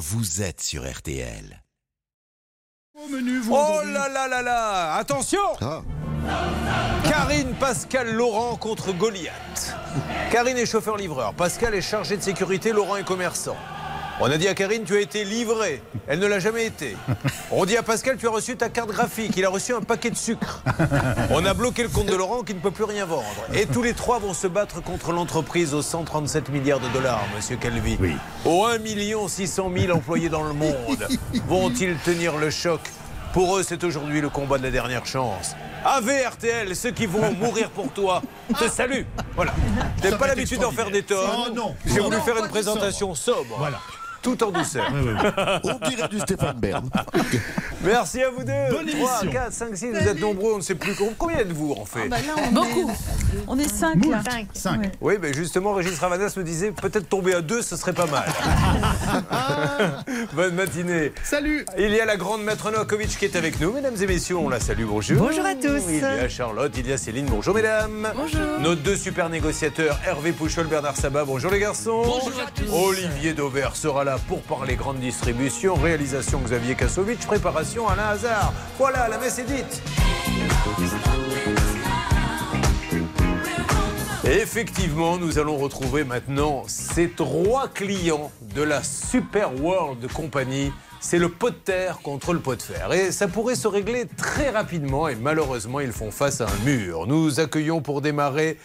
vous êtes sur RTL. Oh là là là là Attention Ah. Karine Pascal Laurent contre Goliath. Karine est chauffeur-livreur. Pascal est chargé de sécurité. Laurent est commerçant. On a dit à Karine, tu as été livré. Elle ne l'a jamais été. On dit à Pascal, tu as reçu ta carte graphique. Il a reçu un paquet de sucre. On a bloqué le compte de Laurent qui ne peut plus rien vendre. Et tous les trois vont se battre contre l'entreprise aux 137 milliards de dollars, monsieur Calvi. Oui. Aux 1 600 000 employés dans le monde. Vont-ils tenir le choc? Pour eux, c'est aujourd'hui le combat de la dernière chance. Ave RTL, ceux qui vont mourir pour toi, te salue. Voilà. Je n'ai pas l'habitude d'en faire des tonnes. Oh non. J'ai voulu Non, faire une présentation sobre. Voilà. Tout en douceur. On dirait du Stéphane Bern. Merci à vous deux. Bonne 3, émission. 4, 5, 6, vous êtes nombreux, on ne sait plus. Combien êtes-vous en fait Bah là, on Beaucoup. Est, on est cinq là. 5. Ouais. Oui, mais justement, Régis Ravanas me disait peut-être tomber à deux, ce serait pas mal. Bonne matinée. Salut Il y a la grande maître Novakovic qui est avec nous, mesdames et messieurs, on la salue, bonjour. Bonjour à tous. Il y a Charlotte, il y a Céline, bonjour mesdames. Bonjour. Nos deux super négociateurs, Hervé Pouchol, Bernard Sabat, bonjour les garçons. Bonjour à tous. Olivier Dauvert sera là pour parler grande distribution, réalisation Xavier Kassovitch, préparation Alain Hazard. Voilà, la messe est dite. Effectivement, nous allons retrouver maintenant ces trois clients de la Super World Company. C'est le pot de terre contre le pot de fer. Et ça pourrait se régler très rapidement et malheureusement, ils font face à un mur. Nous accueillons pour démarrer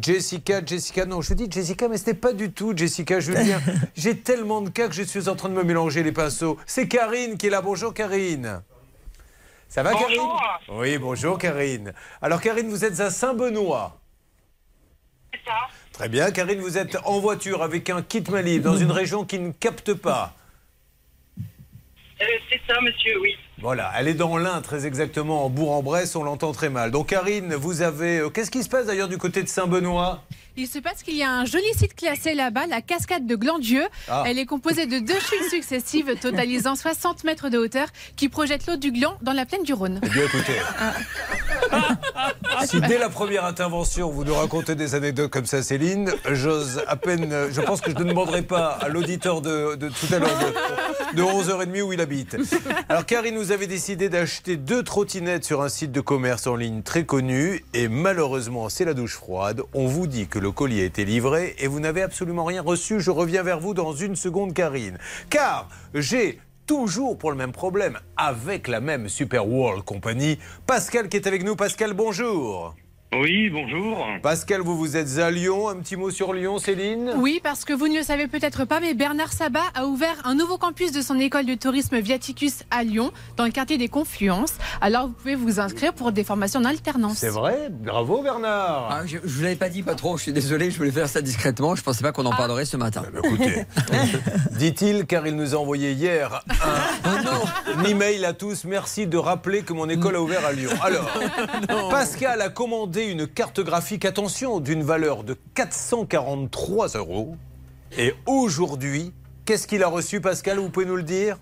Jessica. Jessica, non, je dis Jessica, mais ce n'est pas du tout Jessica Julien. J'ai tellement de cas que je suis en train de me mélanger les pinceaux. C'est Karine qui est là. Bonjour Karine. Ça va Karine Oui, bonjour Karine. Alors Karine, vous êtes à Saint-Benoît. C'est ça. Très bien, Karine, vous êtes en voiture avec un kit Malib dans une région qui ne capte pas. Euh, c'est ça, monsieur, oui. Voilà, elle est dans l'Ain, très exactement, en Bourg-en-Bresse, on l'entend très mal. Donc Karine, vous avez... euh, Qu'est-ce qui se passe d'ailleurs du côté de Saint-Benoît? Il se passe qu'il y a un joli site classé là-bas, la cascade de Glandieu. Ah. Elle est composée de deux chutes successives totalisant 60 mètres de hauteur qui projettent l'eau du Gland dans la plaine du Rhône. Eh bien écoutez, si dès la première intervention vous nous racontez des anecdotes comme ça, Céline, j'ose à peine... Je pense que je ne demanderai pas à l'auditeur de, de tout à l'heure de, de 11h30 où il habite. Alors Karine, vous avez décidé d'acheter deux trottinettes sur un site de commerce en ligne très connu et malheureusement c'est la douche froide. On vous dit que le colis a été livré et vous n'avez absolument rien reçu. Je reviens vers vous dans une seconde Karine. Car j'ai toujours pour le même problème avec la même Super World Company. Pascal qui est avec nous. Pascal, bonjour. Oui, bonjour. Pascal, vous vous êtes à Lyon. Un petit mot sur Lyon, Céline? Oui, parce que vous ne le savez peut-être pas, mais Bernard Sabat a ouvert un nouveau campus de son école de tourisme Viaticus à Lyon, dans le quartier des Confluences. Alors vous pouvez vous inscrire pour des formations en alternance. C'est vrai Bravo Bernard Ah, je, je vous l'avais pas dit, patron. Je suis désolé. Je voulais faire ça discrètement. Je pensais pas qu'on en parlerait ce matin. Bah, Écoutez, dit-il, car il nous a envoyé hier un, un email à tous. Merci de rappeler que mon école a ouvert à Lyon. Alors, Pascal a commandé une carte graphique, attention, d'une valeur de 443 euros. Et aujourd'hui, qu'est-ce qu'il a reçu, Pascal Vous pouvez nous le dire?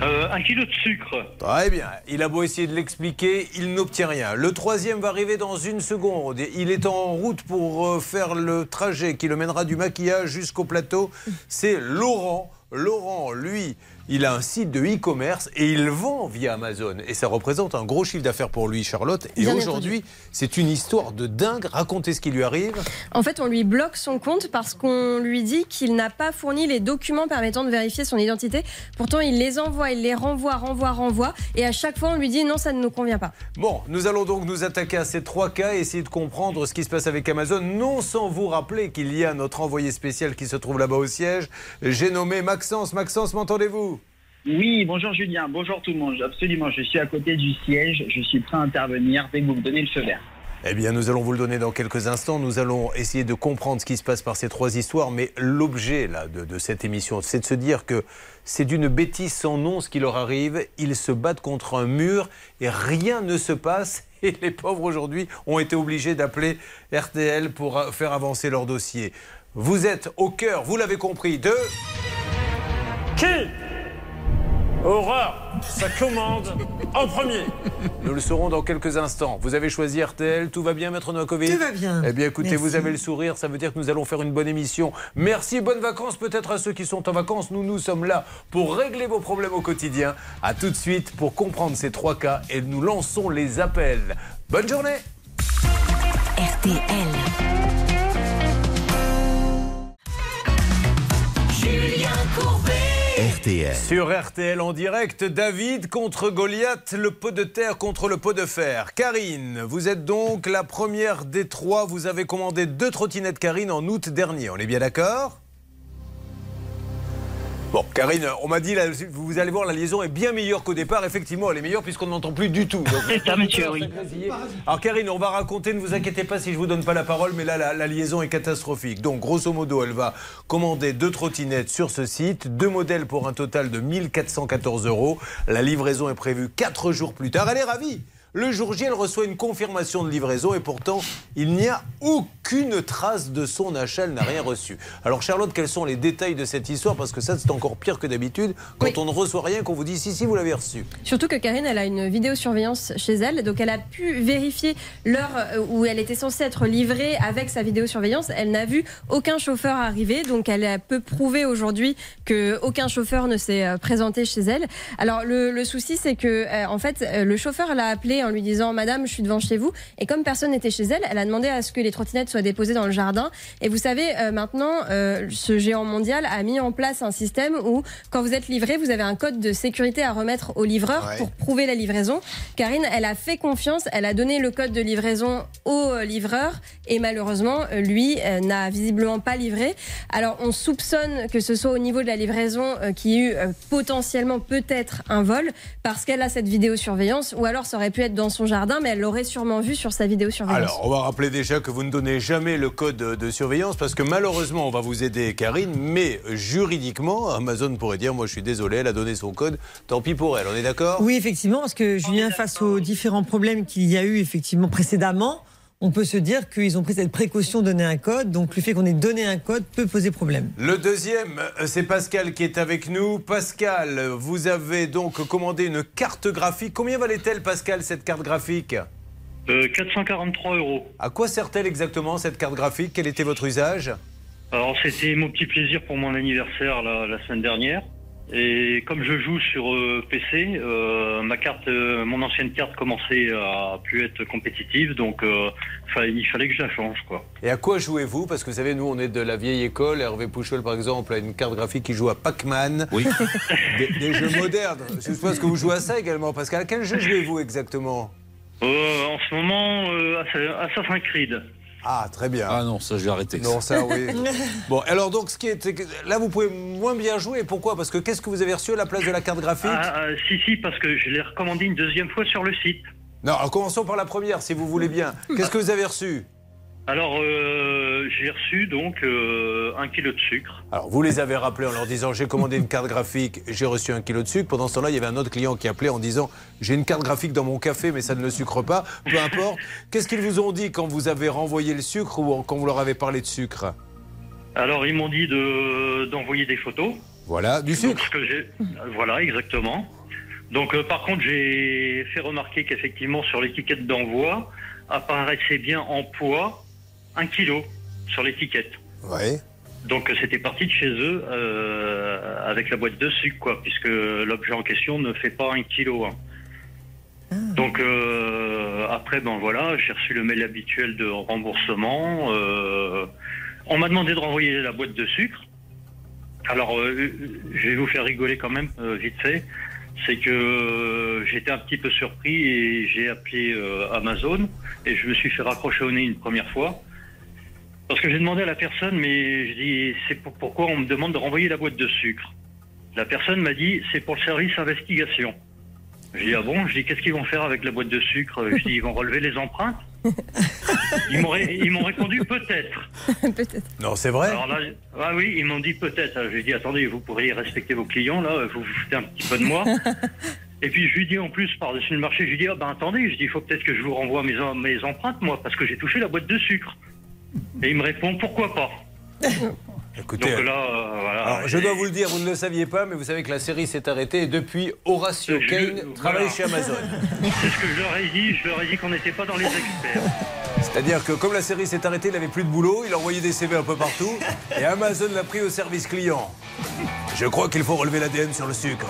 Euh, un kilo de sucre. Très bien. Il a beau essayer de l'expliquer, il n'obtient rien. Le troisième va arriver dans une seconde. Il est en route pour euh, faire le trajet qui le mènera du maquillage jusqu'au plateau. C'est Laurent. Laurent, lui, il a un site de e-commerce et il vend via Amazon. Et ça représente un gros chiffre d'affaires pour lui, Charlotte. Et aujourd'hui, c'est une histoire de dingue. Racontez ce qui lui arrive. En fait, on lui bloque son compte parce qu'on lui dit qu'il n'a pas fourni les documents permettant de vérifier son identité. Pourtant, il les envoie, il les renvoie, renvoie, renvoie. Et à chaque fois, on lui dit non, ça ne nous convient pas. Bon, nous allons donc nous attaquer à ces trois cas et essayer de comprendre ce qui se passe avec Amazon, non sans vous rappeler qu'il y a notre envoyé spécial qui se trouve là-bas au siège. J'ai nommé Maxence. Maxence, m'entendez-vous? Oui, bonjour Julien, bonjour tout le monde. Absolument, je suis à côté du siège, je suis prêt à intervenir dès que vous me donnez le feu vert. Eh bien, nous allons vous le donner dans quelques instants. Nous allons essayer de comprendre ce qui se passe par ces trois histoires. Mais l'objet là de, de cette émission, c'est de se dire que c'est d'une bêtise sans nom ce qui leur arrive. Ils se battent contre un mur et rien ne se passe. Et les pauvres aujourd'hui ont été obligés d'appeler RTL pour faire avancer leur dossier. Vous êtes au cœur, vous l'avez compris, de Qui? Aura sa commande en premier Nous le saurons dans quelques instants. Vous avez choisi RTL, tout va bien, Maître Novakovic Tout va bien. Eh bien, écoutez, Merci. vous avez le sourire, ça veut dire que nous allons faire une bonne émission. Merci, bonnes vacances peut-être à ceux qui sont en vacances. Nous, nous sommes là pour régler vos problèmes au quotidien. À tout de suite pour comprendre ces trois cas et nous lançons les appels. Bonne journée RTL. Julien Courbet. Sur RTL en direct, David contre Goliath, le pot de terre contre le pot de fer. Karine, vous êtes donc la première des trois. Vous avez commandé deux trottinettes Karine en août dernier. On est bien d'accord? Bon, Karine, on m'a dit, là, vous allez voir, la liaison est bien meilleure qu'au départ. Effectivement, elle est meilleure puisqu'on n'entend plus du tout. C'est ça, monsieur, oui. alors Karine, on va raconter, ne vous inquiétez pas si je vous donne pas la parole, mais là la, la liaison est catastrophique. Donc grosso modo, elle va commander deux trottinettes sur ce site, deux modèles pour un total de 1414 euros. La livraison est prévue quatre jours plus tard. Elle est ravie. Le jour J, elle reçoit une confirmation de livraison et pourtant, il n'y a aucune trace de son achat, elle n'a rien reçu. Alors Charlotte, quels sont les détails de cette histoire? Parce que ça, c'est encore pire que d'habitude. Quand Oui. on ne reçoit rien, qu'on vous dit si, si, vous l'avez reçu. Surtout que Karine, elle a une vidéosurveillance chez elle, donc elle a pu vérifier l'heure euh, où elle était censée être livrée avec sa vidéosurveillance. Elle n'a vu aucun chauffeur arriver, donc elle a- peut prouver aujourd'hui que aucun chauffeur ne s'est euh, présenté chez elle. Alors le, le souci, c'est que euh, en fait, le chauffeur l'a appelée en lui disant Madame, je suis devant chez vous. Et comme personne n'était chez elle, elle a demandé à ce que les trottinettes soient déposées dans le jardin. Et vous savez, euh, maintenant, euh, ce géant mondial a mis en place un système où, quand vous êtes livré, vous avez un code de sécurité à remettre au livreur Ouais. pour prouver la livraison. Karine, elle a fait confiance, elle a donné le code de livraison au euh, livreur et malheureusement, lui euh, n'a visiblement pas livré. Alors, on soupçonne que ce soit au niveau de la livraison qu'il y ait eu potentiellement peut-être un vol parce qu'elle a cette vidéosurveillance ou alors ça aurait pu être dans son jardin, mais elle l'aurait sûrement vu sur sa vidéosurveillance. Alors, on va rappeler déjà que vous ne donnez jamais le code de surveillance parce que malheureusement, on va vous aider, Karine, mais juridiquement, Amazon pourrait dire Moi, je suis désolé, elle a donné son code, tant pis pour elle. On est d'accord? Oui, effectivement, parce que Julien, face aux différents problèmes qu'il y a eu effectivement précédemment, on peut se dire qu'ils ont pris cette précaution de donner un code. Donc le fait qu'on ait donné un code peut poser problème. Le deuxième, euh, c'est Pascal qui est avec nous. Pascal, vous avez donc commandé une carte graphique. Combien valait-elle, Pascal, cette carte graphique? Euh, 443 euros. À quoi sert-elle exactement, cette carte graphique? Quel était votre usage? Alors, c'était mon petit plaisir pour mon anniversaire la, la semaine dernière. Et comme je joue sur euh, PC, euh, ma carte, euh, mon ancienne carte commençait à plus être compétitive, donc euh, fa- il fallait que je la change, quoi. Et à quoi jouez-vous? Parce que vous savez, nous, on est de la vieille école. Hervé Pouchol, par exemple, a une carte graphique qui joue à Pac-Man. Oui. Des, des jeux modernes. Je suppose que vous jouez à ça également, Pascal. À quel jeu jouez-vous exactement? Euh, en ce moment, euh, Assa- Assassin's Creed. Ah, très bien. Ah non, ça je vais arrêter. Non, ça, oui. bon, alors donc, ce qui est, c'est que là, vous pouvez moins bien jouer. Pourquoi? Parce que qu'est-ce que vous avez reçu à la place de la carte graphique? Ah, ah, si, si, parce que je l'ai recommandé une deuxième fois sur le site. Non, alors commençons par la première, si vous voulez bien. Qu'est-ce que vous avez reçu? Alors, euh, j'ai reçu donc euh, un kilo de sucre. Alors, vous les avez rappelés en leur disant j'ai commandé une carte graphique, j'ai reçu un kilo de sucre. Pendant ce temps-là, il y avait un autre client qui appelait en disant j'ai une carte graphique dans mon café, mais ça ne le sucre pas. Peu importe. Qu'est-ce qu'ils vous ont dit quand vous avez renvoyé le sucre ou quand vous leur avez parlé de sucre? Alors, ils m'ont dit de d'envoyer des photos. Voilà, du sucre. Donc, que Voilà, exactement. Donc, euh, par contre, j'ai fait remarquer qu'effectivement, sur l'étiquette d'envoi, apparaissait bien en poids un kilo sur l'étiquette. Oui. Donc, euh, c'était parti de chez eux euh, avec la boîte de sucre, quoi, puisque l'objet en question ne fait pas un kilo. hein. Donc, euh, après, ben voilà, j'ai reçu le mail habituel de remboursement. euh, on m'a demandé de renvoyer la boîte de sucre. Alors, euh, je vais vous faire rigoler quand même, euh, vite fait. C'est que j'étais un petit peu surpris et j'ai appelé Amazon et je me suis fait raccrocher au nez une première fois. Parce que j'ai demandé à la personne, mais je dis, c'est pour- pourquoi on me demande de renvoyer la boîte de sucre La personne m'a dit, c'est pour le service investigation. Je dis, ah bon? Je dis, qu'est-ce qu'ils vont faire avec la boîte de sucre? Je dis, ils vont relever les empreintes? Ils m'ont ré- ils m'ont répondu, peut-être. Peut-être. Non, c'est vrai. Alors là, ah oui, ils m'ont dit peut-être. Alors, J'ai dit attendez, vous pourriez respecter vos clients là, vous vous foutez un petit peu de moi. Et puis je lui dis en plus par-dessus le marché, je lui dis ah ben attendez, je dis il faut peut-être que je vous renvoie mes, em- mes empreintes moi parce que j'ai touché la boîte de sucre. Et il me répond pourquoi pas. Écoutez, Donc là, euh, voilà. Alors, je dois vous le dire, vous ne le saviez pas, mais vous savez que la série s'est arrêtée et depuis, Horatio Je- Kane voilà. travaille chez Amazon. C'est ce que je leur ai dit. Je leur ai dit qu'on n'était pas dans les experts. C'est-à-dire que comme la série s'est arrêtée, il n'avait plus de boulot, il envoyait des CV un peu partout et Amazon l'a pris au service client. Je crois qu'il faut relever l'ADN sur le sucre.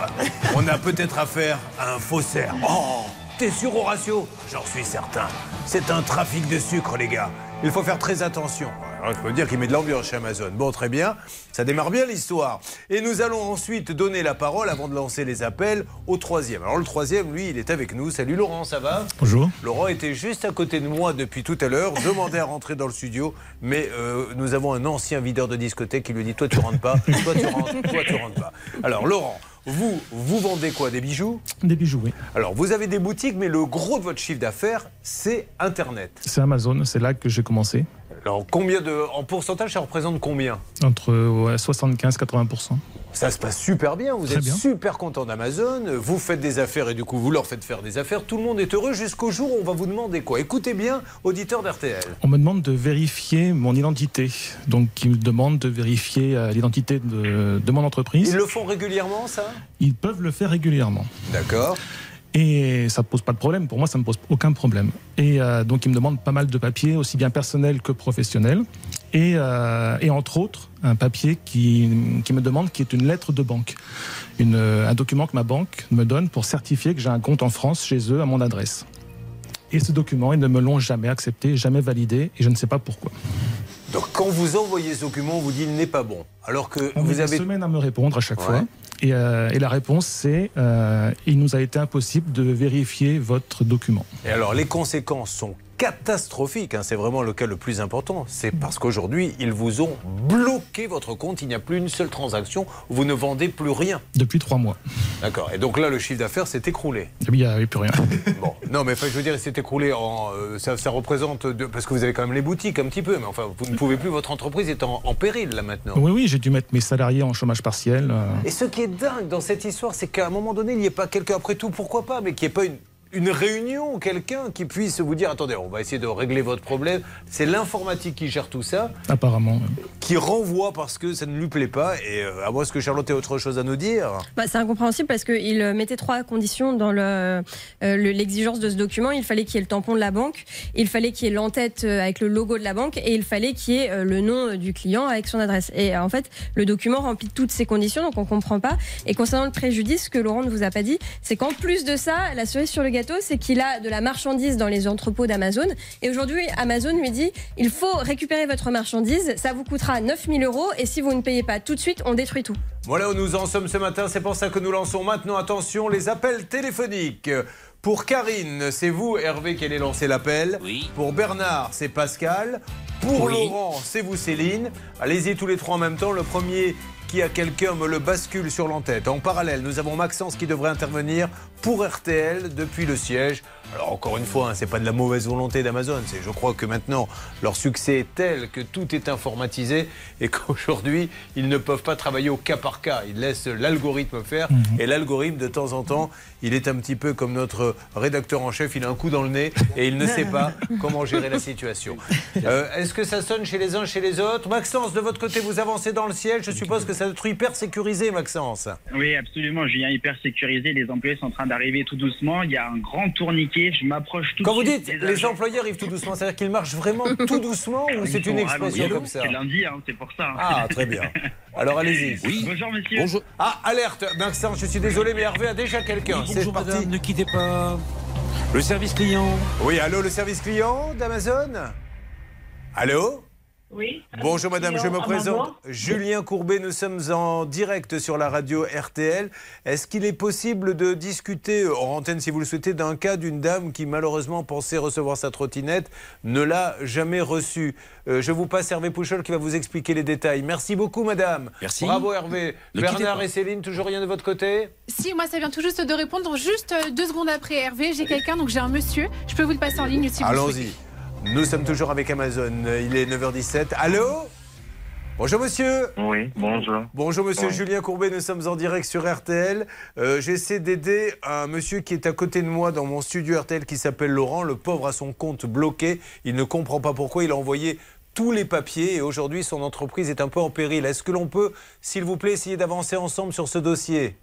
On a peut-être affaire à un faussaire. Oh T'es sûr, Horatio? J'en suis certain. C'est un trafic de sucre, les gars. Il faut faire très attention. Alors, je peux dire qu'il met de l'ambiance chez Amazon. Bon, très bien. Ça démarre bien l'histoire. Et nous allons ensuite donner la parole, avant de lancer les appels, au troisième. Alors, le troisième, lui, il est avec nous. Salut Laurent, ça va? Bonjour. Laurent était juste à côté de moi depuis tout à l'heure, demandait à rentrer dans le studio, mais euh, nous avons un ancien videur de discothèque qui lui dit Toi, tu rentres pas, toi, tu rentres, toi, tu rentres pas. Alors, Laurent, vous, vous vendez quoi Des bijoux? Des bijoux, oui. Alors, vous avez des boutiques, mais le gros de votre chiffre d'affaires, c'est Internet. C'est Amazon, c'est là que j'ai commencé. Alors, combien de. En pourcentage, ça représente combien? Entre ouais, 75-80%. Ça se passe super bien, vous Très êtes bien. super content d'Amazon, vous faites des affaires et du coup vous leur faites faire des affaires, tout le monde est heureux jusqu'au jour où on va vous demander quoi Écoutez bien, auditeur d'RTL. On me demande de vérifier mon identité. Donc, ils me demandent de vérifier euh, l'identité de, de mon entreprise. Ils le font régulièrement ça? Ils peuvent le faire régulièrement. D'accord. Et ça ne pose pas de problème. Pour moi, ça ne me pose aucun problème. Et euh, donc, ils me demandent pas mal de papiers, aussi bien personnels que professionnels. Et, euh, et entre autres, un papier qui, qui me demande qui est une lettre de banque. Une, euh, un document que ma banque me donne pour certifier que j'ai un compte en France chez eux à mon adresse. Et ce document, ils ne me l'ont jamais accepté, jamais validé, et je ne sais pas pourquoi. Donc quand vous envoyez ce document, on vous dit il n'est pas bon. Alors que On vous avez... une semaine à me répondre à chaque Ouais. fois. Et, euh, et la réponse, c'est euh, il nous a été impossible de vérifier votre document. Et alors les conséquences sont catastrophiques, hein, c'est vraiment le cas le plus important. C'est parce qu'aujourd'hui, ils vous ont bloqué votre compte, il n'y a plus une seule transaction, vous ne vendez plus rien. Depuis trois mois. D'accord. Et donc là, le chiffre d'affaires s'est écroulé. Il n'y avait plus rien. Bon, non, mais je veux dire, il s'est écroulé en. euh, ça, ça représente. de- parce que vous avez quand même les boutiques un petit peu, mais enfin, vous ne pouvez plus, votre entreprise est en, en péril là maintenant. Oui, oui, j'ai dû mettre mes salariés en chômage partiel. euh. Et ce qui est dingue dans cette histoire, c'est qu'à un moment donné, il n'y ait pas quelqu'un, après tout, pourquoi pas, mais qu'il n'y ait pas une, une réunion, quelqu'un qui puisse vous dire attendez, on va essayer de régler votre problème. C'est l'informatique qui gère tout ça, Apparemment. qui renvoie parce que ça ne lui plaît pas. Et euh, à moins que Charlotte ait autre chose à nous dire. Bah, c'est incompréhensible parce qu'il euh, mettait trois conditions dans le, euh, le- l'exigence de ce document. Il fallait qu'il y ait le tampon de la banque, il fallait qu'il y ait l'entête avec le logo de la banque et il fallait qu'il y ait le nom du client avec son adresse. Et en fait, le document remplit toutes ces conditions, donc on comprend pas. Et concernant le préjudice, ce que Laurent ne vous a pas dit, c'est qu'en plus de ça, la cerise sur le gâteau, c'est qu'il a de la marchandise dans les entrepôts d'Amazon. Et aujourd'hui, Amazon lui dit, il faut récupérer votre marchandise, ça vous coûtera 9000 euros et si vous ne payez pas tout de suite, on détruit tout. Voilà où nous en sommes ce matin. C'est pour ça que nous lançons maintenant, attention, les appels téléphoniques. Pour Karine, c'est vous, Hervé, qui allez lancer l'appel. Oui. Pour Bernard, c'est Pascal. Pour Oui. Laurent, c'est vous, Céline. Allez-y tous les trois en même temps. Le premier qui a quelqu'un me le bascule sur l'entête. En parallèle, nous avons Maxence qui devrait intervenir pour RTL depuis le siège. Alors encore une fois, hein, c'est pas de la mauvaise volonté d'Amazon. C'est, je crois que maintenant leur succès est tel que tout est informatisé et qu'aujourd'hui ils ne peuvent pas travailler au cas par cas. Ils laissent l'algorithme faire et l'algorithme de temps en temps, il est un petit peu comme notre rédacteur en chef. Il a un coup dans le nez et il ne sait pas comment gérer la situation. Euh, est-ce que ça sonne chez les uns, chez les autres? Maxence, de votre côté, vous avancez dans le siège. Je suppose que ça doit être hyper sécurisé, Maxence. Oui, absolument. Julien, hyper sécurisé. Les employés sont en train d'arriver tout doucement. Il y a un grand tourniquet. Je m'approche tout Quand vous dites les agents. employés arrivent tout doucement, c'est-à-dire qu'ils marchent vraiment tout doucement ou Ils c'est une expression comme ça C'est lundi, hein, c'est pour ça. hein. Ah, très bien. Alors allez-y. Bonjour, monsieur. Ah, alerte Maxence, je suis désolé, mais Hervé a déjà quelqu'un. Oui, c'est bonjour parti. madame, ne quittez pas. Le service client. Oui, allô, le service client d'Amazon? Allô? Oui. Bonjour madame, je me présente. Julien Courbet, nous sommes en direct sur la radio RTL. Est-ce qu'il est possible de discuter euh, en antenne, si vous le souhaitez, d'un cas d'une dame qui malheureusement pensait recevoir sa trottinette, ne l'a jamais reçue? Euh, Je vous passe Hervé Pouchol qui va vous expliquer les détails. Merci beaucoup madame. Merci. Bravo Hervé. Ne Bernard et Céline, toujours rien de votre côté? Si, moi, ça vient tout juste de répondre. Juste euh, deux secondes après Hervé, j'ai quelqu'un, donc j'ai un monsieur. Je peux vous le passer en ligne si vous le Allons-y. Nous sommes toujours avec Amazon. Il est 9h17. Allô? Bonjour monsieur. Oui, bonjour. Bonjour monsieur Oui. Julien Courbet, nous sommes en direct sur RTL. Euh, J'essaie d'aider un monsieur qui est à côté de moi dans mon studio RTL qui s'appelle Laurent. Le pauvre a son compte bloqué. Il ne comprend pas pourquoi. Il a envoyé tous les papiers et aujourd'hui son entreprise est un peu en péril. Est-ce que l'on peut, s'il vous plaît, essayer d'avancer ensemble sur ce dossier?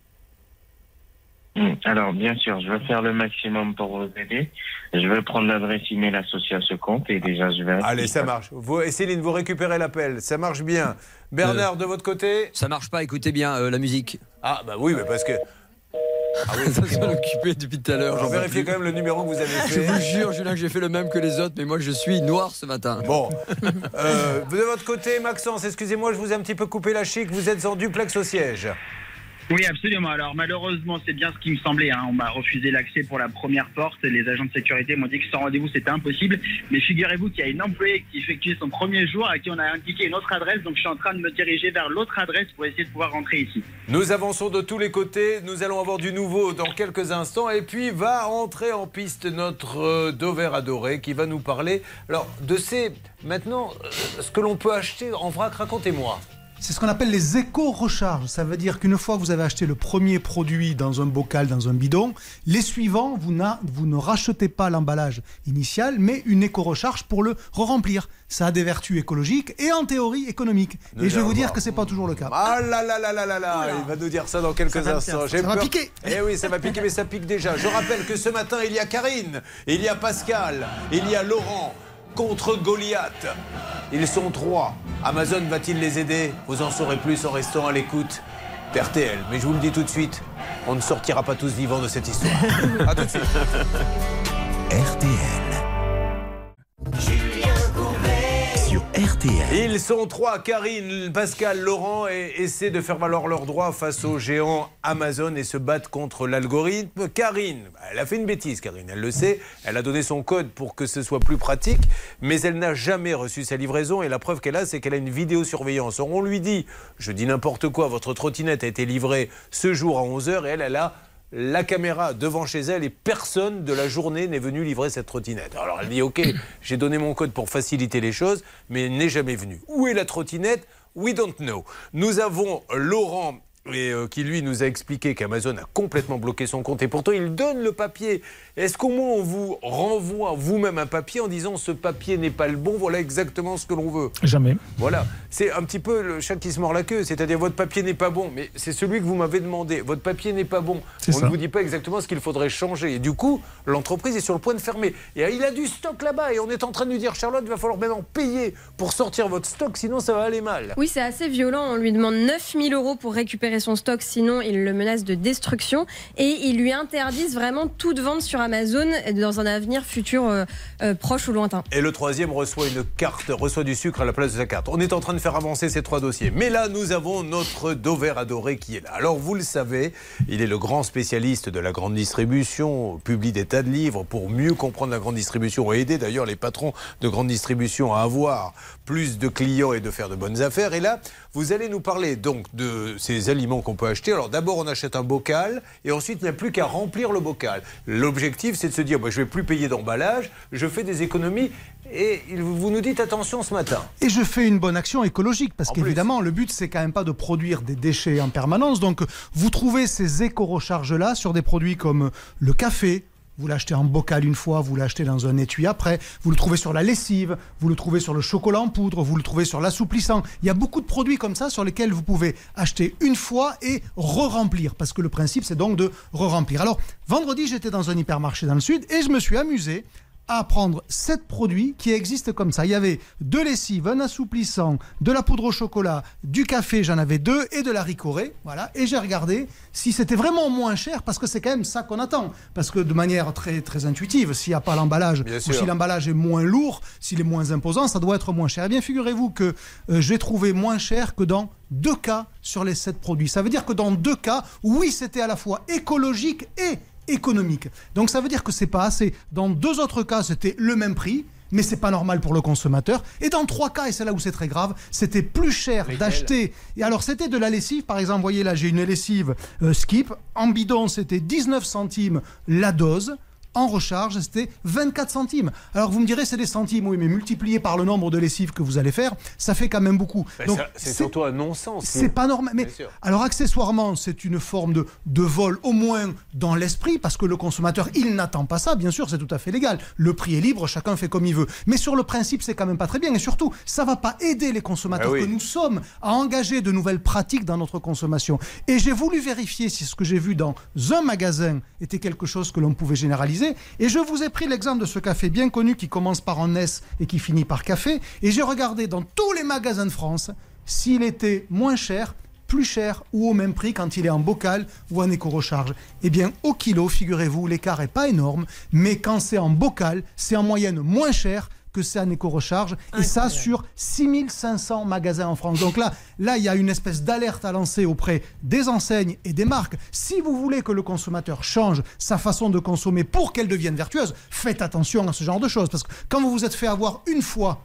Alors, bien sûr, je vais faire le maximum pour vous aider. Je vais prendre l'adresse email associée à ce compte et déjà, je vais. Allez, ça marche. Vous, Céline, vous récupérez l'appel. Ça marche bien. Bernard, de votre côté Ça marche pas, écoutez bien euh, la musique. Ah, bah oui, mais parce que. Ah oui, ça s'en occupé depuis tout à l'heure. J'en plus. quand même le numéro que vous avez Je fait. vous jure, Julien, que j'ai fait le même que les autres, mais moi je suis noir ce matin. Bon. Euh, de votre côté, Maxence, excusez-moi, je vous ai un petit peu coupé la chic. Vous êtes en duplex au siège. Oui, absolument. Alors malheureusement, c'est bien ce qui me semblait. hein. On m'a refusé l'accès pour la première porte. Les agents de sécurité m'ont dit que sans rendez-vous, c'était impossible. Mais figurez-vous qu'il y a une employée qui effectue son premier jour à qui on a indiqué une autre adresse. Donc je suis en train de me diriger vers l'autre adresse pour essayer de pouvoir rentrer ici. Nous avançons de tous les côtés. Nous allons avoir du nouveau dans quelques instants. Et puis va entrer en piste notre euh, Dover adoré qui va nous parler alors, de ces. Maintenant, euh, ce que l'on peut acheter en vrac. Racontez-moi. C'est ce qu'on appelle les éco-recharges. Ça veut dire qu'une fois que vous avez acheté le premier produit dans un bocal, dans un bidon, les suivants, vous, n'a- vous ne rachetez pas l'emballage initial, mais une éco-recharge pour le re-remplir. Ça a des vertus écologiques et en théorie économiques. Nous et je vais vous dire que c'est pas toujours le cas. Ah là là là là là là Il va nous dire ça dans quelques Ça va instants. J'ai ça va peur- piquer. Eh oui, ça va piquer, mais ça pique déjà. Je rappelle que ce matin, il y a Karine, il y a Pascal, il y a Laurent contre Goliath. Ils sont trois. Amazon va-t-il les aider? Vous en saurez plus en restant à l'écoute d'RTL. Mais je vous le dis tout de suite, on ne sortira pas tous vivants de cette histoire. à tout de suite. RTL. Ils sont trois, Karine, Pascal, Laurent, et essaient de faire valoir leurs droits face aux géants Amazon et se battent contre l'algorithme. Karine, elle a fait une bêtise, Karine, elle le sait. Elle a donné son code pour que ce soit plus pratique, mais elle n'a jamais reçu sa livraison. Et la preuve qu'elle a, c'est qu'elle a une vidéosurveillance. Or, on lui dit, je dis n'importe quoi, votre trottinette a été livrée ce jour à 11h, et elle, elle a la caméra devant chez elle et personne de la journée n'est venu livrer cette trottinette. Alors elle dit ok, j'ai donné mon code pour faciliter les choses, mais elle n'est jamais venue. Où est la trottinette? We don't know. Nous avons Laurent et, euh, qui lui nous a expliqué qu'Amazon a complètement bloqué son compte et pourtant il donne le papier. Est-ce qu'au moins on vous renvoie vous-même un papier en disant ce papier n'est pas le bon, voilà exactement ce que l'on veut? Jamais. voilà, c'est un petit peu le chat qui se mord la queue, c'est-à-dire votre papier n'est pas bon, mais c'est celui que vous m'avez demandé. Votre papier n'est pas bon. On ça. ne vous dit pas exactement ce qu'il faudrait changer. Et du coup, l'entreprise est sur le point de fermer. Et il a du stock là-bas et on est en train de lui dire Charlotte, il va falloir maintenant payer pour sortir votre stock, sinon ça va aller mal. Oui, c'est assez violent. On lui demande 9000 euros pour récupérer son stock, sinon il le menace de destruction. Et ils lui interdisent vraiment toute vente sur Amazon dans un avenir futur euh, euh, proche ou lointain. Et le troisième reçoit une carte, reçoit du sucre à la place de sa carte. On est en train de faire avancer ces trois dossiers. Mais là, nous avons notre Dover adoré qui est là. Alors, vous le savez, il est le grand spécialiste de la grande distribution, publie des tas de livres pour mieux comprendre la grande distribution et aider d'ailleurs les patrons de grande distribution à avoir plus de clients et de faire de bonnes affaires. Et là, vous allez nous parler donc de ces aliments qu'on peut acheter. Alors, d'abord, on achète un bocal et ensuite, il n'y a plus qu'à remplir le bocal. L'objectif, c'est de se dire, bah, je ne vais plus payer d'emballage, je fais des économies. Et vous nous dites attention ce matin. Et je fais une bonne action écologique parce qu'évidemment, le but, c'est quand même pas de produire des déchets en permanence. Donc, vous trouvez ces éco-recharges-là sur des produits comme le café. Vous l'achetez en bocal une fois, vous l'achetez dans un étui après. Vous le trouvez sur la lessive, vous le trouvez sur le chocolat en poudre, vous le trouvez sur l'assouplissant. Il y a beaucoup de produits comme ça sur lesquels vous pouvez acheter une fois et re-remplir. Parce que le principe, c'est donc de re-remplir. Alors, vendredi, j'étais dans un hypermarché dans le sud et je me suis amusé à prendre sept produits qui existent comme ça. Il y avait de lessive, un assouplissant, de la poudre au chocolat, du café, j'en avais deux, et de la ricorée. Voilà. Et j'ai regardé si c'était vraiment moins cher, parce que c'est quand même ça qu'on attend. Parce que de manière très, très intuitive, s'il n'y a pas l'emballage, ou si l'emballage est moins lourd, s'il est moins imposant, ça doit être moins cher. Eh bien, figurez-vous que euh, j'ai trouvé moins cher que dans deux cas sur les sept produits. Ça veut dire que dans deux cas, oui, c'était à la fois écologique et économique. Donc ça veut dire que c'est pas assez. Dans deux autres cas, c'était le même prix. Mais c'est pas normal pour le consommateur. Et dans trois cas, et c'est là où c'est très grave, c'était plus cher d'acheter. Et alors c'était de la lessive, par exemple, voyez là, j'ai une lessive euh, Skip. En bidon, c'était 19 centimes la dose. En recharge, c'était 24 centimes. Alors vous me direz, c'est des centimes, oui, mais multiplié par le nombre de lessives que vous allez faire, ça fait quand même beaucoup. Ben, Donc, c'est surtout un non-sens. c'est pas normal. Mais alors accessoirement, c'est une forme de, de vol, au moins dans l'esprit, parce que le consommateur, il n'attend pas ça. Bien sûr, c'est tout à fait légal. Le prix est libre, chacun fait comme il veut. Mais sur le principe, c'est quand même pas très bien. Et surtout, ça va pas aider les consommateurs Ah oui. que nous sommes à engager de nouvelles pratiques dans notre consommation. Et j'ai voulu vérifier si ce que j'ai vu dans un magasin était quelque chose que l'on pouvait généraliser. Et je vous ai pris l'exemple de ce café bien connu qui commence par un S et qui finit par café. Et j'ai regardé dans tous les magasins de France s'il était moins cher, plus cher ou au même prix quand il est en bocal ou en éco-recharge. Eh bien, au kilo, figurez-vous, l'écart est pas énorme, mais quand c'est en bocal, c'est en moyenne moins cher que c'est en éco-recharge, et ça sur 6500 magasins en France. Donc là, là, il y a une espèce d'alerte à lancer auprès des enseignes et des marques. Si vous voulez que le consommateur change sa façon de consommer pour qu'elle devienne vertueuse, faites attention à ce genre de choses, parce que quand vous vous êtes fait avoir une fois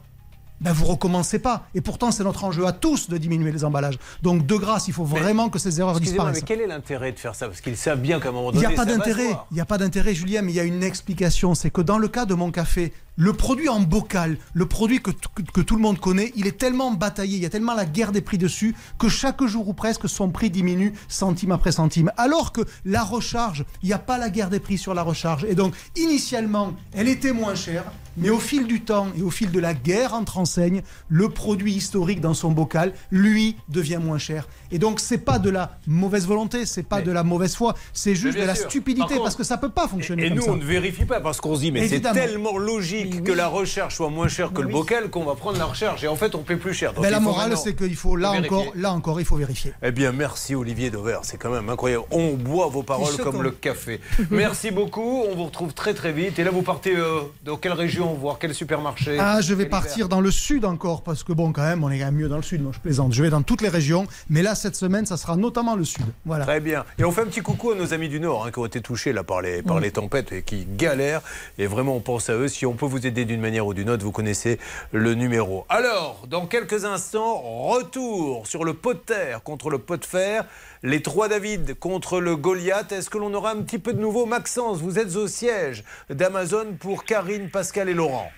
ben vous recommencez pas. Et pourtant, c'est notre enjeu à tous de diminuer les emballages. Donc, de grâce, il faut vraiment que ces erreurs disparaissent. mais quel est l'intérêt de faire ça? Parce qu'ils savent bien qu'à un moment Il n'y donné, a pas d'intérêt. Il n'y a pas d'intérêt, Julien, mais il y a une explication. C'est que dans le cas de mon café, le produit en bocal, le produit que, que- que tout le monde connaît, il est tellement bataillé, il y a tellement la guerre des prix dessus, que chaque jour ou presque, son prix diminue centime après centime. Alors que la recharge, il n'y a pas la guerre des prix sur la recharge. Et donc, initialement, elle était moins chère. Mais au fil du temps et au fil de la guerre entre enseignes, le produit historique dans son bocal, lui, devient moins cher. Et donc, c'est pas de la mauvaise volonté, c'est pas de la mauvaise foi, c'est juste de la sûr. stupidité contre- parce que ça peut pas fonctionner Et comme nous, ça. on ne vérifie pas parce qu'on se dit, mais c'est tellement logique que la recherche soit moins chère que le bocal qu'on va prendre la recherche. Et en fait, on paie plus cher. Donc Mais la morale, c'est qu'il faut là vérifier. encore, là encore, il faut vérifier. Eh bien, merci Olivier Dauvert, c'est quand même incroyable. On boit vos paroles comme le café. Merci beaucoup, on vous retrouve très très vite. Et là, vous partez euh, dans quelle région, voir quel supermarché Ah, je vais partir dans le sud encore parce que bon, quand même, on est quand même mieux dans le sud. Moi, je plaisante. Je vais dans toutes les régions, mais là, cette semaine, ça sera notamment le sud. Voilà. Très bien. Et on fait un petit coucou à nos amis du Nord hein, qui ont été touchés là, par, les, par les tempêtes et qui galèrent. Et vraiment, on pense à eux. Si on peut vous aider d'une manière ou d'une autre, vous connaissez le numéro. Alors, dans quelques instants, retour sur le pot de terre contre le pot de fer. Les trois David contre le Goliath. Est-ce que l'on aura un petit peu de nouveau Maxence, vous êtes au siège d'Amazon pour Karine, Pascal et Laurent.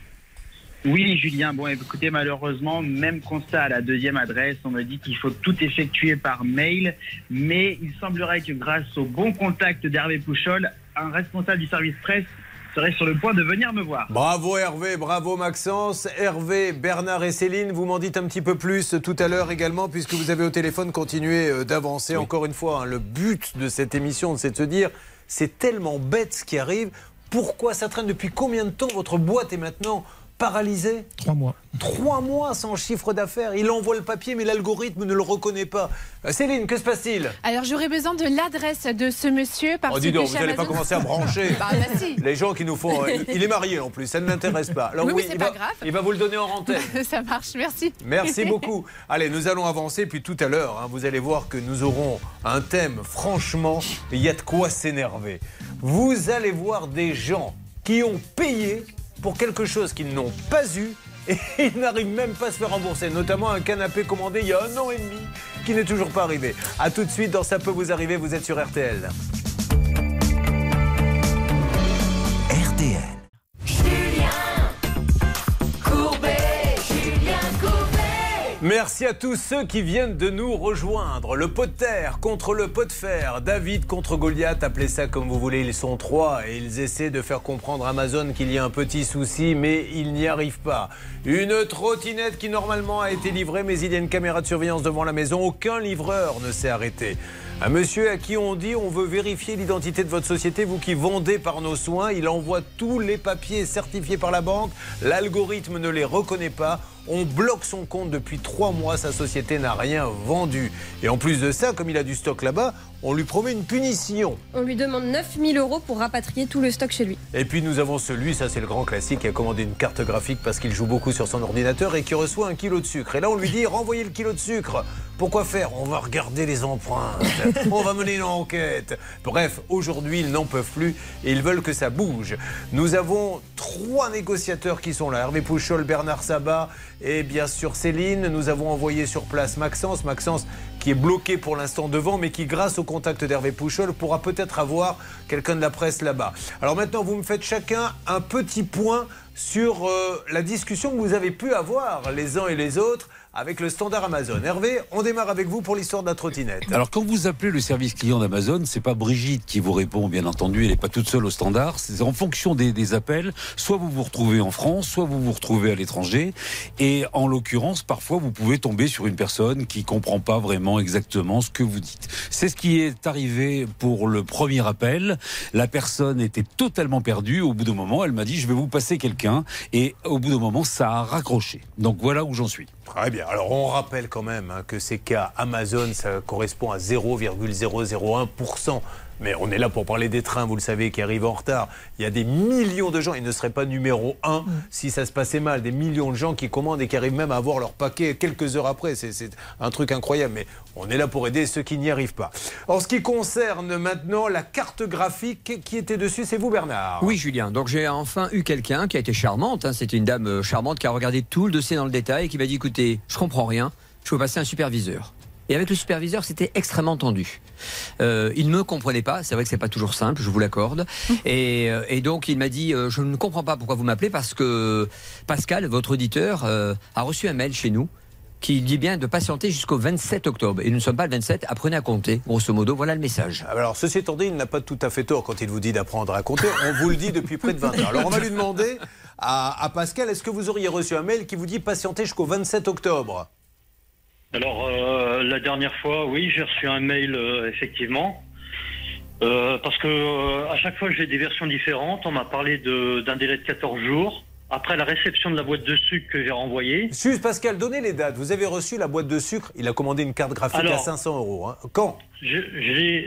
Oui, Julien. Bon, écoutez, malheureusement, même constat à la deuxième adresse. On me dit qu'il faut tout effectuer par mail. Mais il semblerait que grâce au bon contact d'Hervé Pouchol, un responsable du service presse serait sur le point de venir me voir. Bravo Hervé, bravo Maxence. Hervé, Bernard et Céline, vous m'en dites un petit peu plus tout à l'heure également, puisque vous avez au téléphone continué euh, d'avancer. Encore une fois, hein, le but de cette émission, c'est de se dire, c'est tellement bête ce qui arrive. Pourquoi ça traîne? Depuis combien de temps votre boîte est maintenant paralysée Trois mois. Trois mois sans chiffre d'affaires. Il envoie le papier, mais l'algorithme ne le reconnaît pas. Euh, Céline, que se passe-t-il? Alors j'aurais besoin de l'adresse de ce monsieur parce Oh, dis que donc, chez vous n'allez pas commencer à brancher. Bah, bah, si. Les gens qui nous font. euh, il est marié en plus, ça ne m'intéresse pas. Alors Oui, c'est il pas va- grave. Il va vous le donner en antenne. Ça marche, merci. Merci beaucoup. Allez, nous allons avancer. Puis tout à l'heure, hein, vous allez voir que nous aurons un thème. Franchement, il y a de quoi s'énerver. Vous allez voir des gens qui ont payé pour quelque chose qu'ils n'ont pas eu et ils n'arrivent même pas à se faire rembourser. Notamment un canapé commandé il y a un an et demi qui n'est toujours pas arrivé. A tout de suite dans Ça peut vous arriver. Vous êtes sur RTL. Merci à tous ceux qui viennent de nous rejoindre. Le pot de terre contre le pot de fer. David contre Goliath, appelez ça comme vous voulez. Ils sont trois et ils essaient de faire comprendre à Amazon qu'il y a un petit souci, mais ils n'y arrivent pas. Une trottinette qui normalement a été livrée, mais il y a une caméra de surveillance devant la maison. Aucun livreur ne s'est arrêté. Un monsieur à qui on dit on veut vérifier l'identité de votre société, vous qui vendez par nos soins, il envoie tous les papiers certifiés par la banque, l'algorithme ne les reconnaît pas, on bloque son compte depuis trois mois, sa société n'a rien vendu. Et en plus de ça, comme il a du stock là-bas, on lui promet une punition. On lui demande 9000 euros pour rapatrier tout le stock chez lui. Et puis nous avons celui, ça c'est le grand classique, qui a commandé une carte graphique parce qu'il joue beaucoup sur son ordinateur et qui reçoit un kilo de sucre. Et là on lui dit renvoyez le kilo de sucre. Pourquoi faire On va regarder les empreintes. On va mener une enquête. Bref, aujourd'hui, ils n'en peuvent plus et ils veulent que ça bouge. Nous avons trois négociateurs qui sont là. Hervé Pouchol, Bernard Sabat et bien sûr Céline. Nous avons envoyé sur place Maxence. Maxence qui est bloqué pour l'instant devant, mais qui, grâce au contact d'Hervé Pouchol, pourra peut-être avoir quelqu'un de la presse là-bas. Alors maintenant, vous me faites chacun un petit point sur euh, la discussion que vous avez pu avoir les uns et les autres avec le standard Amazon. Hervé, on démarre avec vous pour l'histoire de la trottinette. Alors quand vous appelez le service client d'Amazon, c'est pas Brigitte qui vous répond, bien entendu, elle n'est pas toute seule au standard. C'est en fonction des, des appels, soit vous vous retrouvez en France, soit vous vous retrouvez à l'étranger. Et en l'occurrence, parfois vous pouvez tomber sur une personne qui comprend pas vraiment exactement ce que vous dites. C'est ce qui est arrivé pour le premier appel. La personne était totalement perdue. Au bout d'un moment, elle m'a dit je vais vous passer quelqu'un. Et au bout d'un moment, ça a raccroché. Donc voilà où j'en suis. Très bien. Alors on rappelle quand même hein, que ces cas Amazon, ça correspond à 0,001%. Mais on est là pour parler des trains, vous le savez, qui arrivent en retard. Il y a des millions de gens, ils ne seraient pas numéro un si ça se passait mal. Des millions de gens qui commandent et qui arrivent même à avoir leur paquet quelques heures après. C'est c'est un truc incroyable. Mais on est là pour aider ceux qui n'y arrivent pas. En ce qui concerne maintenant la carte graphique qui était dessus, c'est vous Bernard. Oui, Julien. Donc j'ai enfin eu quelqu'un qui a été charmante. hein. C'était une dame euh, charmante qui a regardé tout le dossier dans le détail et qui m'a dit écoutez, je comprends rien, je veux passer un superviseur. Et avec le superviseur, c'était extrêmement tendu. Euh, il ne me comprenait pas. C'est vrai que c'est pas toujours simple, je vous l'accorde. Et, euh, et donc il m'a dit euh, je ne comprends pas pourquoi vous m'appelez parce que Pascal, votre auditeur, euh, a reçu un mail chez nous qui dit bien de patienter jusqu'au 27 octobre. Et nous ne sommes pas le 27. Apprenez à compter. Grosso modo, voilà le message. Alors, ceci étant dit, il n'a pas tout à fait tort quand il vous dit d'apprendre à compter. On vous le dit depuis près de 20 ans. Alors, on va lui demander à, à Pascal, est-ce que vous auriez reçu un mail qui vous dit patienter jusqu'au 27 octobre? Alors, euh, la dernière fois, oui, j'ai reçu un mail, euh, effectivement. Euh, parce que à chaque fois, j'ai des versions différentes. On m'a parlé d'un délai de 14 jours. Après la réception de la boîte de sucre que j'ai renvoyée. Excuse Pascal, donnez les dates. Vous avez reçu la boîte de sucre. Il a commandé une carte graphique à Alors. 500 euros. hein. Quand? j'ai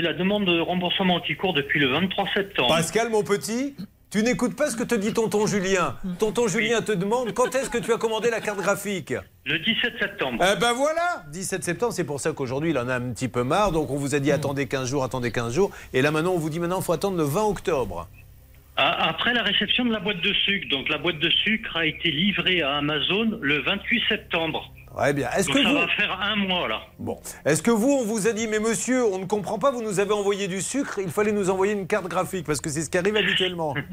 la demande de remboursement qui court depuis le 23 septembre. Pascal, mon petit, tu n'écoutes pas ce que te dit tonton Julien. Tonton Julien te demande quand est-ce que tu as commandé la carte graphique Le 17 septembre. Eh ben voilà 17 septembre, c'est pour ça qu'aujourd'hui il en a un petit peu marre. Donc on vous a dit attendez 15 jours, attendez 15 jours. Et là maintenant on vous dit maintenant il faut attendre le 20 octobre. A- Après la réception de la boîte de sucre, donc la boîte de sucre a été livrée à Amazon le 28 septembre. Très bien. Est-ce Donc que ça vous... va faire un mois là. Bon. Est-ce que vous, on vous a dit, mais monsieur, on ne comprend pas, vous nous avez envoyé du sucre, il fallait nous envoyer une carte graphique, parce que c'est ce qui arrive habituellement.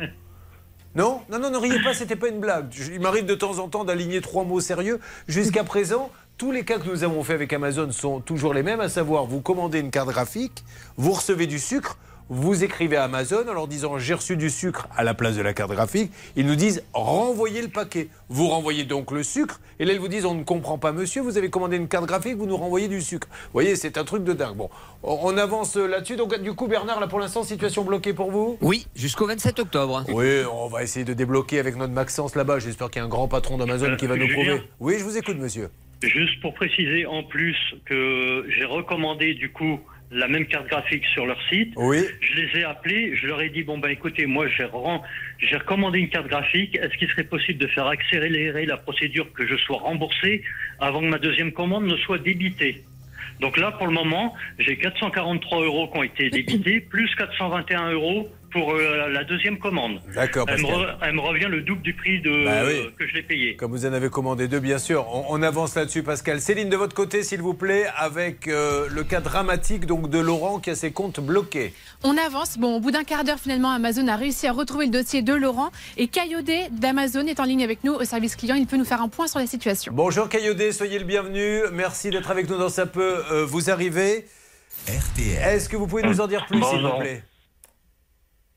Non? Non, non, ne riez pas, c'était pas une blague. Il m'arrive de temps en temps d'aligner trois mots sérieux. Jusqu'à présent, tous les cas que nous avons fait avec Amazon sont toujours les mêmes, à savoir, vous commandez une carte graphique, vous recevez du sucre, vous écrivez à Amazon en leur disant j'ai reçu du sucre à la place de la carte graphique. Ils nous disent renvoyez le paquet. Vous renvoyez donc le sucre et là ils vous disent on ne comprend pas monsieur, vous avez commandé une carte graphique, vous nous renvoyez du sucre. Vous voyez, c'est un truc de dingue. Bon, on avance là-dessus. Donc du coup Bernard, là pour l'instant, situation bloquée pour vous? Oui, jusqu'au 27 octobre. Oui, on va essayer de débloquer avec notre Maxence là-bas. J'espère qu'il y a un grand patron d'Amazon qui va nous prouver. Oui, je vous écoute monsieur. Juste pour préciser en plus que j'ai recommandé du coup la même carte graphique sur leur site. Oui. Je les ai appelés, je leur ai dit bon ben écoutez, moi j'ai j'ai recommandé une carte graphique. Est-ce qu'il serait possible de faire accélérer la procédure que je sois remboursé avant que ma deuxième commande ne soit débitée? Donc là pour le moment, j'ai 443 euros qui ont été débités plus 421 euros pour euh, la deuxième commande. D'accord, Elle elle me revient le double du prix de Bah oui. que je l'ai payé. Comme vous en avez commandé deux, bien sûr. On, on avance là-dessus, Pascal. Céline, de votre côté, s'il vous plaît, avec euh, le cas dramatique donc de Laurent qui a ses comptes bloqués. On avance. Bon, au bout d'un quart d'heure, finalement, Amazon a réussi à retrouver le dossier de Laurent. Et Caillaudet d'Amazon est en ligne avec nous au service client. Il peut nous faire un point sur la situation. Bonjour Caillaudet, soyez le bienvenu. Merci d'être avec nous dans Ça peut euh, vous arriver. RTL. Est-ce que vous pouvez nous en dire plus, s'il vous plaît?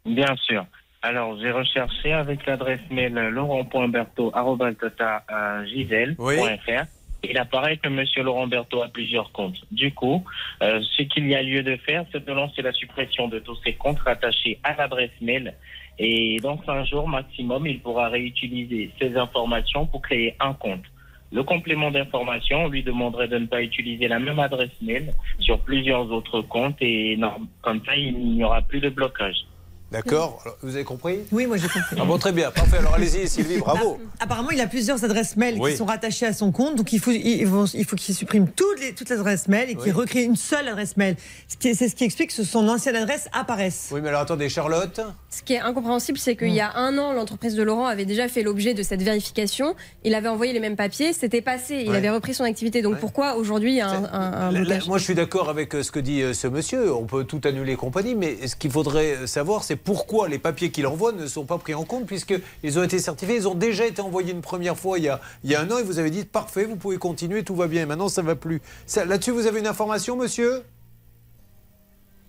Bien sûr. Alors, j'ai recherché avec l'adresse mail laurent.berthaud.gisèle.fr. Il apparaît que M. Laurent Berthaud a plusieurs comptes. Du coup, euh, ce qu'il y a lieu de faire, c'est de lancer la suppression de tous ces comptes rattachés à l'adresse mail. Et dans cinq jours maximum, il pourra réutiliser ces informations pour créer un compte. Le complément d'information lui demanderait de ne pas utiliser la même adresse mail sur plusieurs autres comptes et non, comme ça, il n'y aura plus de blocage. D'accord Vous avez compris Oui, moi j'ai compris. Ah bon, très bien, parfait. Alors allez-y, Sylvie, bravo. Apparemment, il a plusieurs adresses mail Oui. qui sont rattachées à son compte, donc il faut, il qu'il supprime toutes les, toutes les adresses mail et qu'il Oui. recrée une seule adresse mail. C'est ce qui explique que son ancienne adresse apparaisse. Oui, mais alors attendez, Charlotte Ce qui est incompréhensible, c'est qu'il y a un an, l'entreprise de Laurent avait déjà fait l'objet de cette vérification. Il avait envoyé les mêmes papiers, c'était passé, il Ouais. avait repris son activité. Donc pourquoi aujourd'hui il y a un, un- un moi, je suis d'accord avec euh, ce que dit euh, ce monsieur. On peut tout annuler et compagnie, mais ce qu'il faudrait euh, savoir, c'est pourquoi les papiers qu'il envoie ne sont pas pris en compte, puisqu'ils ont été certifiés. Ils ont déjà été envoyés une première fois il y a, il y a un an, et vous avez dit parfait, vous pouvez continuer, tout va bien. Maintenant, ça va plus. Là-dessus, vous avez une information, monsieur?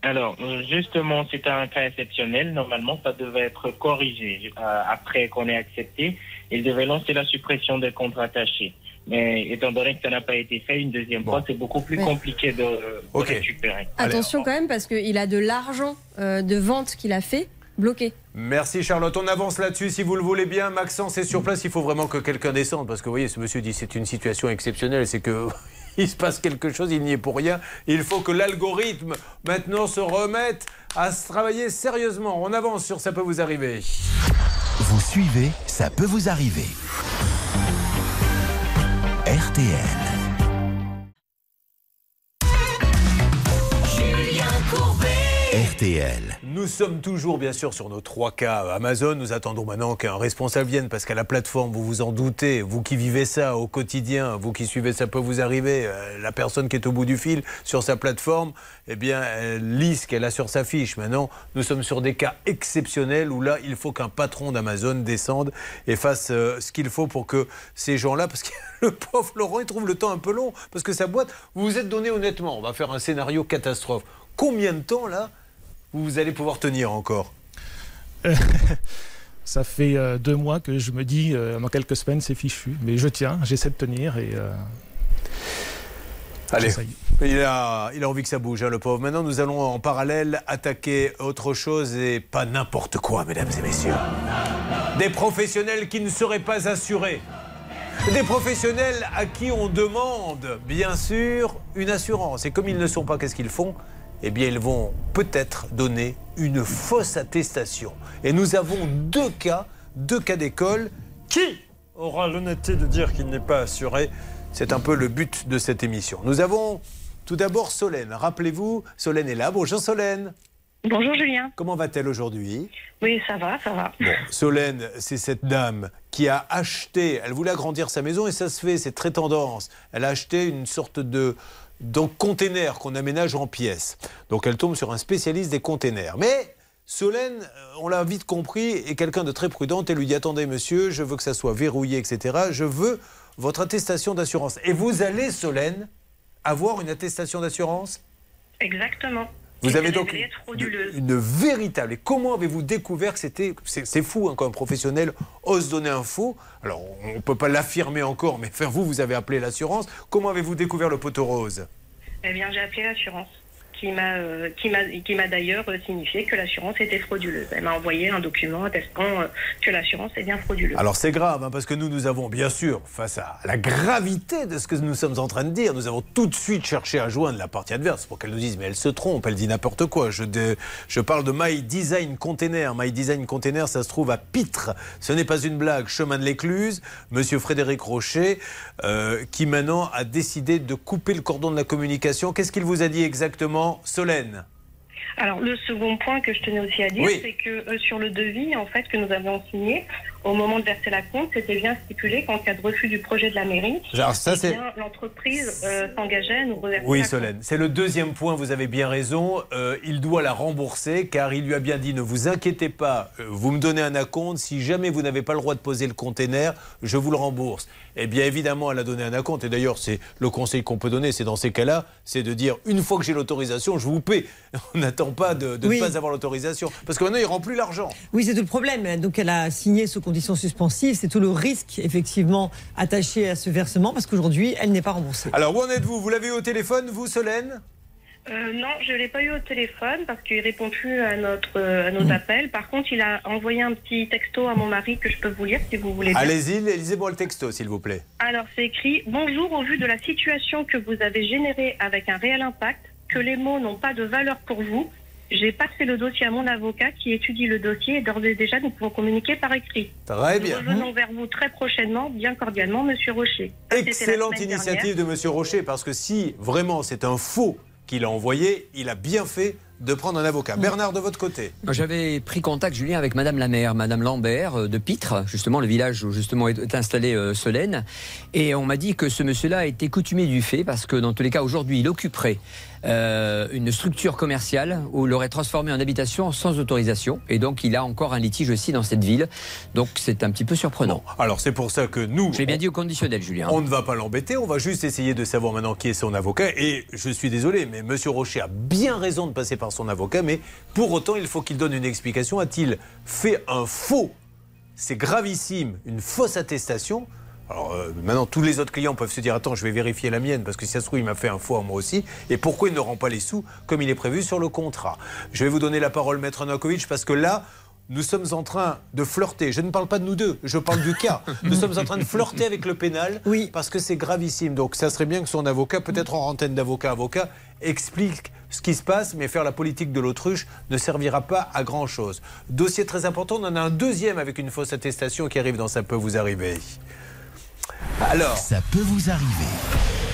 Alors, justement, c'est un cas exceptionnel. Normalement, ça devait être corrigé. Euh, après qu'on ait accepté, il devait lancer la suppression des comptes attachés. Mais étant donné que ça n'a pas été fait une deuxième fois, c'est beaucoup plus compliqué de, de récupérer. Attention quand même, parce qu'il a de l'argent euh, de vente qu'il a fait bloqué. Merci Charlotte. On avance là-dessus si vous le voulez bien. Maxence est sur place. Il faut vraiment que quelqu'un descende parce que vous voyez, ce monsieur dit c'est une situation exceptionnelle. C'est que il se passe quelque chose, il n'y est pour rien. Il faut que l'algorithme maintenant se remette à se travailler sérieusement. On avance sur ça peut vous arriver. Vous suivez, ça peut vous arriver. RTL. Nous sommes toujours bien sûr sur nos trois cas Amazon. Nous attendons maintenant qu'un responsable vienne parce qu'à la plateforme, vous vous en doutez, vous qui vivez ça au quotidien, vous qui suivez ça peut vous arriver, euh, la personne qui est au bout du fil sur sa plateforme, eh bien, elle lit ce qu'elle a sur sa fiche. Maintenant, nous sommes sur des cas exceptionnels où là, il faut qu'un patron d'Amazon descende et fasse euh, ce qu'il faut pour que ces gens-là, parce que le pauvre Laurent, il trouve le temps un peu long parce que sa boîte, vous vous êtes donné honnêtement, on va faire un scénario catastrophe. Combien de temps là vous allez pouvoir tenir encore Ça fait euh, deux mois que je me dis, euh, dans quelques semaines, c'est fichu. Mais je tiens, j'essaie de tenir et. euh, Allez, il a, il a envie que ça bouge, hein, le pauvre. Maintenant, nous allons en parallèle attaquer autre chose et pas n'importe quoi, mesdames et messieurs. Des professionnels qui ne seraient pas assurés. Des professionnels à qui on demande, bien sûr, une assurance. Et comme ils ne sont pas, qu'est-ce qu'ils font? Eh bien, ils vont peut-être donner une fausse attestation. Et nous avons deux cas, deux cas d'école. Qui aura l'honnêteté de dire qu'il n'est pas assuré C'est un peu le but de cette émission. Nous avons tout d'abord Solène. Rappelez-vous, Solène est là. Bonjour Solène. Bonjour Julien. Comment va-t-elle aujourd'hui? Oui, ça va, ça va. Bon, Solène, c'est cette dame qui a acheté, elle voulait agrandir sa maison et ça se fait, c'est très tendance. Elle a acheté une sorte de donc container qu'on aménage en pièces. Donc elle tombe sur un spécialiste des containers. Mais Solène, euh, on l'a vite compris, est quelqu'un de très prudente. Elle lui dit attendez monsieur, je veux que ça soit verrouillé, etc. Je veux votre attestation d'assurance. Et vous allez, Solène, avoir une attestation d'assurance? Exactement. Vous avez donc une véritable. Et comment avez-vous découvert que c'était. C'est fou hein, quand un professionnel ose donner un faux? Alors, on ne peut pas l'affirmer encore, mais enfin, vous, vous avez appelé l'assurance. Comment avez-vous découvert le poteau rose? Eh bien, j'ai appelé l'assurance, qui m'a euh, qui m'a qui m'a d'ailleurs euh, signifié que l'assurance était frauduleuse. Elle m'a envoyé un document attestant euh, que l'assurance est bien frauduleuse. Alors c'est grave, hein, parce que nous, nous avons bien sûr, face à la gravité de ce que nous sommes en train de dire, nous avons tout de suite cherché à joindre la partie adverse pour qu'elle nous dise, mais elle se trompe, elle dit n'importe quoi. Je, je parle de My Design Container. My Design Container, ça se trouve à Pitre. Ce n'est pas une blague. Chemin de l'Écluse, Monsieur Frédéric Rocher, qui maintenant a décidé de couper le cordon de la communication. Qu'est-ce qu'il vous a dit exactement, Solène Alors, le second point que je tenais aussi à dire, Oui. c'est que euh, sur le devis, en fait, que nous avions signé, au moment de verser la compte, c'était bien stipulé qu'en cas de refus du projet de la mairie, eh l'entreprise euh, s'engageait à nous reverser Oui, la Solène, c'est le deuxième point, vous avez bien raison. Euh, il doit la rembourser car il lui a bien dit ne vous inquiétez pas, euh, vous me donnez un acompte, si jamais vous n'avez pas le droit de poser le container, je vous le rembourse. Eh bien évidemment, elle a donné un acompte et d'ailleurs, c'est le conseil qu'on peut donner, c'est dans ces cas-là, c'est de dire une fois que j'ai l'autorisation, je vous paie. On n'attend pas de, de Oui. ne pas avoir l'autorisation parce que maintenant, il rend plus l'argent. Oui, c'est tout le problème. Donc, elle a signé sous conditions suspensives. C'est tout le risque, effectivement, attaché à ce versement, parce qu'aujourd'hui, elle n'est pas remboursée. Alors, où en êtes-vous? Vous l'avez eu au téléphone, vous, Solène? Euh, non, je ne l'ai pas eu au téléphone parce qu'il répond plus à, notre, euh, à nos Hmm. appels. Par contre, il a envoyé un petit texto à mon mari que je peux vous lire si vous voulez. Allez-y, lisez-moi le texto, s'il vous plaît. Alors, c'est écrit Bonjour, au vu de la situation que vous avez générée avec un réel impact, que les mots n'ont pas de valeur pour vous j'ai passé le dossier à mon avocat qui étudie le dossier et d'ores et déjà, nous pouvons communiquer par écrit. Très Nous bien. revenons vers vous très prochainement, bien cordialement, Monsieur Rocher. Ça, Excellente initiative de Monsieur Rocher, parce que si vraiment c'est un faux qu'il a envoyé, il a bien fait de prendre un avocat. Bernard, de votre côté J'avais pris contact, Julien, avec Madame la maire, Madame Lambert euh, de Pitre, justement le village où justement est installé euh, Solène, et on m'a dit que ce monsieur-là était coutumier du fait parce que dans tous les cas aujourd'hui il occuperait euh, une structure commerciale où l'aurait transformé en habitation sans autorisation, et donc il a encore un litige aussi dans cette ville, donc c'est un petit peu surprenant. Alors c'est pour ça que nous, j'ai bien dit au conditionnel, Julien. On ne va pas l'embêter, on va juste essayer de savoir maintenant qui est son avocat. Et je suis désolé, mais Monsieur Rocher a bien raison de passer par son avocat, mais pour autant, il faut qu'il donne une explication. A-t-il fait un faux C'est gravissime, une fausse attestation. Alors euh, maintenant, tous les autres clients peuvent se dire Attends, je vais vérifier la mienne, parce que si ça se trouve, il m'a fait un faux à moi aussi. Et pourquoi il ne rend pas les sous comme il est prévu sur le contrat? Je vais vous donner la parole, Maître Novakovic, parce que là, nous sommes en train de flirter. Je ne parle pas de nous deux, je parle du cas. Nous sommes en train de flirter avec le pénal parce que c'est gravissime. Donc ça serait bien que son avocat, peut-être en antenne d'avocat avocat, explique ce qui se passe, mais faire la politique de l'autruche ne servira pas à grand-chose. Dossier très important, on en a un deuxième avec une fausse attestation qui arrive dans Ça peut vous arriver. Alors, Ça peut vous arriver.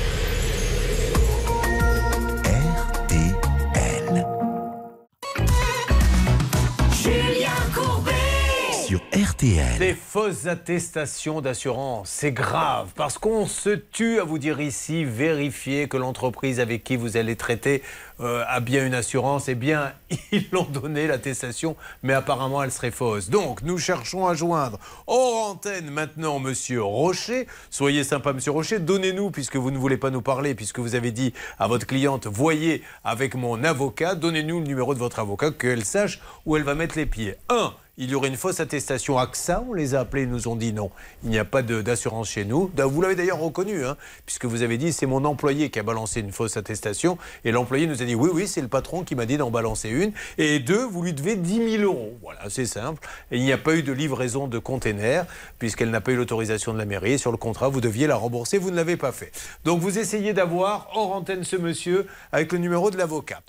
RTL. Des fausses attestations d'assurance, c'est grave parce qu'on se tue à vous dire ici, vérifiez que l'entreprise avec qui vous allez traiter euh, a bien une assurance. Eh bien, ils l'ont donné l'attestation, mais apparemment elle serait fausse. Donc, nous cherchons à joindre hors antenne maintenant Monsieur Rocher. Soyez sympa, Monsieur Rocher, donnez-nous, puisque vous ne voulez pas nous parler, puisque vous avez dit à votre cliente, voyez avec mon avocat, donnez-nous le numéro de votre avocat, qu'elle sache où elle va mettre les pieds. Un, il y aurait une fausse attestation AXA. On les a appelés, ils nous ont dit non, il n'y a pas d'assurance chez nous. Vous l'avez d'ailleurs reconnu, hein, puisque vous avez dit c'est mon employé qui a balancé une fausse attestation. Et l'employé nous a dit oui, oui, c'est le patron qui m'a dit d'en balancer une. Et deux, vous lui devez 10 000 euros. Voilà, c'est simple. Et il n'y a pas eu de livraison de container, puisqu'elle n'a pas eu l'autorisation de la mairie. Et sur le contrat, vous deviez la rembourser, vous ne l'avez pas fait. Donc vous essayez d'avoir hors antenne ce monsieur avec le numéro de l'avocat.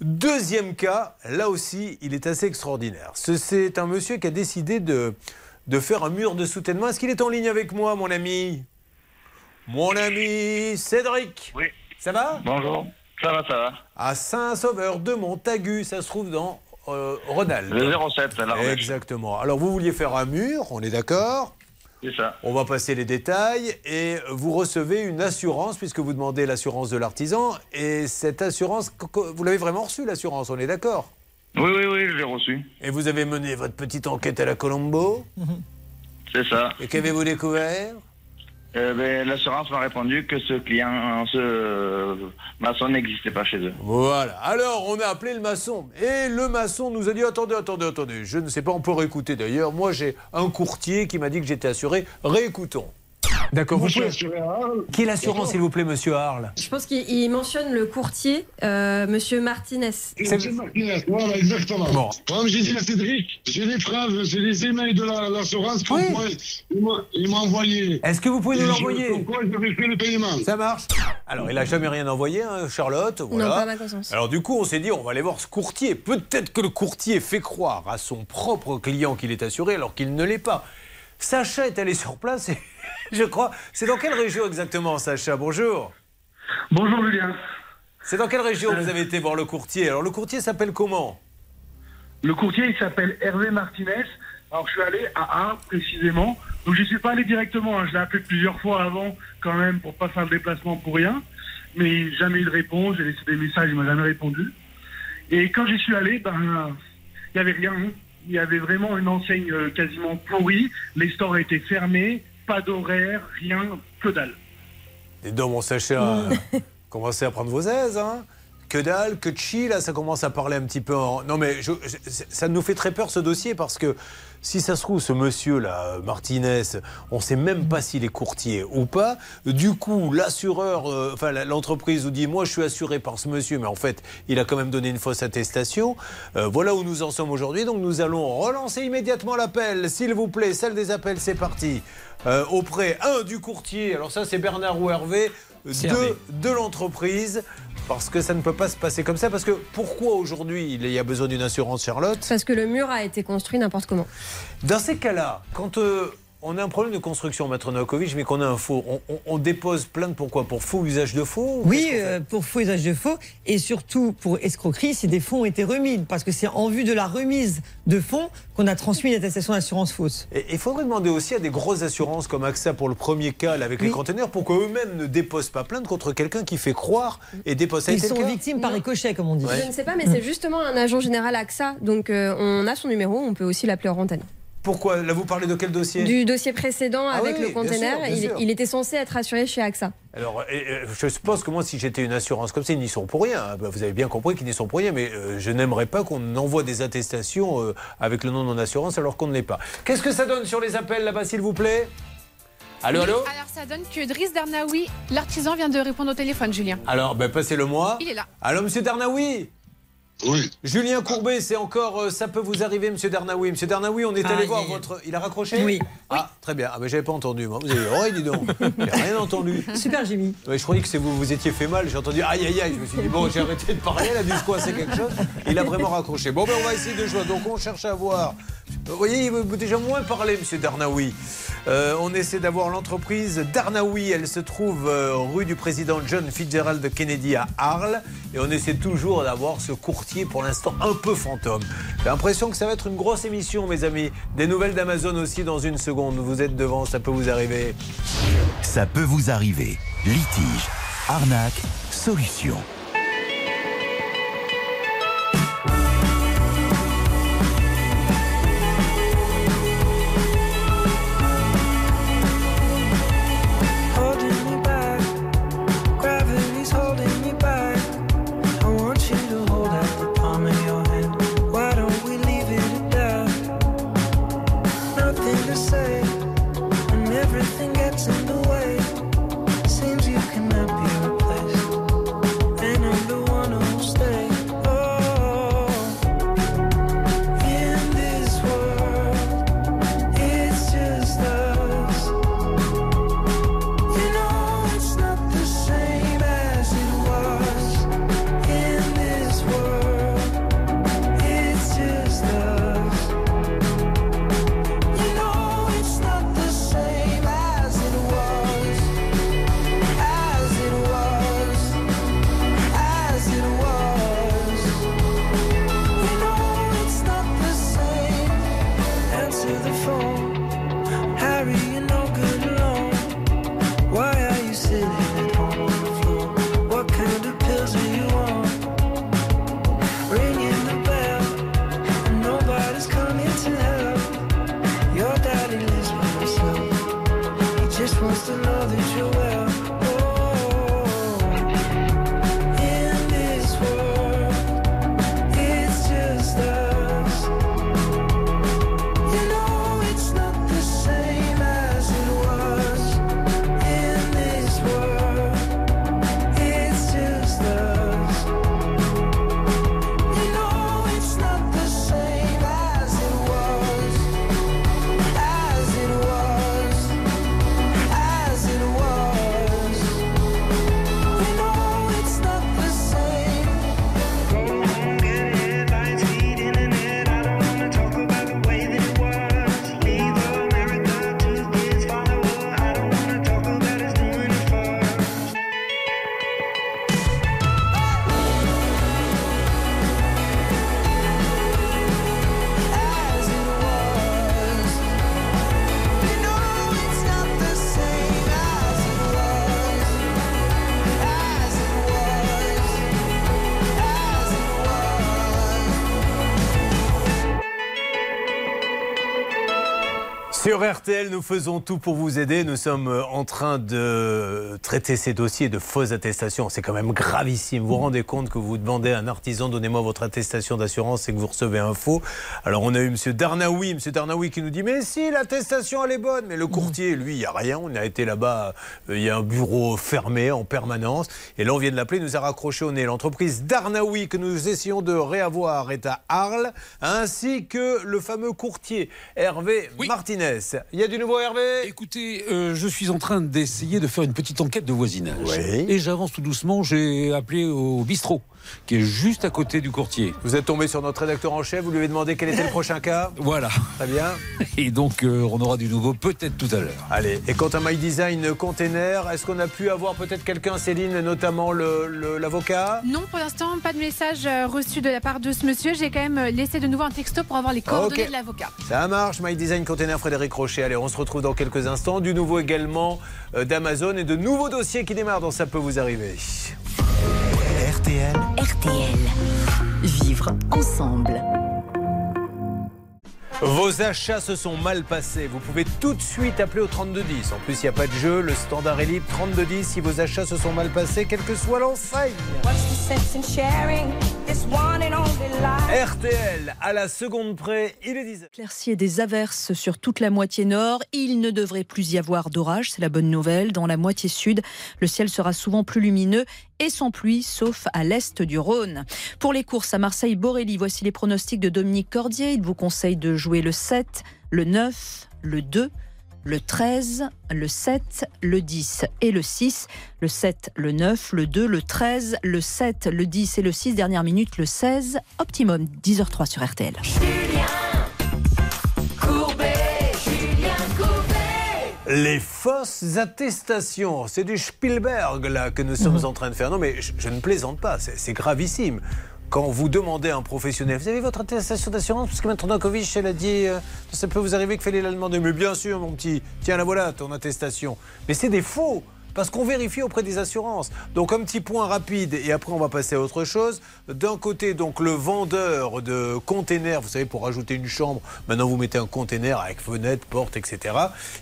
Deuxième cas, là aussi, il est assez extraordinaire. Ce- C'est un monsieur qui a décidé de, de faire un mur de soutènement. Est-ce qu'il est en ligne avec moi, mon ami? Mon ami Cédric Oui. Ça va? Bonjour. Ça va, ça va. À Saint-Sauveur de Montagu, ça se trouve dans euh, Rhône-Alpes. Le 07, à l'Ardèche. Exactement. Alors, vous vouliez faire un mur, on est d'accord ça. On va passer les détails et vous recevez une assurance puisque vous demandez l'assurance de l'artisan et cette assurance, vous l'avez vraiment reçue l'assurance, on est d'accord? Oui, oui, oui, je l'ai reçu. Et vous avez mené votre petite enquête à la Colombo? C'est ça. Et qu'avez-vous découvert? Euh, ben, L'assurance m'a répondu que ce client, ce maçon n'existait pas chez eux. Voilà. Alors, on a appelé le maçon. Et le maçon nous a dit attendez, attendez, attendez. Je ne sais pas, on peut réécouter d'ailleurs. Moi, j'ai un courtier qui m'a dit que j'étais assuré. Réécoutons. D'accord, vous je pouvez. Qui est l'assurance, s'il vous plaît, monsieur Arles? Je pense qu'il il mentionne le courtier, euh, Monsieur Martinez. Monsieur Martinez, voilà, exactement. Bon. Comme j'ai dit à Cédric, j'ai les phrases, j'ai les emails de la- l'assurance quoi il m'a- envoyé. Est-ce que vous pouvez nous je- l'envoyer? Comme quoi j'avais fait le paiement. Ça marche Alors, il n'a jamais rien envoyé, hein, Charlotte. Voilà. Non, pas ma connaissance. Alors, du coup, on s'est dit, on va aller voir ce courtier. Peut-être que le courtier fait croire à son propre client qu'il est assuré alors qu'il ne l'est pas. Sacha est allé sur place et je crois. C'est dans quelle région exactement, Sacha? Bonjour. Bonjour Julien. C'est dans quelle région vous avez été voir le courtier? Alors, le courtier s'appelle comment? Le courtier, il s'appelle Hervé Martinez. Alors, je suis allé à Arles, précisément. Donc, je suis pas allé directement. hein. Je l'ai appelé plusieurs fois avant, quand même, pour pas faire le déplacement pour rien. Mais jamais eu de réponse. J'ai laissé des messages, il m'a jamais répondu. Et quand j'y suis allé, ben, il y avait rien. hein. Il y avait vraiment une enseigne euh, quasiment pourrie. Les stores étaient fermés, pas d'horaire, rien, que dalle. Et donc, mon Sacha, commencez à prendre vos aises, hein que dalle, que chi, là, ça commence à parler un petit peu en... Non, mais je- je- ça nous fait très peur, ce dossier, parce que si ça se trouve, ce monsieur-là, Martinez, on ne sait même pas s'il est courtier ou pas. Du coup, l'assureur, euh, enfin, l'entreprise nous dit, moi, je suis assuré par ce monsieur, mais en fait, il a quand même donné une fausse attestation. Euh, voilà où nous en sommes aujourd'hui. Donc, nous allons relancer immédiatement l'appel. S'il vous plaît, celle des appels, c'est parti. Euh, auprès, un, du courtier. Alors ça, c'est Bernard ou Hervé. De, de l'entreprise. Parce que ça ne peut pas se passer comme ça. Parce que pourquoi aujourd'hui il y a besoin d'une assurance, Charlotte? Parce que le mur a été construit n'importe comment. Dans ces cas-là, quand euh, on a un problème de construction, Maître Novakovic, mais qu'on a un faux, on, on- on dépose plainte pourquoi Pour faux usage de faux Oui, euh, pour faux usage de faux et surtout pour escroquerie si des fonds ont été remis. Parce que c'est en vue de la remise de fonds qu'on a transmis l'attestation d'assurance fausse. Et il faudrait demander aussi à des grosses assurances comme AXA pour le premier cas là, avec les conteneurs pour qu'eux-mêmes ne déposent pas plainte contre quelqu'un qui fait croire et dépose. Ils sont victimes par ricochet, comme on dit. Je ne sais pas, mais c'est justement un agent général AXA. Donc euh, on a son numéro, on peut aussi l'appeler hors antenne. Pourquoi? Là, vous parlez de quel dossier? Du dossier précédent Ah avec oui, le bien container, sûr, bien il, sûr. il était censé être assuré chez AXA. Alors, je suppose que moi, si j'étais une assurance comme ça, ils n'y sont pour rien. Bah, vous avez bien compris qu'ils n'y sont pour rien, mais euh, je n'aimerais pas qu'on envoie des attestations euh, avec le nom de mon assurance alors qu'on ne l'est pas. Qu'est-ce que ça donne sur les appels là-bas, s'il vous plaît? Allô, allô? Alors ça donne que Driss Darnaoui, l'artisan, vient de répondre au téléphone, Julien. Alors, ben, passez-le moi. Il est là. Allô, monsieur Darnaoui? Oui. Julien Courbet, c'est encore. euh, ça peut vous arriver, monsieur Darnaoui. Monsieur Darnaoui, on est allé Aïe, voir votre. Il a raccroché Oui. Ah, très bien. Ah, ben, j'avais pas entendu, moi. Vous avez l'oreille, dis donc. J'ai rien entendu. Super, Jimmy. Ouais, je croyais que c'est vous vous étiez fait mal. J'ai entendu aïe aïe aïe. Je me suis dit bon, j'ai arrêté de parler. Il a dû se coincer quelque chose. Il a vraiment raccroché. Bon, ben on va essayer de jouer. Donc on cherche à voir. Vous voyez, il veut déjà moins parler, Monsieur Darnaoui. Euh, on essaie d'avoir l'entreprise Darnaoui. Elle se trouve euh, rue du président John Fitzgerald Kennedy à Arles. Et on essaie toujours d'avoir ce courtier, pour l'instant, un peu fantôme. J'ai l'impression que ça va être une grosse émission, mes amis. Des nouvelles d'Amazon aussi dans une seconde. Vous êtes devant, ça peut vous arriver. Ça peut vous arriver. Litige, arnaque, solution. Sur RTL, nous faisons tout pour vous aider. Nous sommes euh, en train de traiter ces dossiers de fausses attestations. C'est quand même gravissime. Vous vous rendez compte que vous demandez à un artisan, donnez-moi votre attestation d'assurance et que vous recevez un faux. Alors on a eu M. Darnaoui, M. Darnaoui qui nous dit, mais si, l'attestation elle est bonne. Mais le courtier, lui, il n'y a rien. On a été là-bas, euh, il y a un bureau fermé en permanence. Et là, on vient de l'appeler, il nous a raccroché au nez. L'entreprise Darnaoui que nous essayons de réavoir est à Arles, ainsi que le fameux courtier Hervé Martinez. Il y a du nouveau Hervé Écoutez, euh, je suis en train d'essayer de faire une petite enquête de voisinage. Oui. Et j'avance tout doucement. J'ai appelé au bistrot, qui est juste à côté du courtier. Vous êtes tombé sur notre rédacteur en chef, vous lui avez demandé quel était le prochain cas Voilà. Très bien. Et donc, euh, on aura du nouveau peut-être tout à l'heure. Allez, et quant à My Design Container, est-ce qu'on a pu avoir peut-être quelqu'un, Céline, notamment le- le- l'avocat? Non, pour l'instant, pas de message euh, reçu de la part de ce monsieur. J'ai quand même euh, laissé de nouveau un texto pour avoir les coordonnées Ok. de l'avocat. Ça marche, My Design Container, Frédéric Rocher. Allez, on se retrouve dans quelques instants. Du nouveau également euh, d'Amazon et de nouveaux dossiers qui démarrent dans Ça peut vous arriver. RTL. RTL. Vivre ensemble. Vos achats se sont mal passés. Vous pouvez tout de suite appeler au 3210. En plus, il n'y a pas de jeu. Le standard est libre. 3210 si vos achats se sont mal passés, quelle que soit l'enseigne. RTL, à la seconde près, il est 10 Éclaircies et des averses sur toute la moitié nord. Il ne devrait plus y avoir d'orage, c'est la bonne nouvelle. Dans la moitié sud, le ciel sera souvent plus lumineux et sans pluie, sauf à l'est du Rhône. Pour les courses à Marseille-Borelli, voici les pronostics de Dominique Cordier. Il vous conseille de jouer le 7, le 9, le 2, le 13, le 7, le 10 et le 6. Le 7, le 9, le 2, le 13, le 7, le 10 et le 6. Dernière minute, le 16. Optimum, 10h03 sur RTL. Les fausses attestations, c'est du Spielberg là que nous sommes en train de faire. Non mais je, je ne plaisante pas, c'est gravissime. Quand vous demandez à un professionnel, vous avez votre attestation d'assurance? Parce que Maître Dankovic, elle a dit, euh, ça peut vous arriver qu'il fallait la demander. Mais bien sûr, mon petit, tiens, la voilà, ton attestation. Mais c'est des faux parce qu'on vérifie auprès des assurances. Donc un petit point rapide et après on va passer à autre chose. D'un côté donc le vendeur de containers, vous savez pour rajouter une chambre, maintenant vous mettez un container avec fenêtre, porte, etc.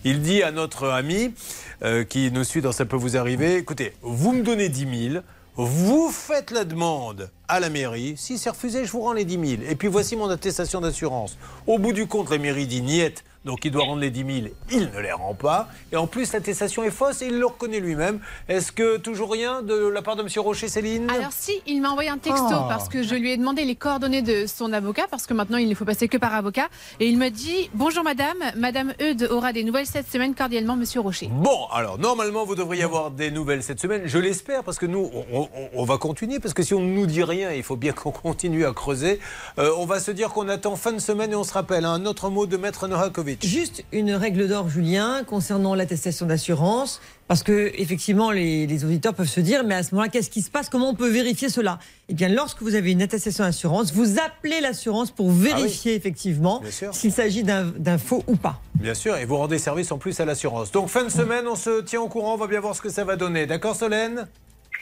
Il dit à notre ami euh, qui nous suit dans ça peut vous arriver, écoutez, vous me donnez 10 000. Vous faites la demande à la mairie. Si c'est refusé, je vous rends les 10 000. Et puis voici mon attestation d'assurance. Au bout du compte, la mairie dit niette. Donc il doit rendre les 10 000. Il ne les rend pas. Et en plus, l'attestation est fausse et il le reconnaît lui-même. Est-ce que toujours rien de la part de M. Rocher, Céline? Alors si, il m'a envoyé un texto Ah. parce que je lui ai demandé les coordonnées de son avocat parce que maintenant il ne faut passer que par avocat et il me dit bonjour madame, madame Eudes aura des nouvelles cette semaine cordialement monsieur Rocher. Bon, alors normalement, vous devriez avoir des nouvelles cette semaine. Je l'espère parce que nous, on, on- on va continuer. Parce que si on ne nous dit rien, il faut bien qu'on continue à creuser. Euh, on va se dire qu'on attend fin de semaine et on se rappelle. Un autre mot de Maître Nohakovic. Juste une règle d'or, Julien, concernant l'attestation d'assurance, parce que effectivement, les, les auditeurs peuvent se dire, mais à ce moment-là, qu'est-ce qui se passe? Comment on peut vérifier cela? Eh bien, lorsque vous avez une attestation d'assurance, vous appelez l'assurance pour vérifier effectivement s'il s'agit d'un d'un faux ou pas. Bien sûr, et vous rendez service en plus à l'assurance. Donc fin de semaine, on se tient au courant, on va bien voir ce que ça va donner. D'accord Solène?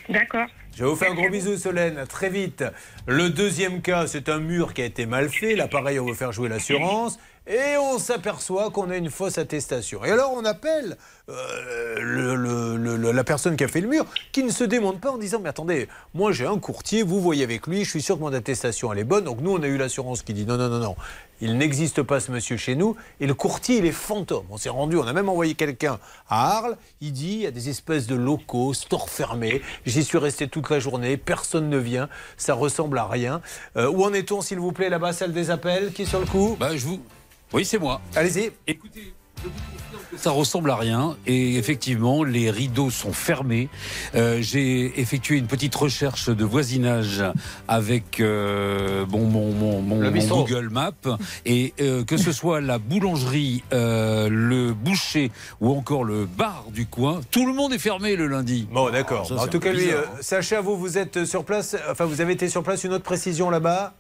D'accord. Je vais vous faire un gros bisou Solène, à très vite. Le deuxième cas, c'est un mur qui a été mal fait. Là pareil, on veut faire jouer l'assurance. Et on s'aperçoit qu'on a une fausse attestation. Et alors on appelle euh, la personne qui a fait le mur, qui ne se démonte pas en disant Mais attendez, moi j'ai un courtier, vous voyez avec lui, je suis sûr que mon attestation elle est bonne. Donc nous on a eu l'assurance qui dit Non, non, non, non, il n'existe pas ce monsieur chez nous. Et le courtier il est fantôme. On s'est rendu, on a même envoyé quelqu'un à Arles. Il dit Il y a des espèces de locaux, stores fermés. J'y suis resté toute la journée, personne ne vient, ça ressemble à rien. Euh, où en est-on s'il vous plaît là-bas, celle des appels? Qui est sur le coup? Bah. Oui, c'est moi. Allez-y. Écoutez, ça ressemble à rien et effectivement les rideaux sont fermés. Euh, J'ai effectué une petite recherche de voisinage avec euh, bon, mon, mon, mon- Le mon bistrot. Google Maps et euh, que ce soit la boulangerie, euh, le boucher ou encore le bar du coin, tout le monde est fermé le lundi. Bon, d'accord. En tout cas, lui, bizarre, euh, Sacha, vous, vous êtes sur place. Enfin, vous avez été sur place. Une autre précision là-bas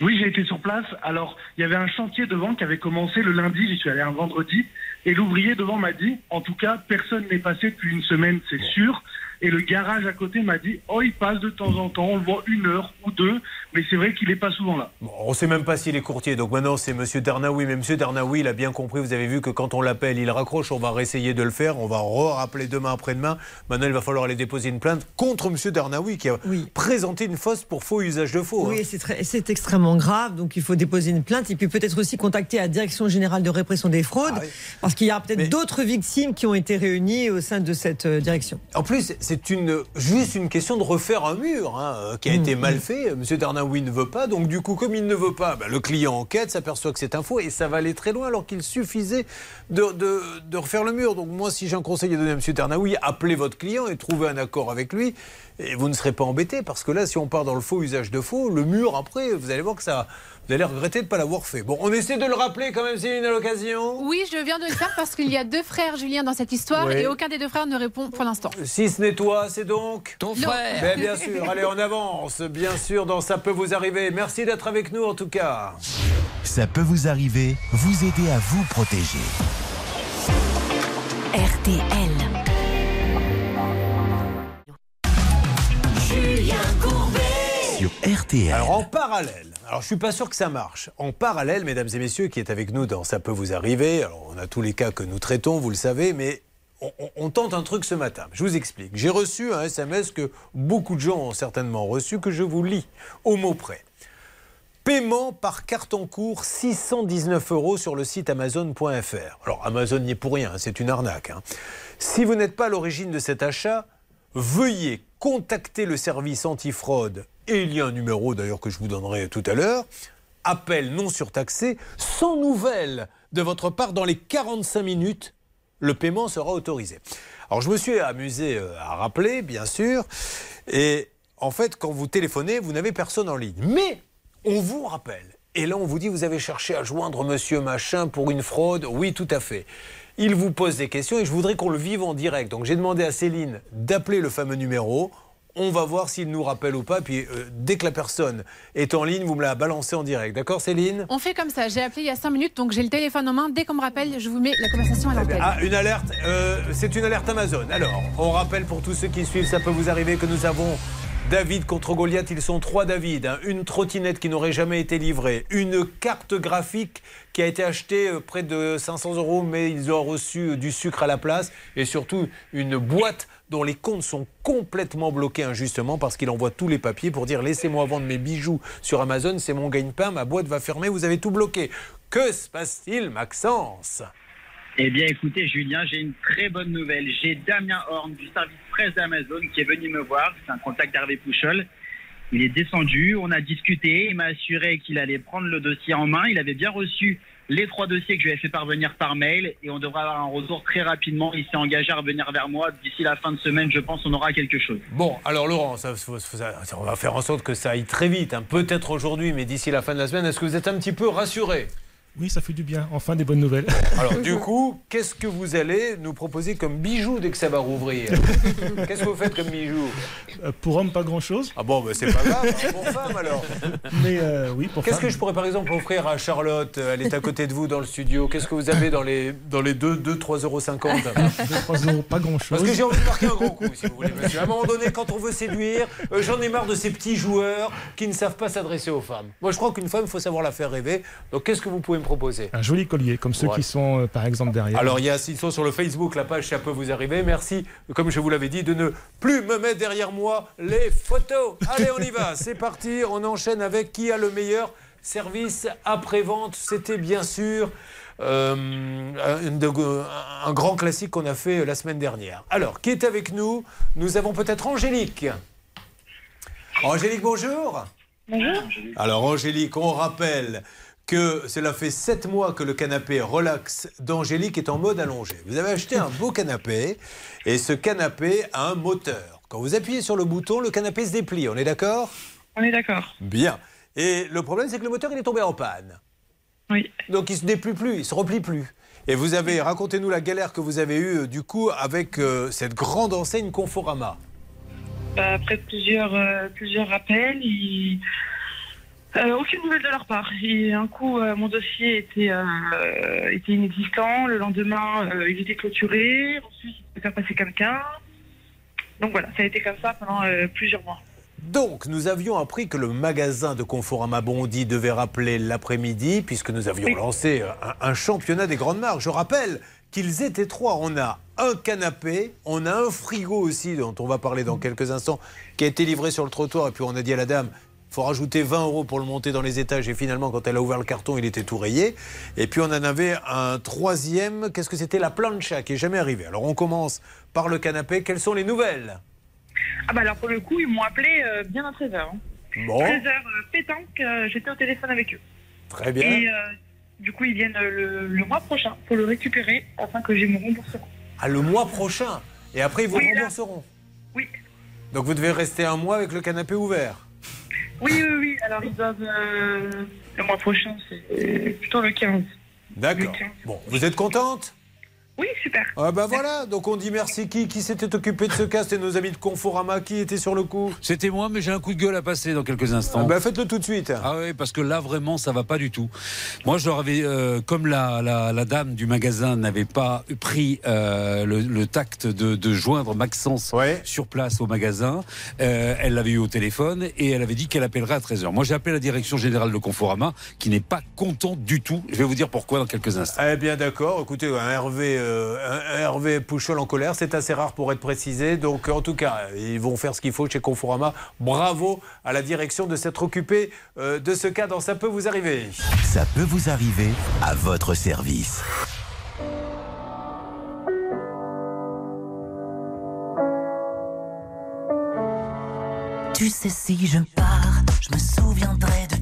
Oui, j'ai été sur place. Alors, il y avait un chantier devant qui avait commencé le lundi. J'y suis allé un vendredi. Et l'ouvrier devant m'a dit, en tout cas, personne n'est passé depuis une semaine, c'est sûr. Et le garage à côté m'a dit, oh, il passe de temps en temps, on le voit une heure ou deux, mais c'est vrai qu'il n'est pas souvent là. Bon, on ne sait même pas s'il est courtier. Donc maintenant, c'est Monsieur Darnaoui. Mais Monsieur Darnaoui, il a bien compris. Vous avez vu que quand on l'appelle, il raccroche. On va réessayer de le faire. On va rappeler demain après-demain. Maintenant, il va falloir aller déposer une plainte contre Monsieur Darnaoui qui a présenté une fausse pour faux usage de faux. Oui, hein. c'est très- c'est extrêmement grave. Donc, il faut déposer une plainte et puis peut-être aussi contacter la Direction générale de répression des fraudes, Ah parce qu'il y a peut-être d'autres victimes qui ont été réunies au sein de cette euh, direction. En plus, c'est une, juste une question de refaire un mur hein, euh, qui a été mal fait. Monsieur Darnaoui ne veut pas, donc du coup, comme il ne veut pas, bah, le client enquête, s'aperçoit que c'est un faux et ça va aller très loin alors qu'il suffisait de, de- de refaire le mur. Donc moi, si j'ai un conseil à donner à Monsieur Darnaoui, appelez votre client et trouvez un accord avec lui et vous ne serez pas embêté parce que là, si on part dans le faux usage de faux, le mur après, vous allez voir que ça, vous allez regretter de ne pas l'avoir fait. Bon, on essaie de le rappeler quand même, Céline, à l'occasion. Oui, je viens de le faire parce qu'il y a deux frères Julien dans cette histoire Oui. et aucun des deux frères ne répond pour l'instant. Si ce n'est toi, c'est donc Ton frère. Ben, bien sûr, allez, on avance. Bien sûr, dans Ça peut vous arriver. Merci d'être avec nous en tout cas. Ça peut vous arriver, vous aider à vous protéger. RTL. RTL. Alors en parallèle, alors je suis pas sûr que ça marche. En parallèle, mesdames et messieurs, qui est avec nous dans Ça peut vous arriver. Alors on a tous les cas que nous traitons, vous le savez, mais on tente un truc ce matin. Je vous explique. J'ai reçu un SMS que beaucoup de gens ont certainement reçu, que je vous lis au mot près. Paiement par carte en cours 619 euros sur le site amazon.fr. Alors Amazon n'y est pour rien, hein, c'est une arnaque. hein. Si vous n'êtes pas à l'origine de cet achat, veuillez contacter le service antifraude et il y a un numéro d'ailleurs que je vous donnerai tout à l'heure. Appel non surtaxé, sans nouvelles de votre part dans les 45 minutes, le paiement sera autorisé. Alors je me suis amusé euh, à rappeler, bien sûr, et en fait quand vous téléphonez, vous n'avez personne en ligne. Mais on vous rappelle. Et là, on vous dit, vous avez cherché à joindre monsieur machin pour une fraude. Oui, tout à fait. Il vous pose des questions et je voudrais qu'on le vive en direct. Donc j'ai demandé à Céline d'appeler le fameux numéro. On va voir s'il nous rappelle ou pas. Puis euh, dès que la personne est en ligne, vous me la balancez en direct. D'accord, Céline? On fait comme ça. J'ai appelé il y a 5 minutes, donc j'ai le téléphone en main. Dès qu'on me rappelle, je vous mets la conversation à l'antenne. Ah, une alerte, euh, c'est une alerte Amazon. Alors, on rappelle pour tous ceux qui suivent, ça peut vous arriver que nous avons David contre Goliath, ils sont trois David, hein. une trottinette qui n'aurait jamais été livrée, une carte graphique qui a été achetée euh, près de 500 euros, mais ils ont reçu euh, du sucre à la place, et surtout une boîte dont les comptes sont complètement bloqués injustement parce qu'il envoie tous les papiers pour dire laissez-moi vendre mes bijoux sur Amazon, c'est mon gagne-pain, ma boîte va fermer, vous avez tout bloqué. Que se passe-t-il, Maxence? Eh bien, écoutez, Julien, j'ai une très bonne nouvelle. J'ai Damien Horn du service presse d'Amazon qui est venu me voir. C'est un contact d'Hervé Pouchol. Il est descendu, on a discuté. Il m'a assuré qu'il allait prendre le dossier en main. Il avait bien reçu les trois dossiers que je lui ai fait parvenir par mail et on devra avoir un retour très rapidement. Il s'est engagé à revenir vers moi. D'ici la fin de semaine, je pense, on aura quelque chose. Bon, alors Laurent, ça- on va faire en sorte que ça aille très vite, hein. peut-être aujourd'hui, mais d'ici la fin de la semaine. Est-ce que vous êtes un petit peu rassuré? Oui, ça fait du bien. Enfin, des bonnes nouvelles. Alors du coup, qu'est-ce que vous allez nous proposer comme bijou dès que ça va rouvrir Qu'est-ce que vous faites comme bijou Euh, Pour homme, pas grand-chose. Ah bon, ben c'est pas grave, hein, pour femme alors. Mais euh, oui, pour Qu'est-ce que je pourrais par exemple offrir à Charlotte Elle est à côté de vous dans le studio. Qu'est-ce que vous avez dans les, dans les 2, 2 3,50 euros 3 euros, pas grand-chose. Parce que j'ai envie de marquer un gros coup, si vous voulez, monsieur. À un moment donné, quand on veut séduire, euh, j'en ai marre de ces petits joueurs qui ne savent pas s'adresser aux femmes. Moi, je crois qu'une femme, il faut savoir la faire rêver. Donc, qu'est-ce que vous pouvez me proposer Un joli collier, comme ceux qui sont, euh, par exemple, derrière. Alors, il y a, ils sont sur le Facebook, la page Ça peut vous arriver. Merci, comme je vous l'avais dit, de ne plus me mettre derrière moi les photos. Allez, on y va. C'est parti. On enchaîne avec qui a le meilleur service après-vente. C'était bien sûr euh, un, de- un grand classique qu'on a fait la semaine dernière. Alors, qui est avec nous? Nous avons peut-être Angélique. Angélique, bonjour. Bonjour. Alors Angélique, on rappelle que cela fait 7 mois que le canapé relax d'Angélique est en mode allongé. Vous avez acheté un beau canapé et ce canapé a un moteur. Quand vous appuyez sur le bouton, le canapé se déplie, on est d'accord? On est d'accord. Bien. Et le problème, c'est que le moteur, il est tombé en panne. Oui. Donc il se déplie plus, il se replie plus. Et vous avez, racontez-nous la galère que vous avez eue, du coup, avec euh, cette grande enseigne Conforama. Bah, après plusieurs, euh, plusieurs rappels, il... euh, aucune nouvelle de leur part. Et un coup, euh, mon dossier était, euh, était inexistant. Le lendemain, il était clôturé. Ensuite, il faire passer quelqu'un. Donc voilà, ça a été comme ça pendant plusieurs mois. Donc, nous avions appris que le magasin de Conforama Bondy devait rappeler l'après-midi, puisque nous avions lancé un, un championnat des grandes marques. Je rappelle qu'ils étaient trois. On a un canapé, on a un frigo aussi, dont on va parler dans quelques instants, qui a été livré sur le trottoir. Et puis on a dit à la dame, faut rajouter 20 euros pour le monter dans les étages. Et finalement, quand elle a ouvert le carton, il était tout rayé. Et puis on en avait un troisième, qu'est-ce que c'était? La plancha, qui est jamais arrivée. Alors on commence par le canapé. Quelles sont les nouvelles? Ah bah alors pour le coup, ils m'ont appelé euh, bien à 13h. Bon. 13h pétanque, euh, j'étais au téléphone avec eux. Très bien. Et euh, du coup, ils viennent euh, le, le mois prochain pour le récupérer afin que j'ai mon remboursement. Ah, le mois prochain? Et après, ils vous Oui, là. rembourseront. Oui. Donc vous devez rester un mois avec le canapé ouvert. Oui, oui, oui. Alors ils doivent. euh, le mois prochain, c'est plutôt le 15. D'accord. Bon, vous êtes contente? Oui, super. Ah bah voilà, donc on dit merci qui Qui s'était occupé de ce cas C'était nos amis de Conforama qui étaient sur le coup C'était moi, mais j'ai un coup de gueule à passer dans quelques instants. Ah bah faites-le tout de suite. Ah oui, parce que là vraiment ça va pas du tout. Moi je leur avais, euh, comme la, la, la dame du magasin n'avait pas pris euh, le, le tact de, de joindre Maxence sur place au magasin, euh, elle l'avait eu au téléphone et elle avait dit qu'elle appellerait à 13h. Moi j'ai appelé la direction générale de Conforama qui n'est pas contente du tout. Je vais vous dire pourquoi dans quelques instants. Eh bien d'accord, écoutez, un Hervé, euh, un Hervé Pouchol en colère, c'est assez rare pour être précisé. Donc en tout cas, ils vont faire ce qu'il faut chez Conforama. Bravo à la direction de s'être occupée euh, de ce cas dans Ça peut vous arriver. Ça peut vous arriver à votre service. Tu sais, si je pars, je me souviendrai de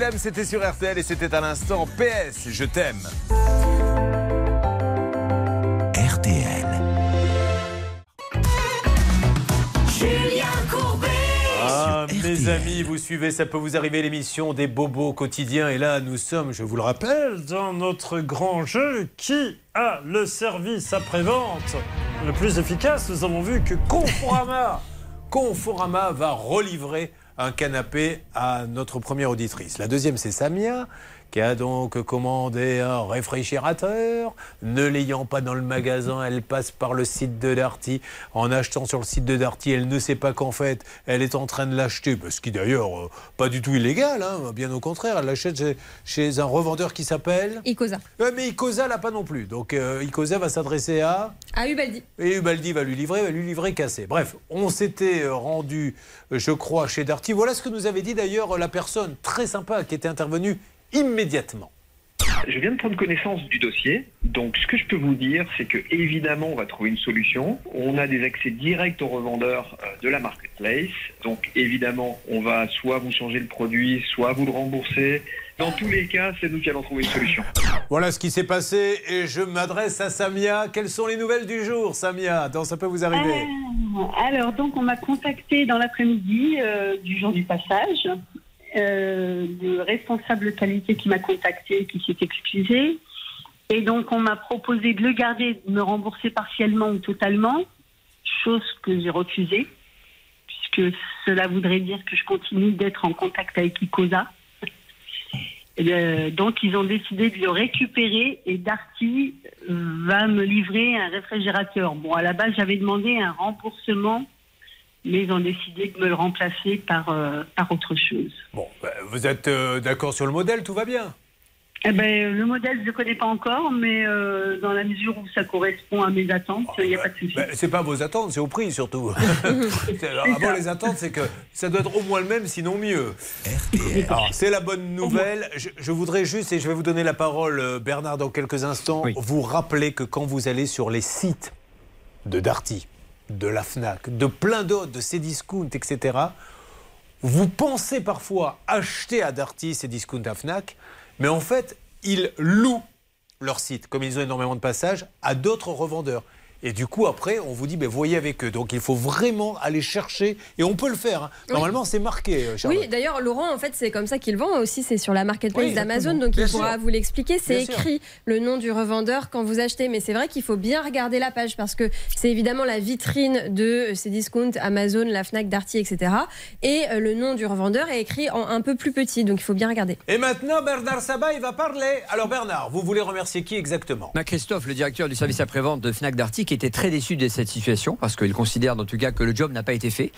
Willem, c'était sur RTL et c'était à l'instant PS, je t'aime. RTL. Julien Courbet. Ah, mes amis, vous suivez, ça peut vous arriver l'émission des bobos quotidiens. Et là, nous sommes, je vous le rappelle, dans notre grand jeu qui a le service après-vente le plus efficace? Nous avons vu que Conforama, Conforama va relivrer un canapé à notre première auditrice. La deuxième, c'est Samia qui a donc commandé un réfrigérateur? Ne l'ayant pas dans le magasin, elle passe par le site de Darty. En achetant sur le site de Darty, elle ne sait pas qu'en fait, elle est en train de l'acheter, ce qui d'ailleurs euh, pas du tout illégal, hein, bien au contraire, elle l'achète chez, chez un revendeur qui s'appelle... Icosa. Ouais, mais Icosa là pas non plus. Donc euh, Icosa va s'adresser à... À Ubaldi. Et Ubaldi va lui livrer, va lui livrer cassé. Bref, on s'était euh, rendu, euh, je crois, chez Darty. Voilà ce que nous avait dit d'ailleurs la personne très sympa qui était intervenue immédiatement. Je viens de prendre connaissance du dossier. Donc, ce que je peux vous dire, c'est que évidemment, on va trouver une solution. On a des accès directs aux revendeurs euh, de la marketplace. Donc, évidemment, on va soit vous changer le produit, soit vous le rembourser. Dans tous les cas, c'est nous qui allons trouver une solution. Voilà ce qui s'est passé et je m'adresse à Samia. Quelles sont les nouvelles du jour, Samia? Dans Ça peut vous arriver Ah, Alors, donc, on m'a contacté dans l'après-midi euh, du jour du passage. Euh, le responsable qualité qui m'a contacté, qui s'est excusé. Et donc, on m'a proposé de le garder, de me rembourser partiellement ou totalement, chose que j'ai refusée, puisque cela voudrait dire que je continue d'être en contact avec Icosa. Et, euh, donc, ils ont décidé de le récupérer et Darty euh, va me livrer un réfrigérateur. Bon, à la base, j'avais demandé un remboursement, mais ils ont décidé de me le remplacer par, euh, par autre chose. Bon, ben, vous êtes euh, d'accord sur le modèle, tout va bien Eh ben, le modèle, je ne le connais pas encore, mais euh, dans la mesure où ça correspond à mes attentes, il n'y a pas de souci. Ben, C'est pas vos attentes, c'est au prix surtout. Alors, avant les attentes, c'est que ça doit être au moins le même, sinon mieux. Alors, C'est la bonne nouvelle. Je, je voudrais juste, et je vais vous donner la parole, euh, Bernard, dans quelques instants, vous rappeler que quand vous allez sur les sites de Darty, de la FNAC, de plein d'autres, de Cdiscount, etc., vous pensez parfois acheter à Darty, Cdiscount, à FNAC, mais en fait, ils louent leur site, comme ils ont énormément de passages, à d'autres revendeurs. Et du coup, après, on vous dit, ben, voyez avec eux. Donc, il faut vraiment aller chercher, et on peut le faire. hein. Oui. Normalement, c'est marqué, euh, Charlotte. Oui, d'ailleurs, Laurent, en fait, c'est comme ça qu'il vend aussi. C'est sur la marketplace Oui, d'Amazon, donc il pourra vous l'expliquer. C'est sûr. écrit le nom du revendeur quand vous achetez. Mais c'est vrai qu'il faut bien regarder la page parce que c'est évidemment la vitrine de ces discounts Amazon, la Fnac, Darty, etc. Et euh, le nom du revendeur est écrit en un peu plus petit, donc il faut bien regarder. Et maintenant, Bernard Sabat, il va parler. Alors, Bernard, vous voulez remercier qui exactement? Bah, Christophe, le directeur du service après-vente de Fnac Darty, qui était très déçu de cette situation parce qu'il considère en tout cas que le job n'a pas été fait.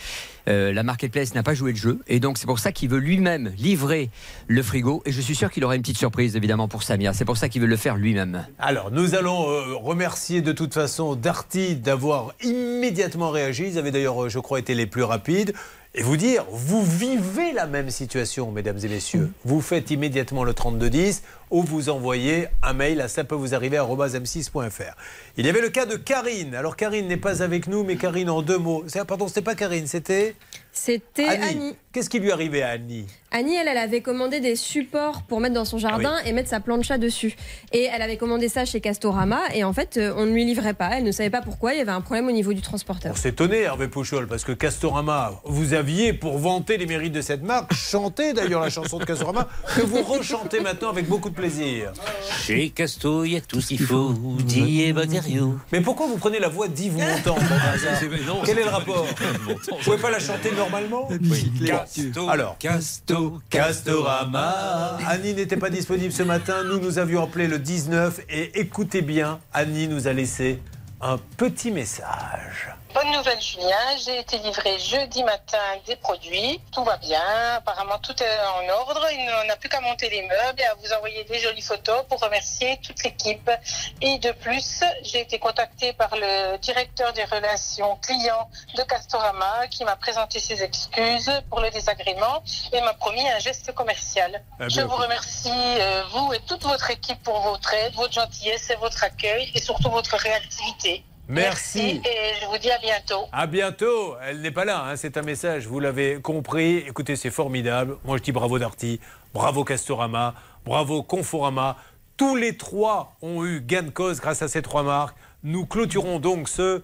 Euh, la marketplace n'a pas joué le jeu et donc c'est pour ça qu'il veut lui-même livrer le frigo et je suis sûr qu'il aura une petite surprise évidemment pour Samia. C'est pour ça qu'il veut le faire lui-même. Alors, nous allons euh, remercier de toute façon Darty d'avoir immédiatement réagi. Ils avaient d'ailleurs, euh, je crois, été les plus rapides. Et vous dire, vous vivez la même situation, mesdames et messieurs. Vous faites immédiatement le 3210 ou vous envoyez un mail à ça peut vous arriver m6.fr. Il y avait le cas de Karine. Alors, Karine n'est pas avec nous, mais Karine en deux mots. C'est- Pardon, c'était pas Karine, c'était C'était Annie. Qu'est-ce qui lui arrivait à Annie? Annie, elle, elle avait commandé des supports pour mettre dans son jardin et mettre sa plancha dessus. Et elle avait commandé ça chez Castorama et en fait, euh, on ne lui livrait pas. Elle ne savait pas pourquoi. Il y avait un problème au niveau du transporteur. On étonné, Hervé Pouchol, parce que Castorama, vous aviez, pour vanter les mérites de cette marque, chanté d'ailleurs la chanson de Castorama, que vous rechantez maintenant avec beaucoup de plaisir. Chez Casto, il y a tout ce qu'il faut, dit et. Mais pourquoi vous prenez la voix d'Yves Montand Quel est le rapport Vous pouvez pas la chanter normalement Casto, Alors, Casto, Castorama. Annie n'était pas disponible ce matin. Nous, nous avions appelé le 19. Et écoutez bien, Annie nous a laissé un petit message. Bonne nouvelle Julien, j'ai été livré jeudi matin des produits, tout va bien, apparemment tout est en ordre, il n'en a plus qu'à monter les meubles et à vous envoyer des jolies photos pour remercier toute l'équipe. Et de plus, j'ai été contactée par le directeur des relations clients de Castorama qui m'a présenté ses excuses pour le désagrément et m'a promis un geste commercial. Bien, Je vous remercie, euh, vous et toute votre équipe pour votre aide, votre gentillesse et votre accueil et surtout votre réactivité. Merci. et je vous dis à bientôt. À bientôt. Elle n'est pas là, hein, c'est un message, vous l'avez compris. Écoutez, c'est formidable. Moi, je dis bravo Darty, bravo Castorama, bravo Conforama. Tous les trois ont eu gain de cause grâce à ces trois marques. Nous clôturons donc ce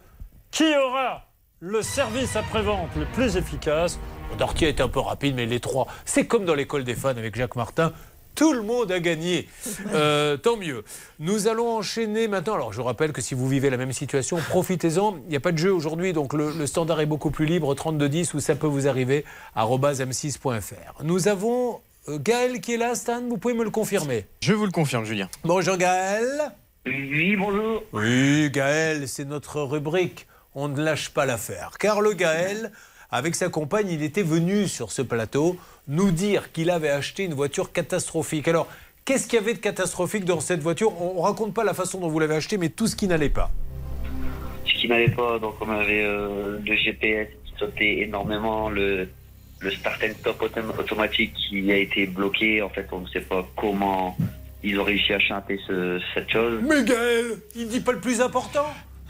Qui aura le service après-vente le plus efficace? Darty a été un peu rapide, mais les trois, c'est comme dans l'école des fans avec Jacques Martin. Tout le monde a gagné. Euh, tant mieux. Nous allons enchaîner maintenant. Alors, je rappelle que si vous vivez la même situation, profitez-en. Il n'y a pas de jeu aujourd'hui, donc le, le standard est beaucoup plus libre. 3210 ou ça peut vous arriver. arobase m6.fr. Nous avons euh, Gaël qui est là, Stan. Vous pouvez me le confirmer Je vous le confirme, Julien. Bonjour Gaël. Oui, bonjour. Oui, Gaël, c'est notre rubrique. On ne lâche pas l'affaire. Car le Gaël, avec sa compagne, il était venu sur ce plateau nous dire qu'il avait acheté une voiture catastrophique. Alors, qu'est-ce qu'il y avait de catastrophique dans cette voiture? On ne raconte pas la façon dont vous l'avez acheté, mais tout ce qui n'allait pas. Ce qui n'allait pas, donc on avait euh, le GPS qui sautait énormément, le, le start and stop autom- automatique qui a été bloqué. En fait, on ne sait pas comment ils ont réussi à chanter ce- cette chose. Mais Gaël, il dit pas le plus important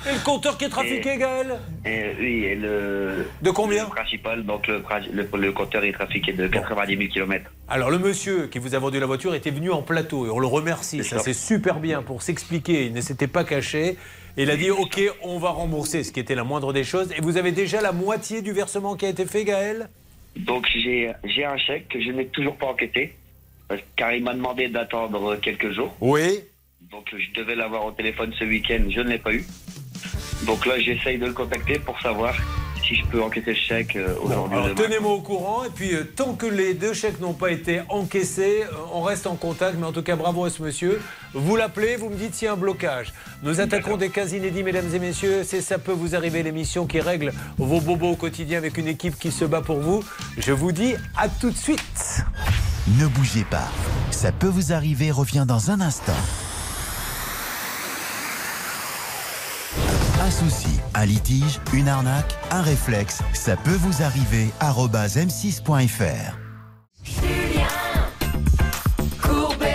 Et le compteur qui est trafiqué, Gaël Et, oui, et le. De combien Le principal, donc le, le, le compteur est trafiqué de 90 000 km. Alors le monsieur qui vous a vendu la voiture était venu en plateau et on le remercie. Ça c'est super bien pour s'expliquer. Il ne s'était pas caché. Et il a dit OK, on va rembourser, ce qui était la moindre des choses. Et vous avez déjà la moitié du versement qui a été fait, Gaël? Donc j'ai un chèque que je n'ai toujours pas enquêté, car il m'a demandé d'attendre quelques jours. Oui. Donc je devais l'avoir au téléphone ce week-end, je ne l'ai pas eu. Donc là j'essaye de le contacter pour savoir si je peux enquêter le chèque euh, aujourd'hui. ou Alors tenez-moi au courant. Et puis euh, tant que les deux chèques n'ont pas été encaissés, euh, on reste en contact. Mais en tout cas, bravo à ce monsieur. Vous l'appelez, vous me dites s'il y a un blocage. Nous attaquons des cas inédits, mesdames et messieurs. C'est Ça peut vous arriver, l'émission qui règle vos bobos au quotidien avec une équipe qui se bat pour vous. Je vous dis à tout de suite. Ne bougez pas. Ça peut vous arriver revient dans un instant. Un souci, un litige, une arnaque, un réflexe, ça peut vous arriver. arobase m6.fr. Courbet,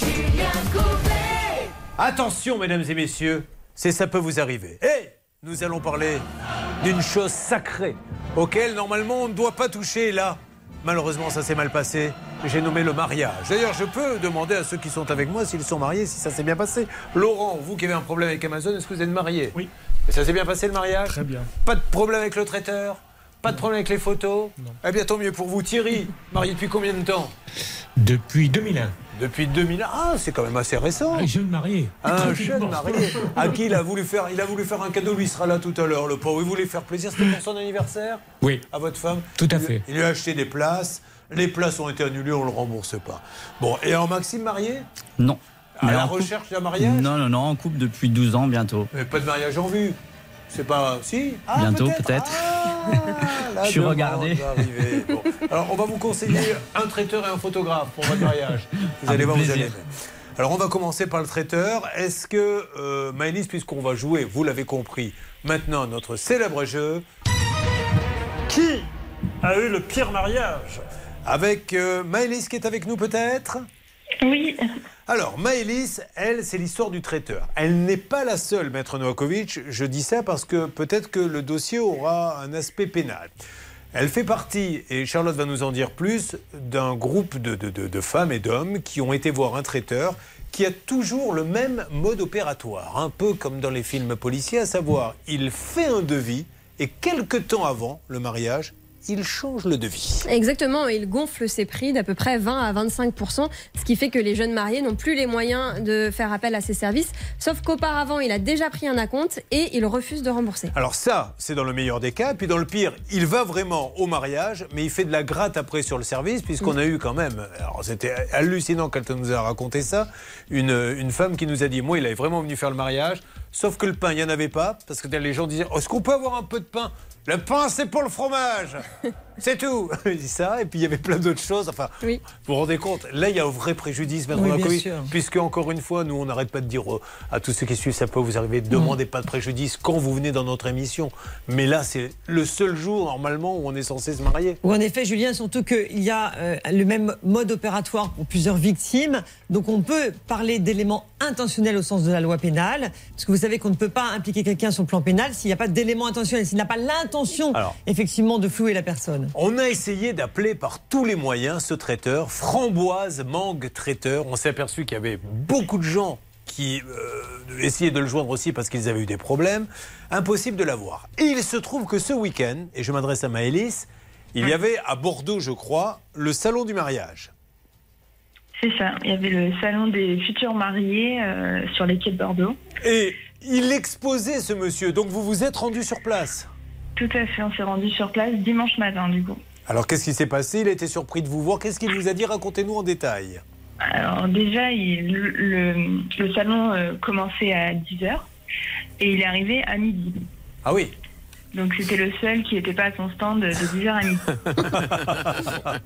Julien Courbet. Attention, mesdames et messieurs, c'est ça peut vous arriver. Et nous allons parler d'une chose sacrée auquel normalement on ne doit pas toucher. Et Là, malheureusement, ça s'est mal passé. J'ai nommé le mariage. D'ailleurs, je peux demander à ceux qui sont avec moi s'ils sont mariés, si ça s'est bien passé. Laurent, vous qui avez un problème avec Amazon, est-ce que vous êtes marié? Oui. Et ça s'est bien passé le mariage Très bien. Pas de problème avec le traiteur Pas de problème avec les photos Non. Eh bien, tant mieux pour vous. Thierry, marié depuis combien de temps Depuis 2001. Depuis 2001 Ah, c'est quand même assez récent. Un jeune marié. Un jeune marié. À qui il a voulu faire Il a voulu faire un cadeau, lui sera là tout à l'heure, le pauvre. Il voulait faire plaisir, c'était pour son anniversaire Oui. À votre femme Tout à Il- fait. Il lui a acheté des places. Les places ont été annulées, on ne le rembourse pas. Bon, et en Maxime marié Non. À Mais la recherche d'un mariage Non, non, non, en couple depuis 12 ans bientôt. Mais pas de mariage en vue. C'est pas. Si Ah, bientôt, peut-être. La Je suis regardé. Bon. Alors, on va vous conseiller un traiteur et un photographe pour votre mariage. Vous allez Avec voir, vous allez. Alors, on va commencer par le traiteur. Est-ce que, euh, Maëlys, puisqu'on va jouer, vous l'avez compris, maintenant notre célèbre jeu. Qui a eu le pire mariage? Avec euh, Maëlys qui est avec nous peut-être? Oui. Alors, Maëlys, elle, c'est l'histoire du traiteur. Elle n'est pas la seule, Maître Novakovic. Je dis ça parce que peut-être que le dossier aura un aspect pénal. Elle fait partie, et Charlotte va nous en dire plus, d'un groupe de, de- de- de femmes et d'hommes qui ont été voir un traiteur qui a toujours le même mode opératoire, un peu comme dans les films policiers, à savoir, il fait un devis et quelques temps avant le mariage, il change le devis. Exactement, il gonfle ses prix d'à peu près 20 à 25 ce qui fait que les jeunes mariés n'ont plus les moyens de faire appel à ses services, sauf qu'auparavant, il a déjà pris un acompte et il refuse de rembourser. Alors ça, c'est dans le meilleur des cas. Puis dans le pire, il va vraiment au mariage, mais il fait de la gratte après sur le service, puisqu'on a eu quand même, alors c'était hallucinant quand elle nous a raconté ça, une, une femme qui nous a dit, moi, il est vraiment venu faire le mariage, sauf que le pain, il n'y en avait pas, parce que les gens disaient, est-ce qu'on peut avoir un peu de pain? Le pain, c'est pour le fromage. C'est tout. Il dit ça, et puis il y avait plein d'autres choses. Enfin, vous vous rendez compte Là, il y a un vrai préjudice, Maître Oui, sûr. puisque encore une fois, nous, on n'arrête pas de dire euh, à tous ceux qui suivent, ça peut vous arriver, demandez pas de préjudice quand vous venez dans notre émission. Mais là, c'est le seul jour, normalement, où on est censé se marier. Ou en effet, Julien, surtout qu'il y a euh, le même mode opératoire pour plusieurs victimes. Donc on peut parler d'éléments intentionnels au sens de la loi pénale. Parce que vous savez qu'on ne peut pas impliquer quelqu'un sur le plan pénal s'il n'y a pas d'élément intentionnel, s'il n'a pas l'intention, effectivement, de flouer la personne. On a essayé d'appeler par tous les moyens ce traiteur, Framboise Mangue Traiteur. On s'est aperçu qu'il y avait beaucoup de gens qui euh, essayaient de le joindre aussi parce qu'ils avaient eu des problèmes. Impossible de l'avoir. Et il se trouve que ce week-end, et je m'adresse à Maëlys, il y avait à Bordeaux, je crois, le salon du mariage. C'est ça. Il y avait le salon des futurs mariés euh, sur les quais de Bordeaux. Et il exposait ce monsieur, donc vous vous êtes rendu sur place? Tout à fait. On s'est rendu sur place dimanche matin, du coup. Alors qu'est-ce qui s'est passé? Il a été surpris de vous voir. Qu'est-ce qu'il vous a dit? Racontez-nous en détail. Alors déjà, il- le, le salon euh, commençait à 10h et il est arrivé à midi. Ah oui Donc c'était le seul qui n'était pas à son stand de 10h à midi.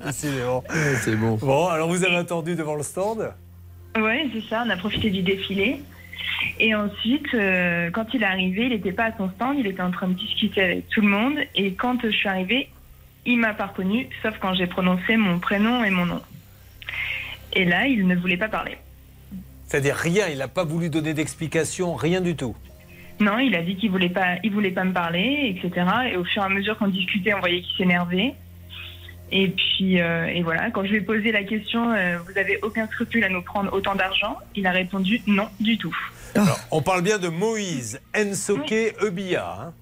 Décidément. C'est bon. Bon, alors vous avez attendu devant le stand? Oui, c'est ça. On a profité du défilé. Et ensuite, euh, quand il est arrivé, il n'était pas à son stand, il était en train de discuter avec tout le monde. Et quand je suis arrivée, il m'a pas reconnu, sauf quand j'ai prononcé mon prénom et mon nom. Et là, il ne voulait pas parler. C'est-à-dire rien, il n'a pas voulu donner d'explication, rien du tout. Non, il a dit qu'il voulait pas, il voulait pas me parler, etc. Et au fur et à mesure qu'on discutait, on voyait qu'il s'énervait. Et puis, euh, et voilà, quand je lui ai posé la question, euh, vous avez aucun scrupule à nous prendre autant d'argent? Il a répondu non du tout. Alors, on parle bien de Moïse Ensoke Eubia. hein.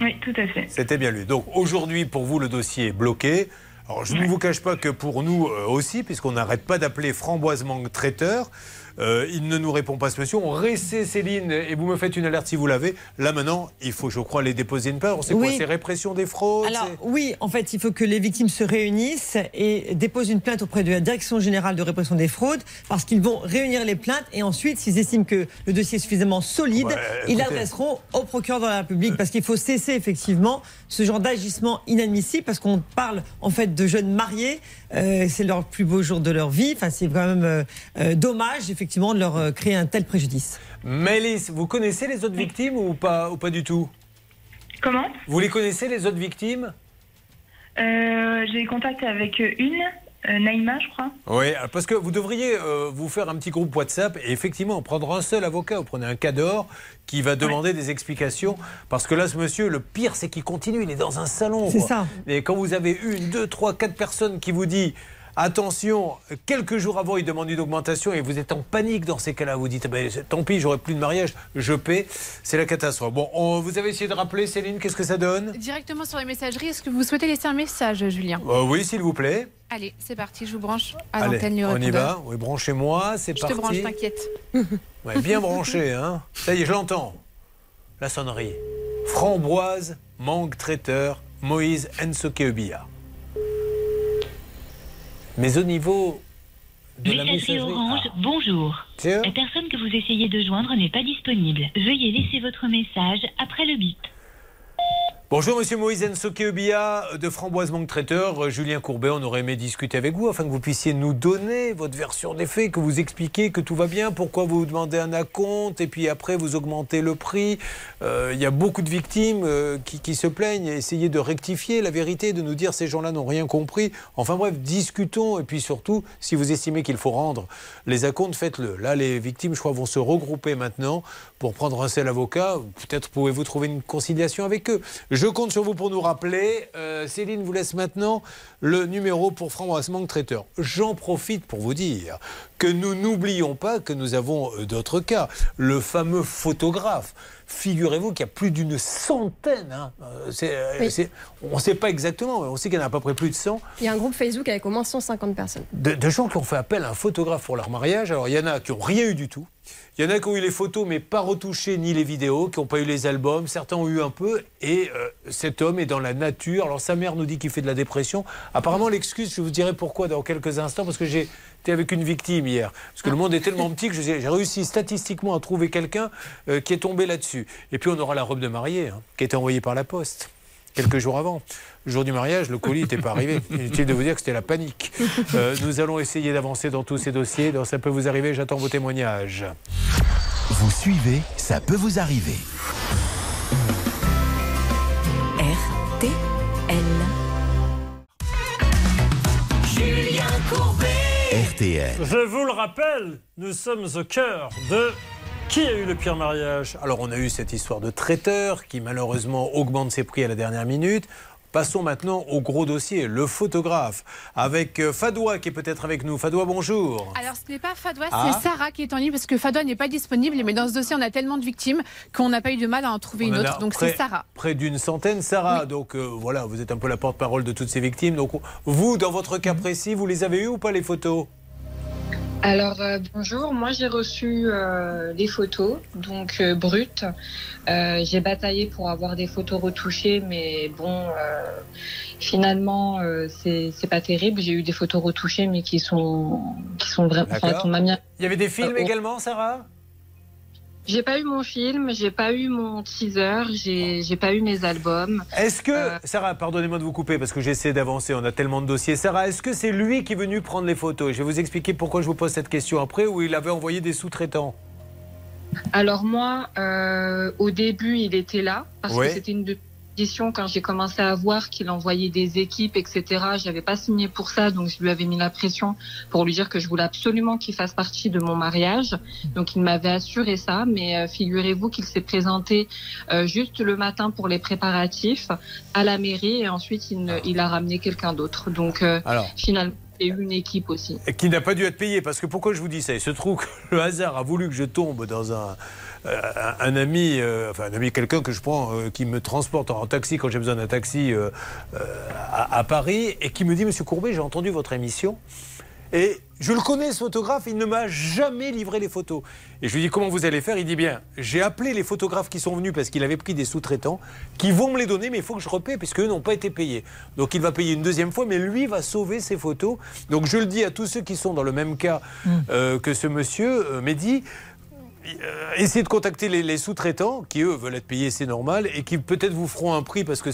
Oui, tout à fait. C'était bien lui. Donc aujourd'hui, pour vous, le dossier est bloqué. Alors je ne vous cache pas que pour nous euh, aussi, puisqu'on n'arrête pas d'appeler Framboise Mangue traiteur, euh, il ne nous répond pas ce monsieur. On réessaie Céline et vous me faites une alerte si vous l'avez. Là maintenant, il faut, je crois, les déposer une peur. C'est quoi Oui. C'est répression des fraudes Alors oui, en fait, il faut que les victimes se réunissent et déposent une plainte auprès de la Direction générale de répression des fraudes parce qu'ils vont réunir les plaintes et ensuite, s'ils estiment que le dossier est suffisamment solide, Ouais, ils l'adresseront au procureur de la République parce qu'il faut cesser effectivement ce genre d'agissement inadmissible parce qu'on parle en fait de jeunes mariés, euh, c'est leur plus beau jour de leur vie. Enfin, c'est quand même euh, euh, dommage effectivement de leur euh, créer un tel préjudice. Mélisse, vous connaissez les autres victimes ou pas, ou pas du tout? Comment? Vous les connaissez les autres victimes? Euh, J'ai contact avec une, euh, Naïma, je crois. Oui, parce que vous devriez euh, vous faire un petit groupe WhatsApp et effectivement prendre un seul avocat. Vous prenez un cador qui va demander des explications. Parce que là, ce monsieur, le pire, c'est qu'il continue. Il est dans un salon. C'est ça. Et quand vous avez une, deux, trois, quatre personnes qui vous dit Attention, quelques jours avant, il demande une augmentation et vous êtes en panique dans ces cas-là. Vous dites, Ben, tant pis, j'aurai plus de mariage, je paie. C'est la catastrophe. Bon, on- vous avez essayé de rappeler, Céline, qu'est-ce que ça donne? Directement sur les messageries, est-ce que vous souhaitez laisser un message, Julien? Euh, Oui, s'il vous plaît. Allez, c'est parti, je vous branche à l'antenne on y va. Oui, branchez-moi, c'est Je parti. te branche, t'inquiète. Ouais, bien branché, hein. Ça y est, je l'entends. La sonnerie. Framboise, mangue traiteur, Moïse Ensokeubia. Mais au niveau de la Messagerie. Orange, bonjour. Tiens. La personne que vous essayez de joindre n'est pas disponible. Veuillez laisser votre message après le bip. Bonjour Monsieur Moïse Ensokeubia de Framboise Mangue Traiteur. Euh, Julien Courbet, on aurait aimé discuter avec vous afin que vous puissiez nous donner votre version des faits, que vous expliquiez que tout va bien, pourquoi vous demandez un acompte et puis après vous augmentez le prix. Euh, Il y a beaucoup de victimes euh, qui, qui se plaignent essayez de rectifier la vérité, de nous dire ces gens-là n'ont rien compris. Enfin bref, discutons et puis surtout, si vous estimez qu'il faut rendre les acomptes, faites-le. Là, les victimes, je crois, vont se regrouper maintenant pour prendre un seul avocat. Peut-être pouvez-vous trouver une conciliation avec eux. Je compte sur vous pour nous rappeler. Euh, Céline vous laisse maintenant le numéro pour Mangue Traiteur. J'en profite pour vous dire que nous n'oublions pas que nous avons euh, d'autres cas. Le fameux photographe. Figurez-vous qu'il y a plus d'une centaine. hein. Euh, euh, Oui. on ne sait pas exactement, mais on sait qu'il y en a à peu près plus de 100 Il y a un groupe Facebook avec au moins 150 personnes. de, de gens qui ont fait appel à un photographe pour leur mariage. Alors, il y en a qui n'ont rien eu du tout. Il y en a qui ont eu les photos, mais pas retouchées, ni les vidéos, qui n'ont pas eu les albums. Certains ont eu un peu. Et euh, cet homme est dans la nature. Alors, sa mère nous dit qu'il fait de la dépression. Apparemment, l'excuse, je vous dirai pourquoi dans quelques instants, parce que j'ai été avec une victime hier. Parce que le monde est tellement petit que je- j'ai réussi statistiquement à trouver quelqu'un euh, qui est tombé là-dessus. Et puis, on aura la robe de mariée, hein, qui est envoyée par la poste quelques jours avant. Le jour du mariage, le colis n'était pas arrivé. Inutile de vous dire que c'était la panique. Euh, nous allons essayer d'avancer dans tous ces dossiers. Donc ça peut vous arriver, j'attends vos témoignages. Vous suivez, ça peut vous arriver. RTL. RTL. Je vous le rappelle, nous sommes au cœur de qui a eu le pire mariage? Alors on a eu cette histoire de traiteur qui malheureusement augmente ses prix à la dernière minute. Passons maintenant au gros dossier, le photographe, avec euh, Fadoua qui est peut-être avec nous. Fadoua, bonjour. Alors, ce n'est pas Fadoua, Ah. c'est Sarah qui est en ligne parce que Fadoua n'est pas disponible. Mais dans ce dossier, on a tellement de victimes qu'on n'a pas eu de mal à en trouver On une en autre. Donc, c'est Sarah. Près d'une centaine, Sarah. Donc euh, voilà, vous êtes un peu la porte-parole de toutes ces victimes. Donc vous, dans votre cas précis, vous les avez eues ou pas les photos? Alors euh, bonjour, moi j'ai reçu euh, les photos, donc euh, brutes. Euh, j'ai bataillé pour avoir des photos retouchées, mais bon, euh, finalement euh, c'est c'est pas terrible. J'ai eu des photos retouchées, mais qui sont qui sont vraiment. Enfin, D'accord. on m'a mis un- Il y avait des films on- également, Sarah? J'ai pas eu mon film, j'ai pas eu mon teaser, j'ai pas eu mes albums. Est-ce que, Euh, Sarah, pardonnez-moi de vous couper parce que j'essaie d'avancer, on a tellement de dossiers. Sarah, est-ce que c'est lui qui est venu prendre les photos? Je vais vous expliquer pourquoi je vous pose cette question après, où il avait envoyé des sous-traitants. Alors moi, euh, au début, il était là parce que c'était une de quand j'ai commencé à voir qu'il envoyait des équipes, etc. J'avais pas signé pour ça, donc je lui avais mis la pression pour lui dire que je voulais absolument qu'il fasse partie de mon mariage. Donc il m'avait assuré ça, mais euh, figurez-vous qu'il s'est présenté euh, juste le matin pour les préparatifs à la mairie et ensuite il, ne- il a ramené quelqu'un d'autre. Donc euh, Alors. finalement, eu une équipe aussi. Et qui n'a pas dû être payé. Parce que pourquoi je vous dis ça? Il se trouve que le hasard a voulu que je tombe dans un, un, un ami, euh, enfin un ami, quelqu'un que je prends, euh, qui me transporte en taxi quand j'ai besoin d'un taxi euh, euh, à, à Paris, et qui me dit Monsieur Courbet, j'ai entendu votre émission. Et je le connais, ce photographe, il ne m'a jamais livré les photos. Et je lui dis comment vous allez faire? Il dit bien, j'ai appelé les photographes qui sont venus parce qu'il avait pris des sous-traitants qui vont me les donner, mais il faut que je repaie puisque eux n'ont pas été payés. Donc il va payer une deuxième fois, mais lui va sauver ses photos. Donc je le dis à tous ceux qui sont dans le même cas euh, que ce monsieur, euh, Mehdi, euh, essayez de contacter les, sous-traitants qui, eux, veulent être payés, c'est normal, et qui peut-être vous feront un prix parce que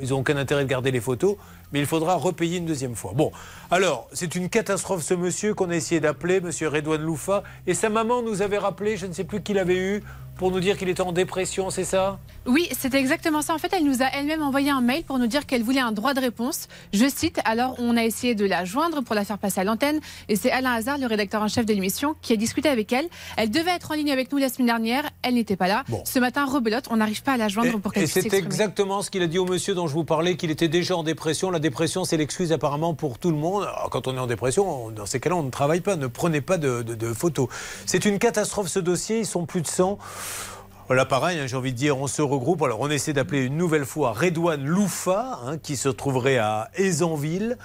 ils n'ont aucun intérêt de garder les photos, mais il faudra repayer une deuxième fois. Bon, alors, c'est une catastrophe ce monsieur qu'on a essayé d'appeler, monsieur Redouane Loufa, et sa maman nous avait rappelé, je ne sais plus qui l'avait eu, pour nous dire qu'il était en dépression, c'est ça? Oui, c'était exactement ça. En fait, elle nous a elle-même envoyé un mail pour nous dire qu'elle voulait un droit de réponse. Je cite, alors on a essayé de la joindre pour la faire passer à l'antenne et c'est Alain Hazard, le rédacteur en chef de l'émission, qui a discuté avec elle. Elle devait être en ligne avec nous la semaine dernière, elle n'était pas là. Ce matin, rebelote, on n'arrive pas à la joindre pour qu'elle Et puisse c'est s'exprimer. exactement ce qu'il a dit au monsieur dont je vous parlais, qu'il était déjà en dépression. La dépression, c'est l'excuse apparemment pour tout le monde. Quand on est en dépression, on- dans ces cas-là, on ne travaille pas, ne prenez pas de, de- de photos. C'est une catastrophe ce dossier, ils sont plus de 100. Voilà, pareil, hein, j'ai envie de dire, on se regroupe. Alors, on essaie d'appeler une nouvelle fois Redouane Loufa, hein, qui se trouverait à Aisanville,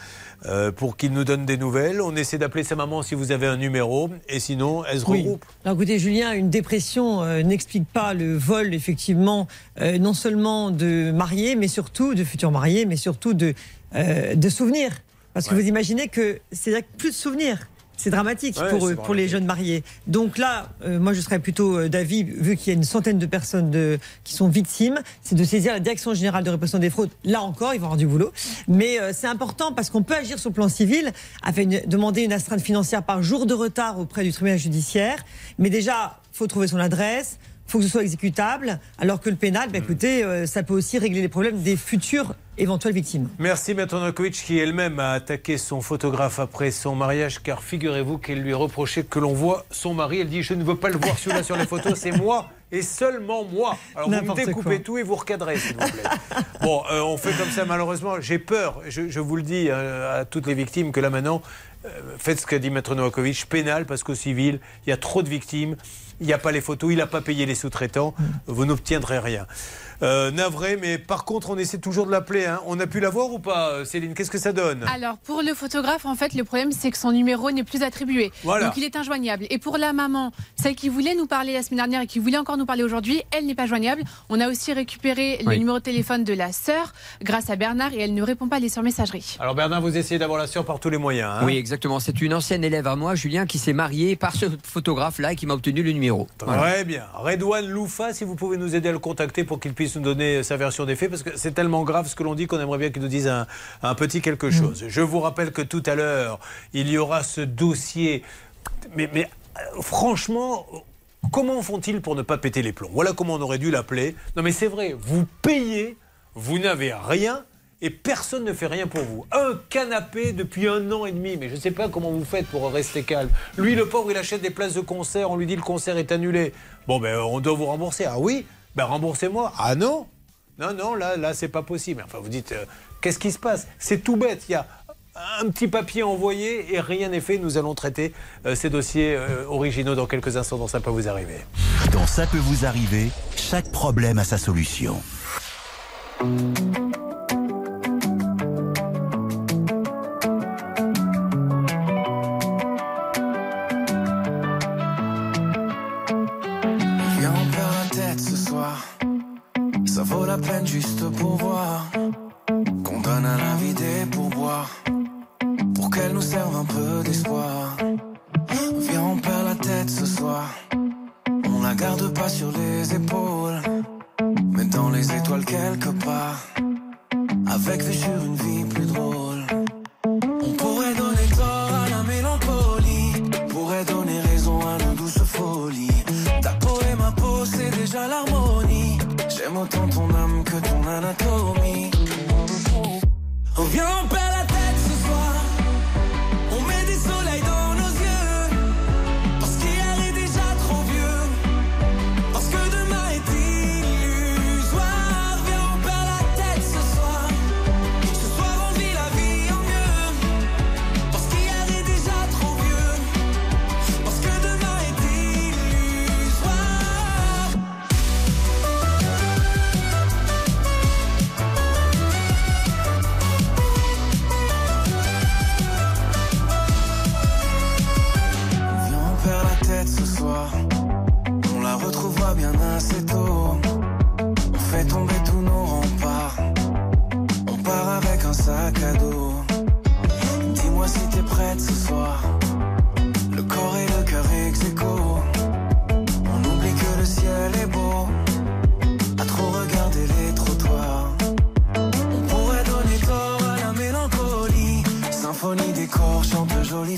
euh, pour qu'il nous donne des nouvelles. On essaie d'appeler sa maman si vous avez un numéro, et sinon, elle se Oui. regroupe. Alors écoutez, Julien, une dépression euh, n'explique pas le vol, effectivement, euh, non seulement de mariés, mais surtout de futurs mariés, mais surtout de, de souvenirs. Parce que vous imaginez que c'est plus de souvenirs. C'est dramatique Ouais, pour eux, pour les jeunes mariés. Donc là, euh, moi, je serais plutôt euh, d'avis, vu qu'il y a une centaine de personnes de, qui sont victimes, c'est de saisir la Direction générale de répression des fraudes. Là encore, ils vont avoir du boulot. Mais euh, c'est important parce qu'on peut agir sur le plan civil, afin de demander une astreinte financière par jour de retard auprès du tribunal judiciaire. Mais déjà, faut trouver son adresse. Faut que ce soit exécutable, alors que le pénal, bah, écoutez, euh, ça peut aussi régler les problèmes des futures éventuelles victimes. Merci Maître Nokovic qui elle-même a attaqué son photographe après son mariage car figurez-vous qu'elle lui reprochait que l'on voit son mari. Elle dit je ne veux pas le voir celui-là sur les photos, c'est moi et seulement moi. Alors vous me découpez quoi. tout et vous recadrez s'il vous plaît. Bon, euh, on fait comme ça malheureusement. J'ai peur, je, je vous le dis euh, à toutes les victimes que là maintenant, euh, faites ce qu'a dit Maître Novakovic, pénal parce qu'au civil, il y a trop de victimes. Il n'y a pas les photos, il n'a pas payé les sous-traitants, vous n'obtiendrez rien. Euh, navré, mais par contre, on essaie toujours de l'appeler. hein. On a pu la voir ou pas, euh, Céline? Qu'est-ce que ça donne? Alors, pour le photographe, en fait, le problème, c'est que son numéro n'est plus attribué. Voilà. Donc, il est injoignable. Et pour la maman, celle qui voulait nous parler la semaine dernière et qui voulait encore nous parler aujourd'hui, elle n'est pas joignable. On a aussi récupéré le Oui. numéro de téléphone de la sœur grâce à Bernard et elle ne répond pas à les sur messagerie. Alors Bernard, vous essayez d'avoir la sœur par tous les moyens. hein Oui, exactement. C'est une ancienne élève à moi, Julien, qui s'est mariée par ce photographe-là et qui m'a obtenu le numéro. Voilà. Très bien. Redouane Loufa, si vous pouvez nous aider à le contacter pour qu'il puisse nous donner sa version des faits, parce que c'est tellement grave ce que l'on dit qu'on aimerait bien qu'il nous dise un, un petit quelque chose. Je vous rappelle que tout à l'heure, il y aura ce dossier. Mais, mais, euh, franchement, comment font-ils pour ne pas péter les plombs? Voilà comment on aurait dû l'appeler. Non mais c'est vrai, vous payez, vous n'avez rien. Et personne ne fait rien pour vous. Un canapé depuis un an et demi. Mais je ne sais pas comment vous faites pour rester calme. Lui, le pauvre, il achète des places de concert. On lui dit le concert est annulé. Bon, ben, on doit vous rembourser. Ah oui? Ben, remboursez-moi. Ah non? Non, non, là, là, c'est pas possible. Enfin, vous dites, euh, qu'est-ce qui se passe? C'est tout bête. Il y a un petit papier envoyé et rien n'est fait. Nous allons traiter euh, ces dossiers euh, originaux dans quelques instants. Dans ça peut vous arriver. Dans Ça peut vous arriver, chaque problème a sa solution.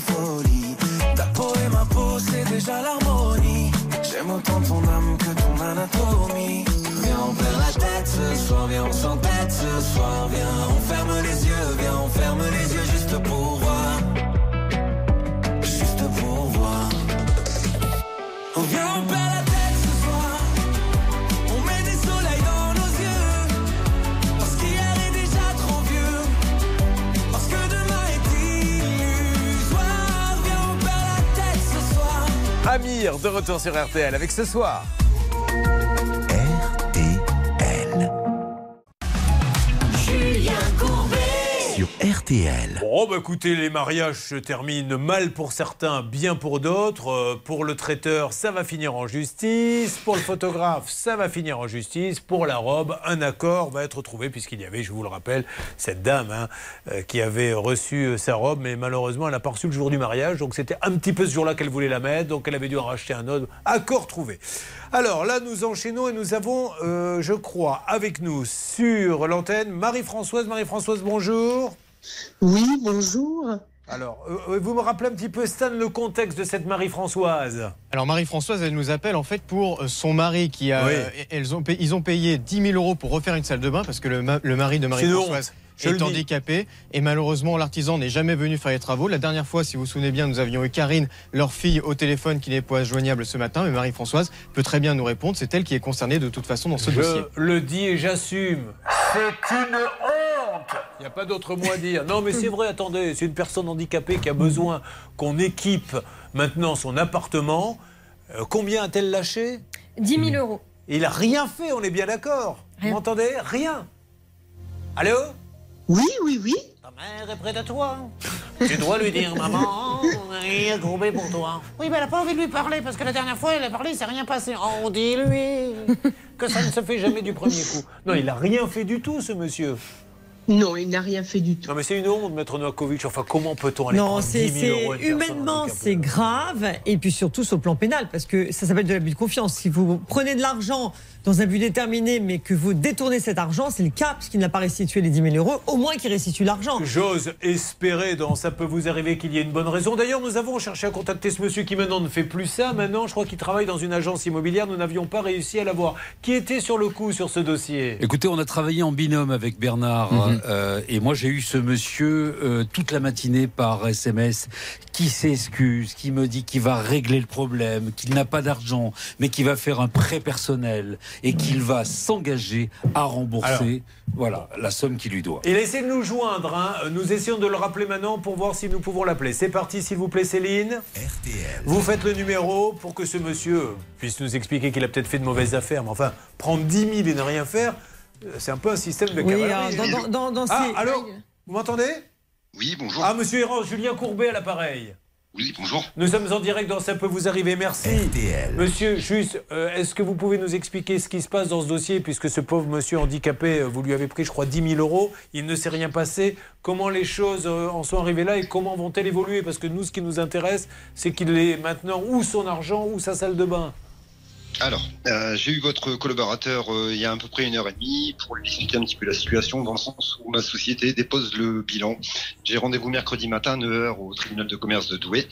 Folie, folie. Ta peau c'est déjà l'harmonie. J'aime autant ton âme que ton anatomie. Viens, on perd la tête ce soir, viens, on s'entête ce soir. Viens, on ferme les yeux, viens, on ferme les yeux juste pour De retour sur RTL avec ce soir. Julien Courbet. Sur RTL. Bon, bah écoutez, les mariages se terminent mal pour certains, bien pour d'autres. Euh, pour le traiteur, ça va finir en justice. Pour le photographe, ça va finir en justice. Pour la robe, un accord va être trouvé, puisqu'il y avait, je vous le rappelle, cette dame hein, euh, qui avait reçu euh, sa robe, mais malheureusement, elle n'a pas reçu le jour du mariage. Donc c'était un petit peu ce jour-là qu'elle voulait la mettre. Donc elle avait dû en racheter un autre. Accord trouvé. Alors là, nous enchaînons et nous avons, je crois, avec nous sur l'antenne Marie-Françoise. Marie-Françoise, bonjour. Oui, bonjour. Alors, euh, vous me rappelez un petit peu, Stan, le contexte de cette Marie-Françoise? Alors Marie-Françoise, elle nous appelle en fait pour euh, son mari qui a, Oui. euh, elles ont, payé- ils ont payé 10 000 euros pour refaire une salle de bain parce que le, ma- le mari de Marie-Françoise je le est dis. handicapé et malheureusement l'artisan n'est jamais venu faire les travaux. La dernière fois, si vous vous souvenez bien, nous avions eu Karine, leur fille, au téléphone qui n'est pas joignable ce matin, mais Marie-Françoise peut très bien nous répondre. C'est elle qui est concernée de toute façon dans ce Je dossier. le dis et j'assume. C'est une honte Il n'y a pas d'autre mot à dire. Non, mais c'est vrai, attendez, c'est une personne handicapée qui a besoin qu'on équipe maintenant son appartement. Euh, combien a-t-elle lâché? 10 000 euros. Il n'a rien fait, on est bien d'accord. Vous Rien. m'entendez? Rien. Allô? Oui, oui, oui. Ta mère est près de toi. Tu dois lui dire, maman, il a courbé pour toi. Oui, mais elle n'a pas envie de lui parler parce que la dernière fois, elle a parlé, il s'est rien passé. Oh, dis-lui que ça ne se fait jamais du premier coup. Non, il n'a rien fait du tout, ce monsieur. Non, il n'a rien fait du tout. Non, mais c'est une honte, Maître Novakovic. Enfin, comment peut-on aller Non, prendre c'est 10 000 euros humainement, c'est grave. Et puis surtout sur le plan pénal, parce que ça s'appelle de l'abus de confiance. Si vous prenez de l'argent dans un but déterminé, mais que vous détournez cet argent, c'est le cas, puisqu'il n'a pas restitué les 10 000 euros, au moins qu'il restitue l'argent. J'ose espérer, dans Ça peut vous arriver, qu'il y ait une bonne raison. D'ailleurs, nous avons cherché à contacter ce monsieur qui maintenant ne fait plus ça. Maintenant, je crois qu'il travaille dans une agence immobilière. Nous n'avions pas réussi à l'avoir. Qui était sur le coup sur ce dossier? Écoutez, on a travaillé en binôme avec Bernard euh, et moi j'ai eu ce monsieur euh, toute la matinée par SMS qui s'excuse, qui me dit qu'il va régler le problème, qu'il n'a pas d'argent, mais qu'il va faire un prêt personnel et qu'il va s'engager à rembourser voilà la somme qu'il lui doit. Il a essayé de nous joindre. hein. Nous essayons de le rappeler maintenant pour voir si nous pouvons l'appeler. C'est parti, s'il vous plaît, Céline. Vous faites le numéro pour que ce monsieur puisse nous expliquer qu'il a peut-être fait de mauvaises affaires. Mais enfin, prendre 10 000 et ne rien faire, euh, c'est un peu un système de Oui, cavalerie. alors, dans- dans- dans ah, ces- allô Vous m'entendez? Oui, bonjour. Ah, monsieur Héran, Julien Courbet à l'appareil. Oui, bonjour. Nous sommes en direct dans Ça peut vous arriver, merci. Monsieur, juste, euh, est-ce que vous pouvez nous expliquer ce qui se passe dans ce dossier, puisque ce pauvre monsieur handicapé, euh, vous lui avez pris, je crois, 10 000 euros, il ne s'est rien passé. Comment les choses euh, en sont arrivées là et comment vont-elles évoluer? Parce que nous, ce qui nous intéresse, c'est qu'il ait maintenant ou son argent ou sa salle de bain. Alors, euh, j'ai eu votre collaborateur euh, il y a à peu près une heure et demie pour lui expliquer un petit peu la situation dans le sens où ma société dépose le bilan. J'ai rendez-vous mercredi matin à 9h au tribunal de commerce de Douai.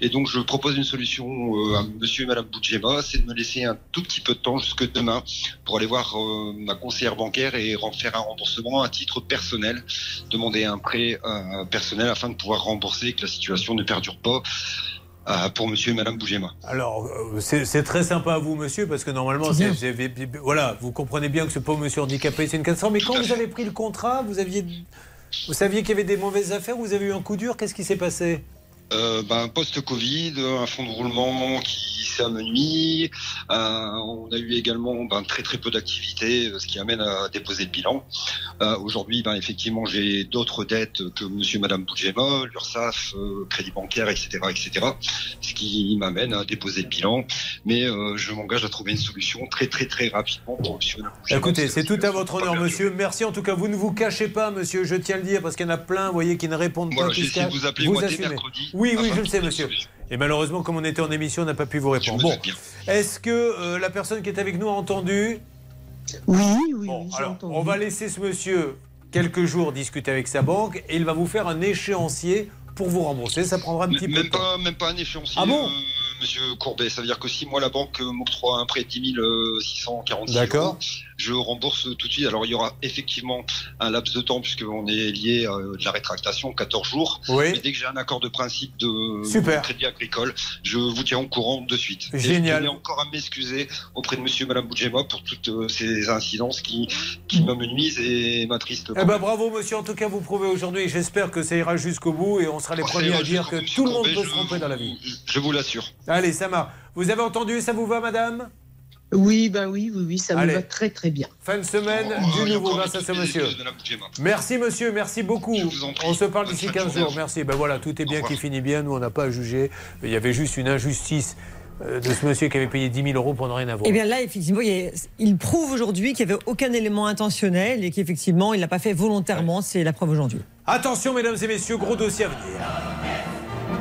Et donc, je propose une solution euh, à monsieur et madame Boudjema, c'est de me laisser un tout petit peu de temps jusque demain pour aller voir euh, ma conseillère bancaire et faire un remboursement à titre personnel, demander un prêt euh, personnel afin de pouvoir rembourser et que la situation ne perdure pas pour monsieur et madame Bougema. Alors, euh, c'est très sympa à vous, monsieur, parce que normalement, voilà, vous comprenez bien que ce pauvre monsieur handicapé, c'est une catastrophe. Mais quand vous avez pris le contrat, vous aviez, vous saviez qu'il y avait des mauvaises affaires, vous avez eu un coup dur. Qu'est-ce qui s'est passé? Euh, ben, post-Covid, un fonds de roulement qui s'est amenuis. Euh, on a eu également ben, très très peu d'activité, euh, ce qui amène à déposer le bilan. Euh, Aujourd'hui, ben, effectivement, j'ai d'autres dettes que Monsieur et Madame Boudjema, l'URSSAF, euh, crédit bancaire, etc., etc. Ce qui m'amène à déposer le bilan. Mais euh, je m'engage à trouver une solution très très très rapidement pour Monsieur Madame. Écoutez, c'est tout à votre honneur, monsieur. Merci en tout cas. Vous ne vous cachez pas, monsieur. Je tiens à le dire parce qu'il y en a plein, vous voyez, qui ne répondent Voilà, pas. j'ai de cachent. vous appeler, moi, dès mercredi, Oui, oui, je le sais, monsieur. Et malheureusement, comme on était en émission, on n'a pas pu vous répondre. Bon, est-ce que euh, la personne qui est avec nous a entendu? Oui, oui, Bon, oui, alors, entendu. on va laisser ce monsieur quelques jours discuter avec sa banque et il va vous faire un échéancier pour vous rembourser. Ça prendra un petit peu Même de temps. pas, même pas un échéancier, Ah bon euh, monsieur Courbet. Ça veut dire que si moi, la banque euh, m'octroie un prêt de 10 646 D'accord. euros, je rembourse tout de suite. Alors, il y aura effectivement un laps de temps, puisqu'on est lié à euh, de la rétractation, 14 jours. Oui. Mais dès que j'ai un accord de principe de, Super. de crédit agricole, je vous tiens au courant de suite. Et Génial. je tenais encore à m'excuser auprès de monsieur et madame Boudjema pour toutes euh, ces incidences qui, qui m'amenuisent et m'attristent. Eh ben bravo monsieur, en tout cas vous prouvez aujourd'hui et j'espère que ça ira jusqu'au bout et on sera les Ça premiers à dire que tout le monde peut se tromper dans la vie. Je vous l'assure. Allez, ça marche. Vous avez entendu, ça vous va madame? Oui, ben oui, oui, oui, ça Allez. me va très très bien. Fin de semaine du nouveau grâce à ce monsieur. Merci monsieur, merci beaucoup. On se parle d'ici 15 jours, merci. Ben voilà, tout est bien qui finit bien, nous on n'a pas à juger. Il y avait juste une injustice euh, de ce monsieur qui avait payé 10 000 euros pour ne rien avoir. Eh bien là, effectivement, il, y a- il prouve aujourd'hui qu'il n'y avait aucun élément intentionnel et qu'effectivement, il ne l'a pas fait volontairement. C'est la preuve aujourd'hui. Attention, mesdames et messieurs, gros dossier à venir.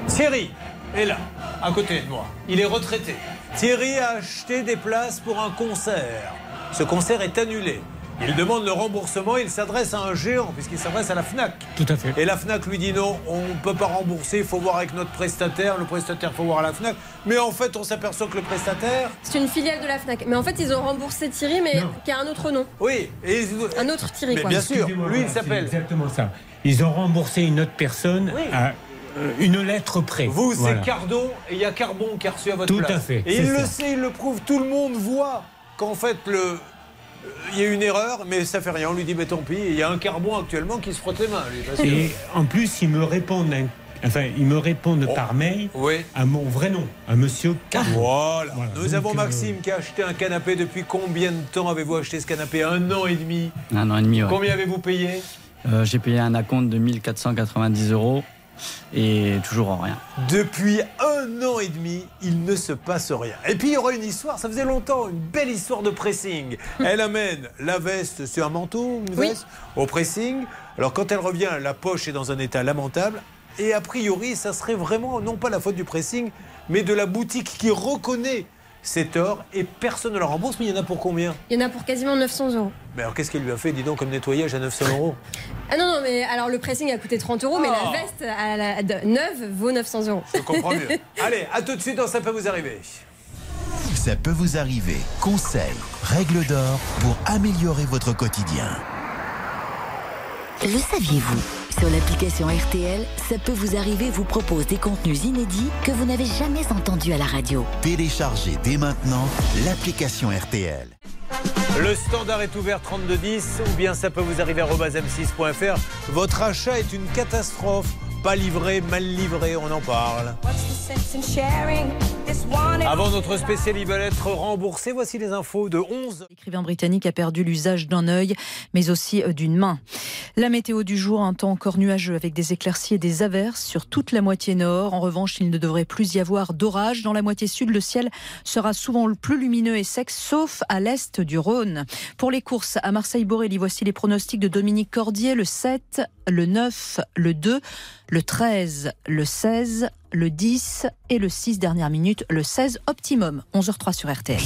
Thierry est là, à côté de moi. Il est retraité. Thierry a acheté des places pour un concert. Ce concert est annulé. Il demande le remboursement, il s'adresse à un géant, puisqu'il s'adresse à la FNAC. Tout à fait. Et la FNAC lui dit non, on ne peut pas rembourser, il faut voir avec notre prestataire. Le prestataire, il faut voir à la FNAC. Mais en fait, on s'aperçoit que le prestataire. C'est une filiale de la Fnac. Mais en fait, ils ont remboursé Thierry, mais qui a un autre nom. Oui. Et... Un autre Thierry, Mais quoi. bien sûr, lui, il s'appelle. Exactement ça. Ils ont remboursé une autre personne à euh, une lettre près. Vous, c'est Voilà. Cardon et il y a Carbon qui a reçu à votre Tout place. à fait, Et il le sait, il le prouve, tout le monde voit qu'en fait, le. euh, Il y a une erreur, mais ça fait rien. On lui dit, mais tant pis. Il y a un carbon actuellement qui se frotte les mains. Lui, parce que- Et en plus, ils me répondent, enfin, ils me répondent par mail à mon vrai nom, à Monsieur Carbon. Voilà. Nous donc, avons euh, Maxime qui a acheté un canapé. Depuis combien de temps avez-vous acheté ce canapé? Un an et demi. Un an et demi, ouais. Combien avez-vous payé? Euh, J'ai payé un acompte de 1490 euros et toujours rien. Depuis un an et demi, il ne se passe rien. Et puis il y aura une histoire, ça faisait longtemps, une belle histoire de pressing. Elle amène la veste, c'est un manteau, une veste, au pressing. Alors quand elle revient, la poche est dans un état lamentable. Et a priori, ça serait vraiment non pas la faute du pressing, mais de la boutique qui reconnaît ses torts et personne ne la rembourse. Mais il y en a pour combien? Il y en a pour quasiment 900 euros. Mais alors qu'est-ce qu'elle lui a fait, dis donc, comme nettoyage à 900 euros Ah non, non, mais alors le pressing a coûté 30 euros, mais la veste à la, de- neuve vaut 900 euros. Je comprends mieux. Allez, à tout de suite dans Ça peut vous arriver. Ça peut vous arriver. Conseils, règles d'or pour améliorer votre quotidien. Le saviez-vous? Sur l'application RTL, ça peut vous arriver vous propose des contenus inédits que vous n'avez jamais entendus à la radio. Téléchargez dès maintenant l'application RTL. Le standard est ouvert 3210 ou bien ça peut vous arriver à m6.fr. Votre achat est une catastrophe. Pas livré, mal livré, on en parle. Avant notre spécial, il va être remboursé. Voici les infos de 11. L'écrivain britannique a perdu l'usage d'un œil, mais aussi euh, d'une main. La météo du jour, un temps encore nuageux avec des éclaircies et des averses sur toute la moitié nord. En revanche, il ne devrait plus y avoir d'orage. Dans la moitié sud, le ciel sera souvent le plus lumineux et sec, sauf à l'est du Rhône. Pour les courses à Marseille-Borelli, voici les pronostics de Dominique Cordier. Le 7, le 9, le 2, le 13, le 16, le 10 et le 6 dernière minute, le 16 optimum. 11h03 sur RTL.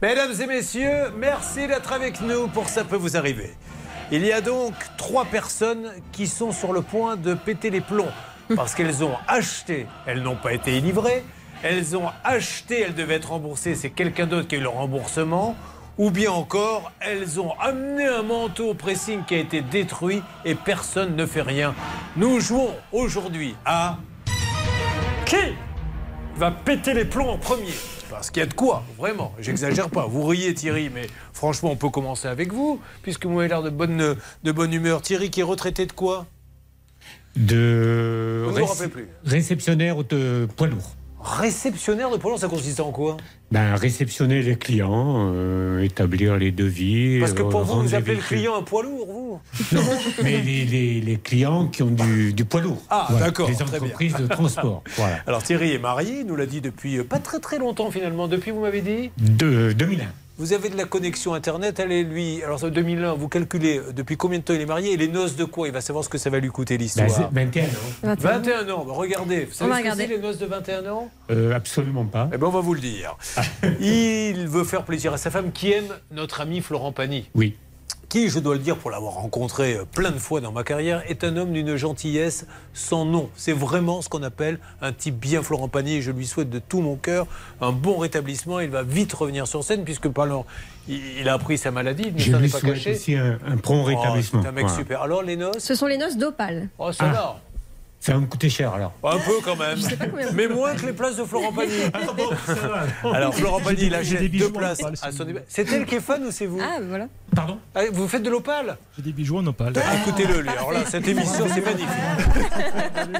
Mesdames et messieurs, merci d'être avec nous pour Ça peut vous arriver. Il y a donc trois personnes qui sont sur le point de péter les plombs parce qu'elles ont acheté, elles n'ont pas été livrées, elles ont acheté, elles devaient être remboursées, c'est quelqu'un d'autre qui a eu le remboursement, ou bien encore, elles ont amené un manteau au pressing qui a été détruit et personne ne fait rien. Nous jouons aujourd'hui à qui va péter les plombs en premier? Parce qu'il y a de quoi, vraiment. J'exagère pas. Vous riez, Thierry, mais franchement, on peut commencer avec vous, puisque vous avez l'air de bonne, de bonne humeur. Thierry, qui est retraité de quoi? De Vous vous rappelez plus. réceptionnaire de poids lourd. Réceptionnaire de Pôle ça consiste en quoi? Ben, réceptionner les clients, euh, établir les devis. Parce que pour euh, vous, vous appelez le client un poids lourd, vous? Mais les, les- les clients qui ont du, du poids lourd. Ah, Voilà, d'accord. Les entreprises de transport. Voilà. Alors Thierry est marié, il nous l'a dit depuis euh, pas très très longtemps finalement. Depuis, vous m'avez dit? De 2001. Vous avez de la connexion Internet, elle et lui. Alors, ça, 2001, vous calculez euh, depuis combien de temps il est marié et les noces de quoi? Il va savoir ce que ça va lui coûter l'histoire. Ben, c'est 21 ans. 21 ans, bah, regardez. Vous savez va ce que les noces de 21 ans? Euh, absolument pas. Eh ben, on va vous le dire. il veut faire plaisir à sa femme qui aime notre ami Florent Pagny. Oui. Qui, je dois le dire pour l'avoir rencontré euh, plein de fois dans ma carrière, est un homme d'une gentillesse sans nom. C'est vraiment ce qu'on appelle un type bien Florent Pagny. Et je lui souhaite de tout mon cœur un bon rétablissement. Il va vite revenir sur scène puisque pendant il il a appris sa maladie, il ne Je s'en est pas souhaite caché. aussi un, un prompt Oh, rétablissement. c'est un mec Voilà. super. Alors les noces Ce sont les noces d'Opale. Oh, ça va. Ça va me coûter cher alors. Un peu quand même. Mais moins que les places de Florent Pagny. Ah, Alors Florent Pagny, il j'ai achète des bijoux deux places à son C'est elle qui est fan ou c'est vous Ah, voilà. Pardon Ah, Vous faites de l'opale J'ai des bijoux en opale. Ah, Écoutez-le, lui. Alors là, cette émission, c'est magnifique.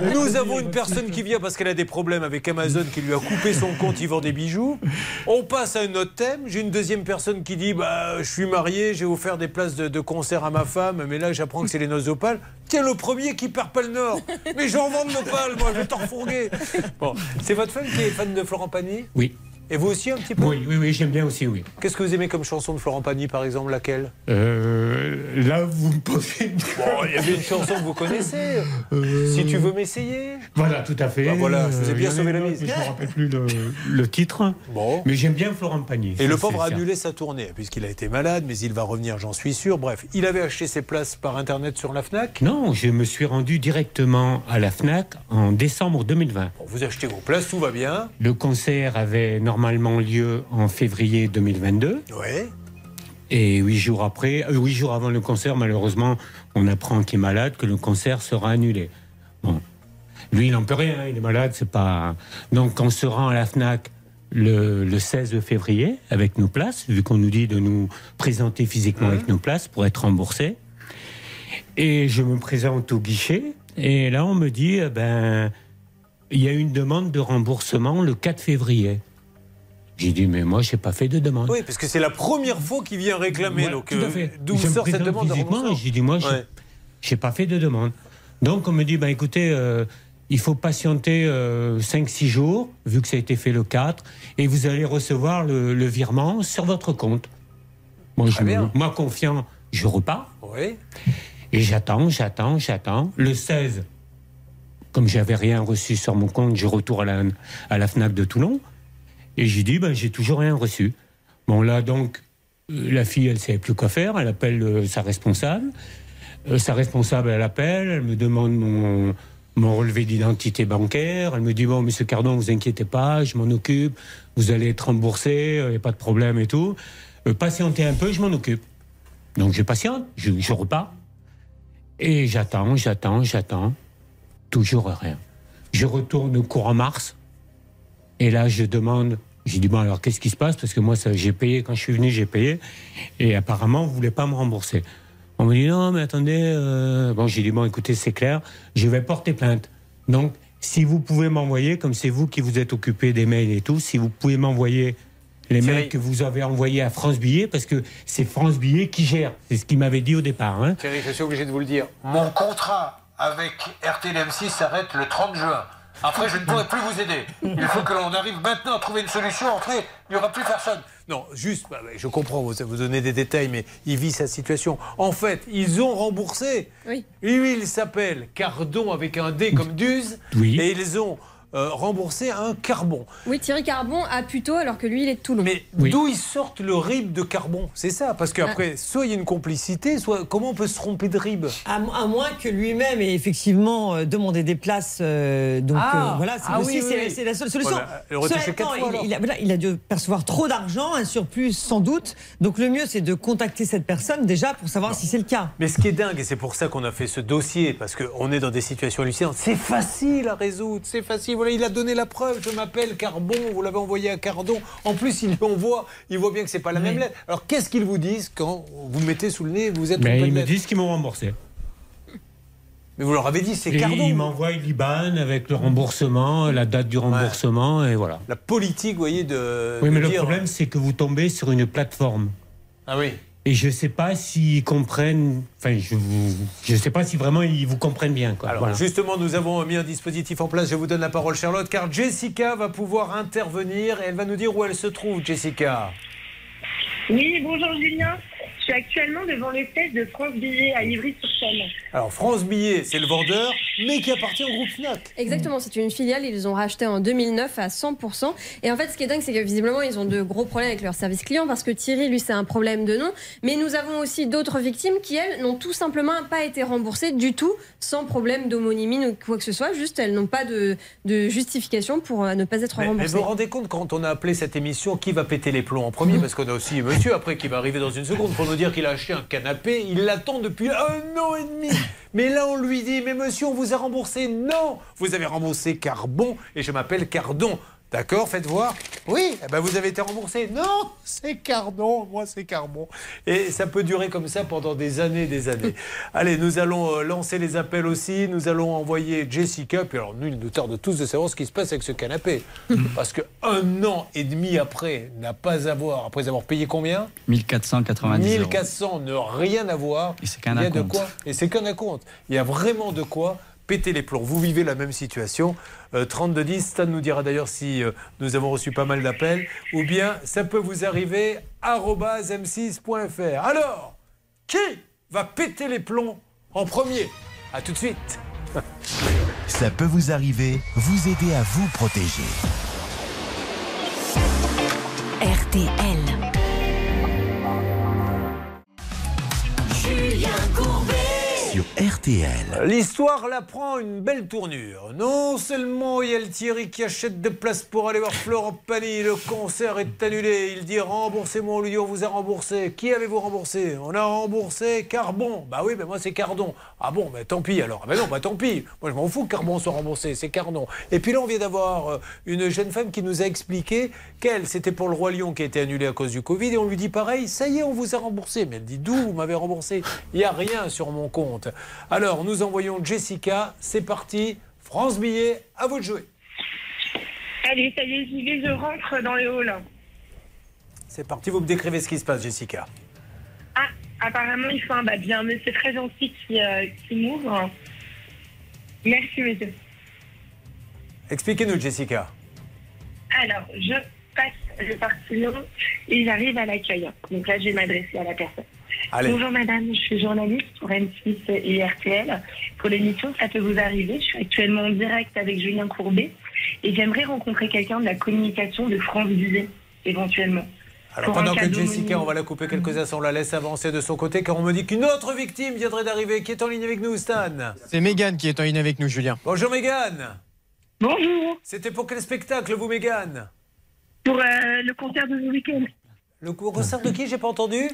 Nous avons une personne qui vient parce qu'elle a des problèmes avec Amazon qui lui a coupé son compte, il vend des bijoux. On passe à un autre thème. J'ai une deuxième personne qui dit bah, Je suis marié, j'ai offert des places de, de concert à ma femme, mais là, j'apprends que c'est les noces d'opale. Tiens, le premier qui perd pas le Nord. Mais j'en vends de l'opale, moi, je vais t'en refourguer. Bon, c'est votre femme qui est fan de Florent Pagny? Oui. Et vous aussi, un petit peu Oui, oui, oui, j'aime bien aussi, oui. Qu'est-ce que vous aimez comme chanson de Florent Pagny, par exemple Laquelle? Euh, là, vous me posez une... Bon, il y avait une chanson que vous connaissez. Si tu veux m'essayer. Voilà, tout à fait. Bah voilà, je vous ai Euh, bien sauvé la mise. Je ne me rappelle plus le, le titre. Bon. Mais j'aime bien Florent Pagny. Et le pauvre a annulé sa tournée, puisqu'il a été malade, mais il va revenir, j'en suis sûr. Bref, il avait acheté ses places par Internet sur la FNAC. Non, je me suis rendu directement à la FNAC en décembre 2020. Bon, vous achetez vos places, tout va bien. Le concert avait normalement lieu en février 2022. Ouais. Et huit jours après, euh, huit jours avant le concert, malheureusement, on apprend qu'il est malade, que le concert sera annulé. Bon. Lui, il n'en peut rien, hein, il est malade, c'est pas. Donc, on se rend à la Fnac le, le 16 février avec nos places, vu qu'on nous dit de nous présenter physiquement avec nos places pour être remboursés. Et je me présente au guichet, et là, on me dit, eh ben, il y a une demande de remboursement le 4 février. J'ai dit, mais moi, je n'ai pas fait de demande. Oui, parce que c'est la première fois qu'il vient réclamer. Ouais, donc, euh, d'où sort cette demande de J'ai dit, moi, je n'ai pas fait de demande. Donc, on me dit, bah, écoutez, euh, il faut patienter 5-6 jours, vu que ça a été fait le 4, et vous allez recevoir le, le virement sur votre compte. Moi, je, bien. moi confiant, je repars. Oui. Et j'attends, j'attends, j'attends. Le 16, comme j'avais rien reçu sur mon compte, je retourne à la, à la FNAC de Toulon. Et j'ai dit, ben, j'ai toujours rien reçu. Bon, là, donc, euh, la fille, elle ne savait plus quoi faire. Elle appelle euh, sa responsable. Euh, sa responsable, elle appelle. Elle me demande mon, relevé d'identité bancaire. Elle me dit, bon, monsieur Cardon, vous inquiétez pas, je m'en occupe. Vous allez être remboursé, il n'y a pas de problème et tout. Patientez un peu, je m'en occupe. Donc, je patiente, je, je repars. Et j'attends, j'attends, j'attends. Toujours rien. Je retourne au courant mars. Et là, je demande. J'ai dit, bon, alors qu'est-ce qui se passe? Parce que moi, j'ai payé, quand je suis venu, j'ai payé. Et apparemment, vous ne voulez pas me rembourser. On me dit, non, mais attendez. euh, Bon, j'ai dit, bon, écoutez, c'est clair, je vais porter plainte. Donc, si vous pouvez m'envoyer, comme c'est vous qui vous êtes occupé des mails et tout, si vous pouvez m'envoyer les mails que vous avez envoyés à France Billet, parce que c'est France Billet qui gère. C'est ce qu'il m'avait dit au départ. Hein. Thierry, je suis obligé de vous le dire. Mon contrat avec RTL M6 s'arrête le 30 juin. Après, je ne pourrai plus vous aider. Il faut que l'on arrive maintenant à trouver une solution. Après, il n'y aura plus personne. Non, juste, bah, je comprends, vous, vous donnez des détails, mais il vit sa situation. En fait, ils ont remboursé. Oui. Lui, il s'appelle Cardon avec un D comme Duze. Oui. Et ils ont euh, remboursé un carbon. Oui, Thierry Carbon a plutôt, alors que lui, il est de Toulon. Mais d'où ils sortent le RIB de carbon? C'est ça, parce qu'après, soit il y a une complicité, soit comment on peut se tromper de RIB? À, mo- à moins que lui-même ait effectivement euh, demandé des places. euh, donc Ah. euh, voilà, c'est Ah aussi oui, oui, la seule solution. Cela étant, fois, a, il a dû percevoir trop d'argent, un surplus sans doute. Donc le mieux, c'est de contacter cette personne déjà pour savoir si c'est le cas. Mais ce qui est dingue, et c'est pour ça qu'on a fait ce dossier, parce qu'on est dans des situations hallucinantes, c'est facile à résoudre, c'est facile. Voilà, il a donné la preuve, je m'appelle Carbon, vous l'avez envoyé à Cardon. En plus, il lui envoie, il voit bien que c'est pas la même lettre. Alors qu'est-ce qu'ils vous disent quand vous mettez sous le nez, vous êtes Mais ils me lettre disent qu'ils m'ont remboursé. Mais vous leur avez dit, c'est Cardon. ils m'envoient l'IBAN avec le remboursement, la date du remboursement, et voilà. La politique, vous voyez, de. Oui, de mais le problème, c'est que vous tombez sur une plateforme. Ah oui. Et je ne sais pas s'ils comprennent. Enfin, je ne sais pas si vraiment ils vous comprennent bien. Quoi. Alors Voilà. justement, nous avons mis un dispositif en place. Je vous donne la parole, Charlotte, car Jessica va pouvoir intervenir et elle va nous dire où elle se trouve, Jessica. Oui, bonjour Julien. Je suis actuellement devant le siège de France Billet à Ivry-sur-Seine. Alors France Billet, c'est le vendeur, mais qui appartient au groupe Fnac. Exactement, c'est une filiale, ils ont racheté en 2009 à 100%. Et en fait, ce qui est dingue, c'est que visiblement, ils ont de gros problèmes avec leur service client parce que Thierry, lui, c'est un problème de nom. Mais nous avons aussi d'autres victimes qui, elles, n'ont tout simplement pas été remboursées du tout, sans problème d'homonymie ou quoi que ce soit. Juste, elles n'ont pas de, de justification pour euh, ne pas être Mais, mais remboursées. vous vous rendez compte quand on a appelé cette émission qui va péter les plombs en premier? Parce qu'on a aussi monsieur après qui va arriver dans une seconde pour dire qu'il a acheté un canapé. Il l'attend depuis un an et demi. Mais là on lui dit mais monsieur on vous a remboursé. Non, vous avez remboursé Carbon et je m'appelle Cardon. D'accord, faites voir. Oui, eh ben vous avez été remboursé. Non, c'est Cardon, moi c'est Carbon. Et ça peut durer comme ça pendant des années, des années. Allez, nous allons euh, lancer les appels aussi. Nous allons envoyer Jessica. Puis alors, nous, il nous tarde tous de savoir ce qui se passe avec ce canapé. Parce que un an et demi après, n'a pas avoir, après avoir payé combien? 1490 euros. 1400, ne rien avoir. Et c'est qu'un Il y a de acompte. quoi? Et c'est qu'un acompte. Il y a vraiment de quoi péter les plombs. Vous vivez la même situation. Euh, 3210, Stan nous dira d'ailleurs si euh, nous avons reçu pas mal d'appels. Ou bien ça peut vous arriver arobase m6.fr. Alors, qui va péter les plombs en premier? À tout de suite. Ça peut vous arriver, vous aider à vous protéger. RTL. Julien Courbet. RTL. L'histoire là prend une belle tournure. Non seulement il y a le Thierry qui achète des places pour aller voir Florent Pagny, le concert est annulé. Il dit remboursez-moi, on lui on vous a remboursé. Qui avez-vous remboursé? On a remboursé Carbon. Bah oui, mais moi c'est Cardon. Ah bon, mais tant pis alors. Ah ben non, bah tant pis. Moi je m'en fous que Carbon soit remboursé, c'est Cardon. Et puis là on vient d'avoir euh, une jeune femme qui nous a expliqué qu'elle, c'était pour le Roi Lion qui a été annulé à cause du Covid. Et on lui dit pareil, ça y est, on vous a remboursé. Mais elle dit d'où vous m'avez remboursé? Il n'y a rien sur mon compte. Alors nous envoyons Jessica. C'est parti. France Billet, à vous de jouer. Allez, ça y est, j'y vais, je rentre dans le hall. C'est parti, vous me décrivez ce qui se passe, Jessica. Ah, apparemment, il faut un. Il y a un monsieur très gentil qui, euh, qui m'ouvre. Merci, monsieur. Expliquez-nous, Jessica. Alors, je passe le parcours et j'arrive à l'accueil. Donc là, je vais m'adresser à la personne. Allez. Bonjour madame, je suis journaliste pour M6 et RTL. Pour l'émission, ça peut vous arriver. Je suis actuellement en direct avec Julien Courbet et j'aimerais rencontrer quelqu'un de la communication de France Visée, éventuellement. Alors pendant que Jessica, on va la couper quelques instants, on la laisse avancer de son côté, car on me dit qu'une autre victime viendrait d'arriver, qui est en ligne avec nous, Stan. C'est Mégane qui est en ligne avec nous, Julien. Bonjour Mégane. Bonjour. C'était pour quel spectacle, vous, Mégane Pour euh, le concert de The Weeknd. Le concert de qui? J'ai pas entendu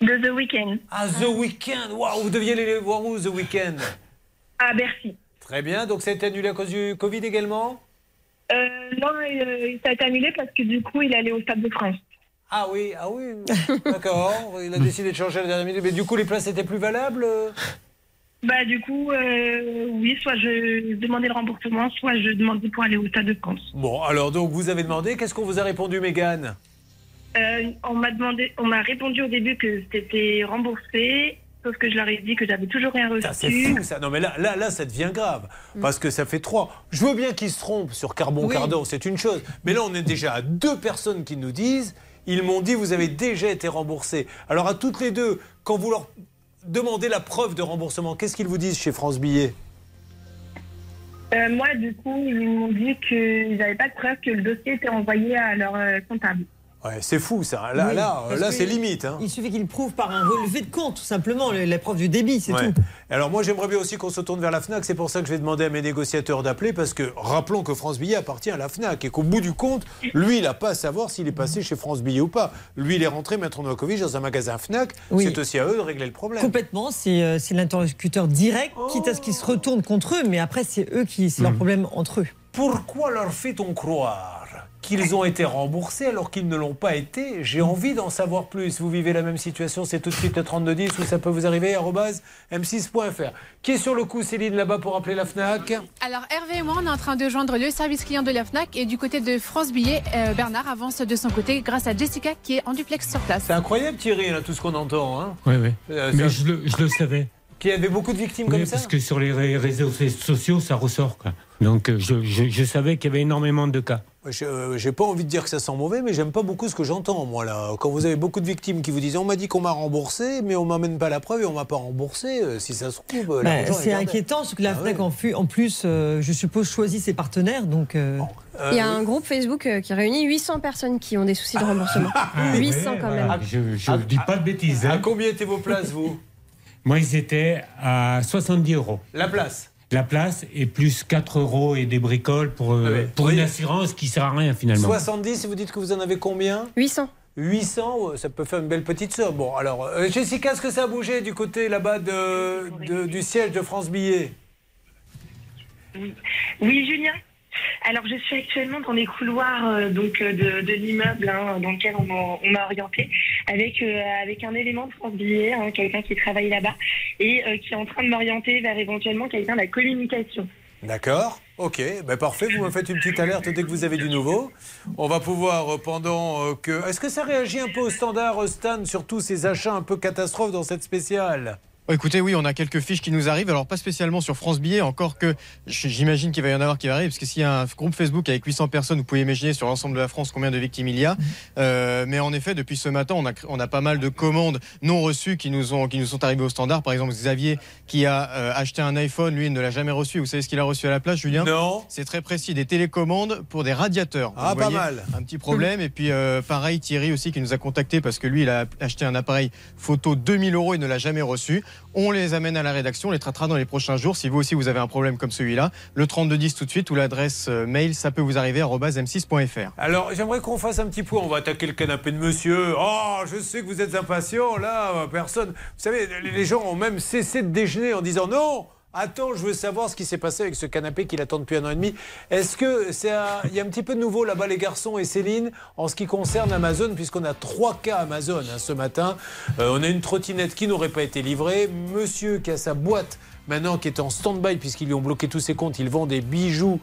De The Weeknd. Ah, The Weeknd. Waouh, vous deviez aller voir où, The Weeknd? À Bercy. Très bien, donc ça a été annulé à cause du Covid également? Euh, non, euh, ça a été annulé parce que du coup, il allait au Stade de France. Ah oui, ah oui, d'accord. Il a décidé de changer à la dernière minute, mais du coup, les places étaient plus valables? Bah du coup, euh, oui, soit je demandais le remboursement, soit je demandais pour aller au Stade de France. Bon, alors donc vous avez demandé, qu'est-ce qu'on vous a répondu, Mégane? Euh, on m'a demandé, on m'a répondu au début que c'était remboursé, sauf que je leur ai dit que j'avais toujours rien reçu. C'est fou, ça. Non, mais là, là, là, ça devient grave. Parce que ça fait trois. Je veux bien qu'ils se trompent sur Carbon Oui. Cardon, c'est une chose. Mais là, on est déjà à deux personnes qui nous disent ils m'ont dit, vous avez déjà été remboursé. Alors, à toutes les deux, quand vous leur demandez la preuve de remboursement, qu'est-ce qu'ils vous disent chez France Billet? Euh, moi, du coup, ils m'ont dit qu'ils n'avaient pas de preuve que le dossier était envoyé à leur euh, comptable. Ouais, c'est fou, ça. Là, Oui, là, là c'est limite. hein. Il suffit qu'il prouve par un relevé de compte, tout simplement, le- la preuve du débit, c'est Ouais. tout. Alors moi j'aimerais bien aussi qu'on se tourne vers la FNAC, c'est pour ça que je vais demander à mes négociateurs d'appeler, parce que rappelons que France Billet appartient à la FNAC et qu'au bout du compte, lui il n'a pas à savoir s'il est passé chez France Billet ou pas. Lui il est rentré, Maître Novakovic, dans un magasin FNAC, Oui. c'est aussi à eux de régler le problème. Complètement, c'est euh, c'est l'interlocuteur direct, quitte à ce qu'ils se retournent contre eux, mais après, c'est eux qui, c'est leur problème entre eux. Pourquoi leur fait-on croire? Qu'ils ont été remboursés alors qu'ils ne l'ont pas été J'ai envie d'en savoir plus. Vous vivez la même situation, c'est tout de suite le 3210 ou ça peut vous arriver, arobase m6.fr. Qui est sur le coup, Céline, là-bas pour appeler la FNAC Alors Hervé et moi, on est en train de joindre le service client de la FNAC et du côté de France Billet, euh, Bernard avance de son côté grâce à Jessica qui est en duplex sur place. C'est incroyable Thierry, là, tout ce qu'on entend. Hein Oui, oui. Euh, Mais je le, je le savais. Qu'il y avait beaucoup de victimes Oui, comme ça parce que sur les ré- réseaux sociaux, ça ressort. Quoi. Donc euh, je, je- je savais qu'il y avait énormément de cas. Je euh, j'ai pas envie de dire que ça sent mauvais, mais j'aime pas beaucoup ce que j'entends, moi, là. Quand vous avez beaucoup de victimes qui vous disent On m'a dit qu'on m'a remboursé, mais on m'amène pas la preuve et on m'a pas remboursé, euh, si ça se trouve. Bah, c'est inquiétant, parce que la Ah FNAC, en, plus, euh, je suppose, choisit ses partenaires. Donc, euh, Il y a un groupe Facebook qui réunit 800 personnes qui ont des soucis de remboursement. 800 quand même. Je ne dis pas de bêtises. À hein. combien étaient vos places, vous? Moi, ils étaient à 70 euros. La place La place et plus 4 euros et des bricoles pour, euh, Ah ouais. pour Oui. une assurance qui sert à rien finalement. 70, et vous dites que vous en avez combien? 800. 800, ouais, ça peut faire une belle petite somme. Bon, alors, euh, Jessica, est-ce que ça a bougé du côté là-bas de, de- du siège de France Billet? Oui, Julien. Alors, je suis actuellement dans les couloirs euh, donc euh, de, l'immeuble hein, dans lequel on m'a orienté, avec euh, avec un élément de France Billet, hein, quelqu'un qui travaille là-bas et qui est en train de m'orienter vers éventuellement quelqu'un de la communication. D'accord, ok, ben parfait, vous me faites une petite alerte dès que vous avez du nouveau. On va pouvoir, pendant que... Est-ce que ça réagit un peu au standard, Stan, sur tous ces achats un peu catastrophes dans cette spéciale? Écoutez, oui, on a quelques fiches qui nous arrivent. Alors, pas spécialement sur France Billet, encore que j'imagine qu'il va y en avoir qui va arriver, parce que s'il y a un groupe Facebook avec 800 personnes, vous pouvez imaginer sur l'ensemble de la France combien de victimes il y a. Euh, mais en effet, depuis ce matin, on a, cr- on a pas mal de commandes non reçues qui nous, ont, qui nous sont arrivées au standard. Par exemple, Xavier, qui a euh, acheté un iPhone, lui, il ne l'a jamais reçu. Vous savez ce qu'il a reçu à la place, Julien? Non. C'est très précis, des télécommandes pour des radiateurs. Ah, Vous pas voyez, mal. Un petit problème. Et puis, euh, pareil, Thierry aussi, qui nous a contacté parce que lui, il a acheté un appareil photo 2000 euros et ne l'a jamais reçu. On les amène à la rédaction, on les traitera dans les prochains jours. Si vous aussi vous avez un problème comme celui-là, le 3210 tout de suite ou l'adresse euh, mail, ça peut vous arriver arobase m6.fr. Alors, j'aimerais qu'on fasse un petit point. On va attaquer le canapé de monsieur. Oh, je sais que vous êtes impatient. Là, personne. Vous savez, les gens ont même cessé de déjeuner en disant non. Attends, je veux savoir ce qui s'est passé avec ce canapé qu'il attend depuis un an et demi. Est-ce que c'est il y a un petit peu de nouveau là-bas, les garçons et Céline, en ce qui concerne Amazon, puisqu'on a trois cas Amazon hein, ce matin. Euh, on a une trottinette qui n'aurait pas été livrée. Monsieur qui a sa boîte maintenant qui est en stand-by puisqu'ils lui ont bloqué tous ses comptes. Il vend des bijoux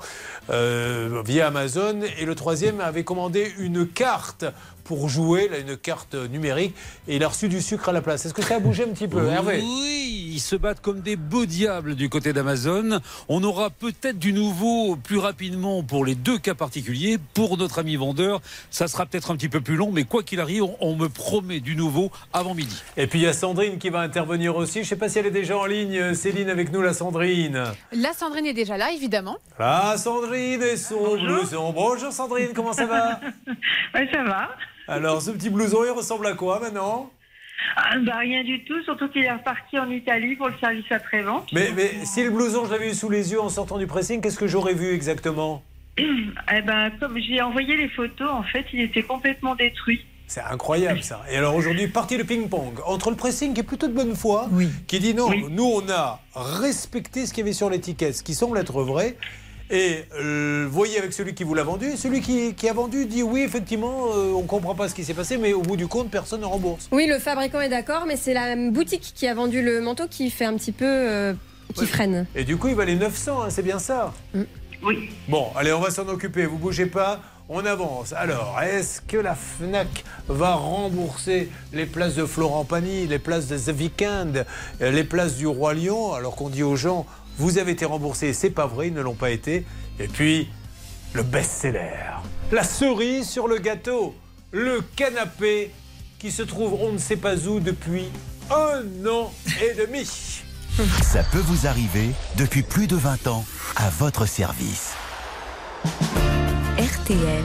euh, via Amazon. Et le troisième avait commandé une carte pour jouer, là, une carte numérique, et il a reçu du sucre à la place. Est-ce que ça a bougé un petit peu, Hervé? Oui, ils se battent comme des beaux diables du côté d'Amazon. On aura peut-être du nouveau plus rapidement pour les deux cas particuliers. Pour notre ami vendeur, ça sera peut-être un petit peu plus long, mais quoi qu'il arrive, on, me promet du nouveau avant midi. Et puis il y a Sandrine qui va intervenir aussi. Je ne sais pas si elle est déjà en ligne. Céline avec nous, la Sandrine. La Sandrine est déjà là, évidemment. Ah, Sandrine et son blouson. Bonjour Sandrine, comment ça va? Ouais, ça va. Alors, ce petit blouson, il ressemble à quoi maintenant Ah, bah, rien du tout, surtout qu'il est reparti en Italie pour le service après-vente. mais, mais si le blouson, je l'avais eu sous les yeux en sortant du pressing, qu'est-ce que j'aurais vu exactement? Eh ben, comme j'ai envoyé les photos, en fait, il était complètement détruit. C'est incroyable ça. Et alors aujourd'hui, partie de ping-pong entre le pressing qui est plutôt de bonne foi, qui dit non, nous on a respecté ce qu'il y avait sur l'étiquette, ce qui semble être vrai. Et euh, voyez avec celui qui vous l'a vendu, celui qui, qui a vendu dit oui, effectivement, euh, on comprend pas ce qui s'est passé, mais au bout du compte, personne ne rembourse. Oui, le fabricant est d'accord, mais c'est la boutique qui a vendu le manteau qui fait un petit peu. euh, qui freine. Et du coup, il valait 900, hein, c'est bien ça Oui. Bon, allez, on va s'en occuper. Vous bougez pas, on avance. Alors, est-ce que la Fnac va rembourser les places de Florent Pagny, les places de The euh, les places du Roi Lion, alors qu'on dit aux gens, vous avez été remboursés, c'est pas vrai, ils ne l'ont pas été. Et puis, le best-seller, la cerise sur le gâteau, le canapé qui se trouve on ne sait pas où depuis un an et demi. Ça peut vous arriver depuis plus de 20 ans à votre service. RTL.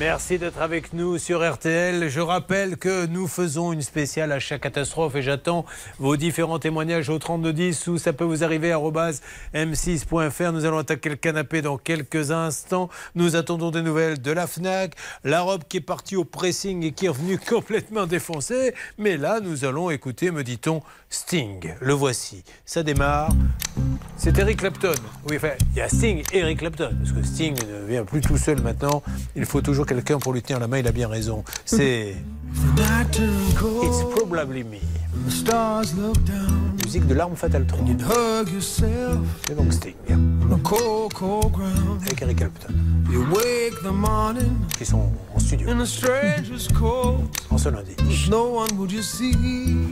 Merci d'être avec nous sur RTL. Je rappelle que nous faisons une spéciale à chaque catastrophe et j'attends vos différents témoignages au 3210 ou ça peut vous arriver à m6.fr. Nous allons attaquer le canapé dans quelques instants. Nous attendons des nouvelles de la FNAC, la robe qui est partie au pressing et qui est revenue complètement défoncée. Mais là, nous allons écouter, me dit-on, Sting. Le voici. Ça démarre. C'est Eric Clapton. Oui, enfin, il y a Sting et Eric Clapton. Parce que Sting ne vient plus tout seul maintenant. Il faut toujours quelqu'un pour lui tenir la main. Il a bien raison. C'est. It's probably me. Musique de l'arme fatale 3. C'est donc Sting. Avec Eric Clapton. Qui sont en studio. En ce lundi.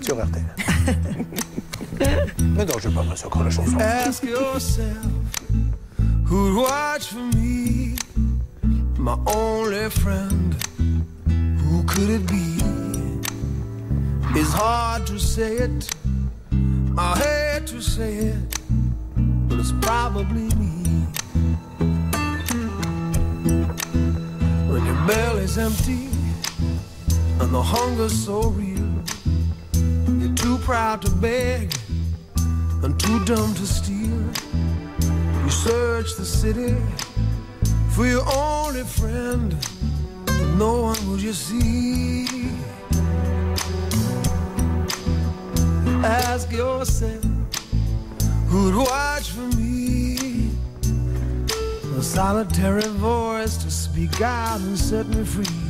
Sur RTL. Ask yourself who'd watch for me, my only friend. Who could it be? It's hard to say it. I hate to say it, but it's probably me. When your belly's empty and the hunger's so real, proud to beg and too dumb to steal. You search the city for your only friend, but no one will you see. Ask yourself who'd watch for me. A solitary voice to speak out and set me free.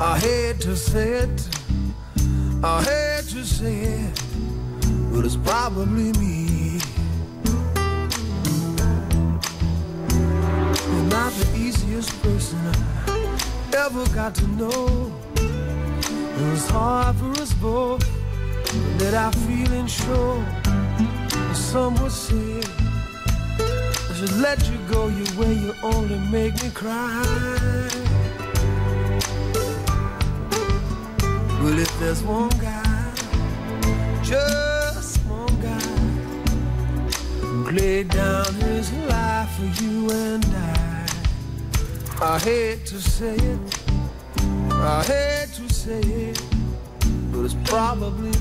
I hate to say it, I hate say but it's probably me. You're not the easiest person I ever got to know. It was hard for us both that I feeling sure. Some would say I should let you go your way. You only make me cry. But if there's one guy, just one guy, who laid down his life for you and I, I hate to say it, I hate to say it, but it's probably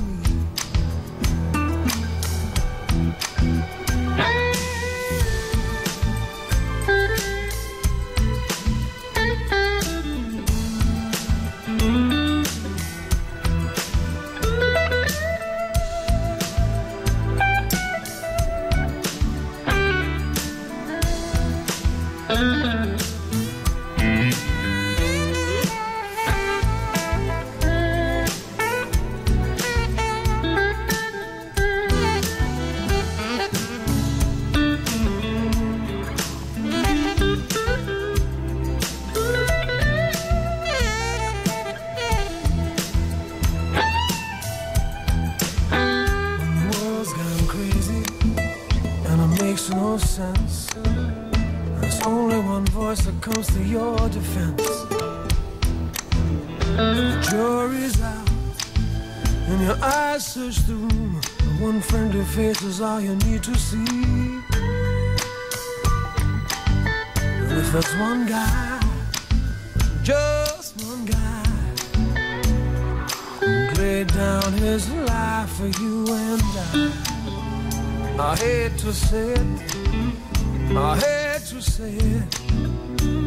to say it, I hate to say it,